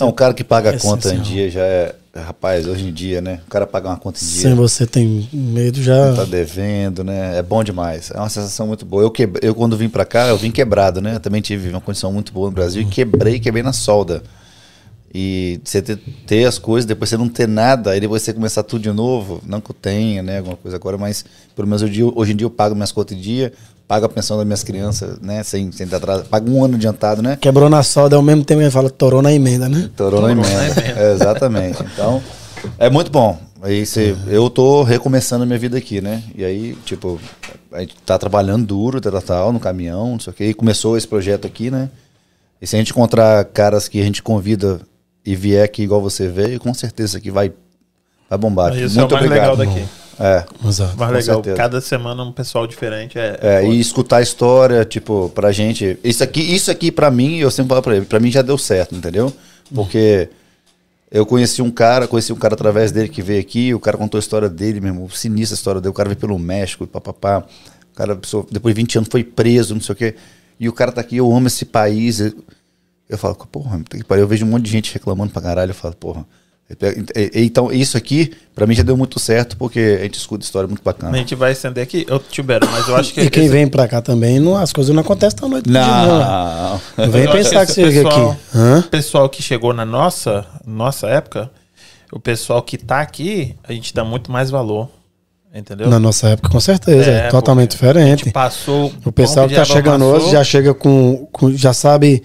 Não, o cara que paga a É conta em dia já é. Rapaz, hoje em dia, né? O cara paga uma conta em dia. Sem você tem medo já. Tá devendo, né? É bom demais. É uma sensação muito boa. Eu, quebrei, eu quando vim pra cá, eu vim quebrado, né? Eu também tive uma condição muito boa no Brasil e quebrei, quebrei na solda. E você ter, ter as coisas, depois você não ter nada, aí depois você começar tudo de novo. Não que eu tenha, né? Alguma coisa agora, mas pelo menos hoje, em dia- hoje em dia eu pago minhas contas em dia, pago a pensão das minhas crianças, né? Sem, sem estar atrás. Pago um ano adiantado, né? Quebrou na solda ao mesmo tempo que ele fala torou na emenda, né? Torou na emenda. É, exatamente. Então, é muito bom. Aí você, eu tô recomeçando a minha vida aqui, né? E aí, tipo, a gente tá trabalhando duro, tal, tal, no caminhão, não sei o quê. E começou esse projeto aqui, né? E se a gente encontrar caras que a gente convida e vier aqui igual você veio, com certeza aqui vai, vai bombar. Isso muito é o mais obrigado. legal daqui. É. Exato. Com legal. certeza. Cada semana um pessoal diferente é. É, foda. e escutar a história, tipo, pra gente. Isso aqui, isso aqui pra mim, eu sempre falo pra ele, pra mim já deu certo, entendeu? Porque eu conheci um cara, conheci um cara através dele que veio aqui, o cara contou a história dele mesmo, sinistra a história dele, o cara veio pelo México, papapá. O cara, pessoa, depois de 20 anos, foi preso, não sei o quê. E o cara tá aqui, eu amo esse país. Eu, falo, porra, eu vejo um monte de gente reclamando pra caralho, eu falo, porra. E- e- Então, isso aqui, pra mim, já deu muito certo, porque a gente escuta história muito A bacana. gente vai estender aqui, eu Tibero, mas eu acho que. E quem esse- vem pra cá também, não, as coisas não acontecem tão noite. Não. Não, não vem eu pensar que esse você chega pessoal- aqui. Hã? O pessoal que chegou na nossa, nossa época, o pessoal que tá aqui, a gente dá muito mais valor. Entendeu? Na nossa época, com certeza. É, É, totalmente A diferente. passou. O pessoal que tá chegando amassou, hoje já chega com, com- já sabe.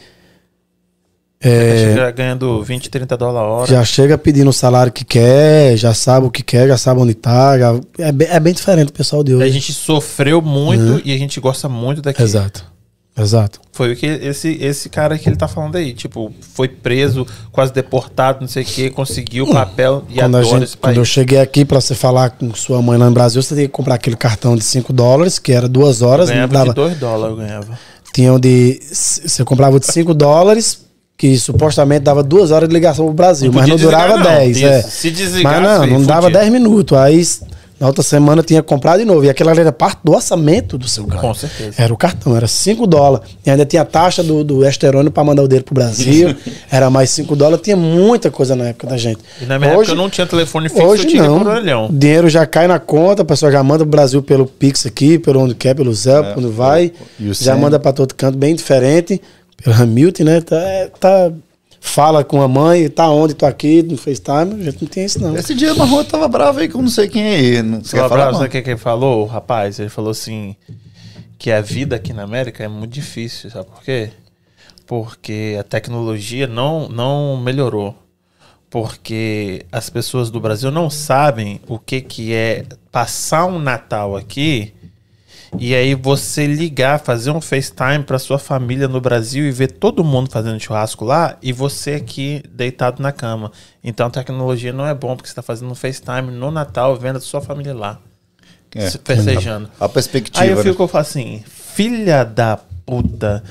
É, chega ganhando 20, 30 dólares a hora. já chega pedindo o salário que quer, já sabe o que quer, já sabe onde tá. já- é, bem, é bem diferente o pessoal de A hoje. gente sofreu muito e a gente gosta muito daqui. Exato. Exato. Foi o que esse, esse cara que ele tá falando aí. Tipo, foi preso, quase deportado, não sei o que, conseguiu o papel e Quando, a adora gente, quando eu cheguei aqui pra você falar com sua mãe lá no Brasil, você tinha que comprar aquele cartão de 5 dólares, que era duas horas. ganhava dava, de 2 dólares, eu ganhava. Tinha o de. Você comprava de 5 dólares, que supostamente dava duas horas de ligação pro Brasil, Não mas não durava desligar, não. 10. Isso. É. Se desligasse, Mas não, não dava. 10 minutos. Aí na outra semana tinha comprado de novo. E aquela era parte do orçamento do seu ganho. Com certeza. Era o cartão, era 5 dólares. E ainda tinha a taxa do, do esterônio para mandar o dele pro Brasil. era mais 5 dólares. Tinha muita coisa na época da gente. E na minha época eu não tinha telefone fixo, Hoje eu tinha não. por orelhão. O dinheiro já cai na conta, a pessoa já manda pro Brasil pelo Pix aqui, pelo onde quer, pelo Zé, É, quando vai. o Já manda pra todo canto, bem diferente. Pelo Hamilton, né? Tá, é, tá- fala com a mãe, tá onde, tô aqui, no FaceTime. A gente não tem isso, não. Esse dia na rua tava bravo aí que eu não sei quem é ele. Não sei falar, falar, não. sabe o que, que ele falou, o rapaz? Ele falou assim: que a vida aqui na América é muito difícil, sabe por quê? Porque a tecnologia não, não melhorou. Porque as pessoas do Brasil não sabem o que, que é passar um Natal aqui e aí você ligar, fazer um FaceTime para sua família no Brasil e ver todo mundo fazendo churrasco lá e você aqui deitado na cama. Então a tecnologia não é bom porque você está fazendo um FaceTime no Natal vendo a sua família lá. É. se festejando. A perspectiva. Aí eu né? fico eu falo assim, filha da puta.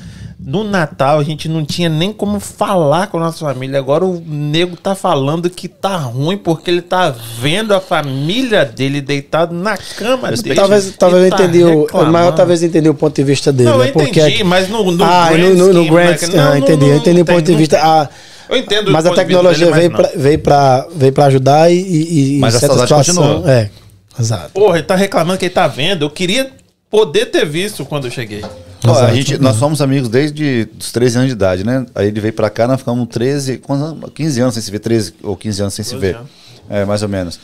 No Natal a gente não tinha nem como falar com a nossa família. Agora o nego tá falando que tá ruim porque ele tá vendo a família dele deitado na cama dele. Talvez, talvez eu tá entendi o, talvez entendi o ponto de vista dele. Não, né? eu entendi, Porque mas no, no ah, grand no, no, no grand, né, ah, não- entendi, eu não entendi o tem- ponto de vista. Ah, Eu entendo mas a tecnologia dele, veio mas pra, veio pra ajudar e, e, e Mas a certa saudade situação. continua. É, exato. Porra, ele tá reclamando que ele tá vendo. Eu queria poder ter visto quando eu cheguei. Ó, a gente, nós somos amigos desde os 13 anos de idade, né? Aí ele veio pra cá, nós ficamos 13, quantos anos? 15 anos sem se ver, 13 ou 15 anos sem se 12 ver. É, mais ou menos.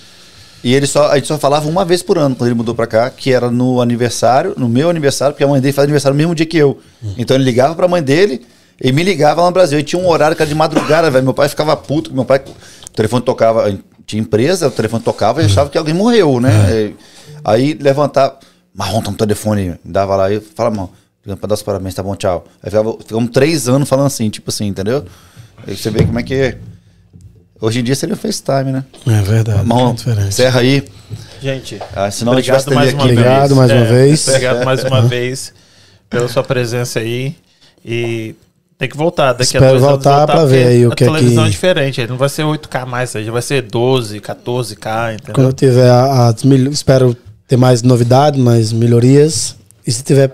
E ele só, a gente só falava uma vez por ano quando ele mudou pra cá, que era no aniversário, no meu aniversário, porque a mãe dele faz aniversário no mesmo dia que eu. Então ele ligava pra mãe dele e me ligava lá no Brasil. E tinha um horário que era de madrugada, velho. Meu pai ficava puto, meu pai. O telefone tocava, tinha empresa, o telefone tocava e achava que alguém morreu, né? E- Aí levantava, marrom, tá no telefone, dava lá e fala, mano, pra dar os parabéns, tá bom, tchau. Aí ficava, ficamos três anos falando assim, tipo assim, entendeu? Aí você vê como é que é. Hoje em dia seria o FaceTime, né? É verdade. Marrom, é diferente. encerra aí. Gente, Ah, senão a obrigado mais uma vez. Obrigado mais uma É, vez. Obrigado mais uma vez pela sua presença aí. E tem que voltar daqui Espero a dois voltar anos. pra ver aí o a que é televisão é, que- diferente. Não vai ser 8K mais, aí vai ser 12, 14K, entendeu? Quando eu tiver as mil- espero ter mais novidades, mais melhorias. E se tiver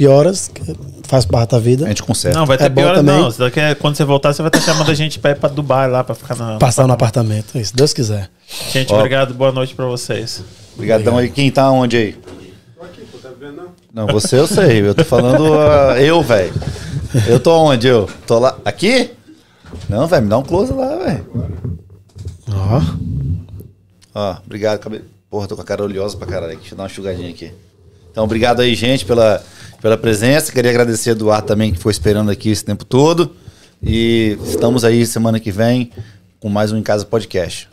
pioras, que faz parte da vida. A gente consegue. Não, vai ter É bom pior também. não. Daqui é- quando você voltar, você vai estar chamando a gente pra ir pra Dubai lá, pra ficar na... Passar no apartamento. Isso, Deus quiser. Gente, Ó. obrigado. Boa noite pra vocês. Obrigadão aí. Quem tá onde aí? Não, você eu sei. Eu tô falando ah, eu, velho. Eu tô onde, eu? Tô lá. Aqui? Não, velho, me dá um close lá, velho. Ó. Ó, obrigado. Cabe... Porra, tô com a cara oleosa pra caralho. Deixa eu dar uma enxugadinha aqui. Então, obrigado aí, gente, pela, pela presença. Queria agradecer a Eduardo também, que foi esperando aqui esse tempo todo. E estamos aí semana que vem com mais um Em Casa Podcast.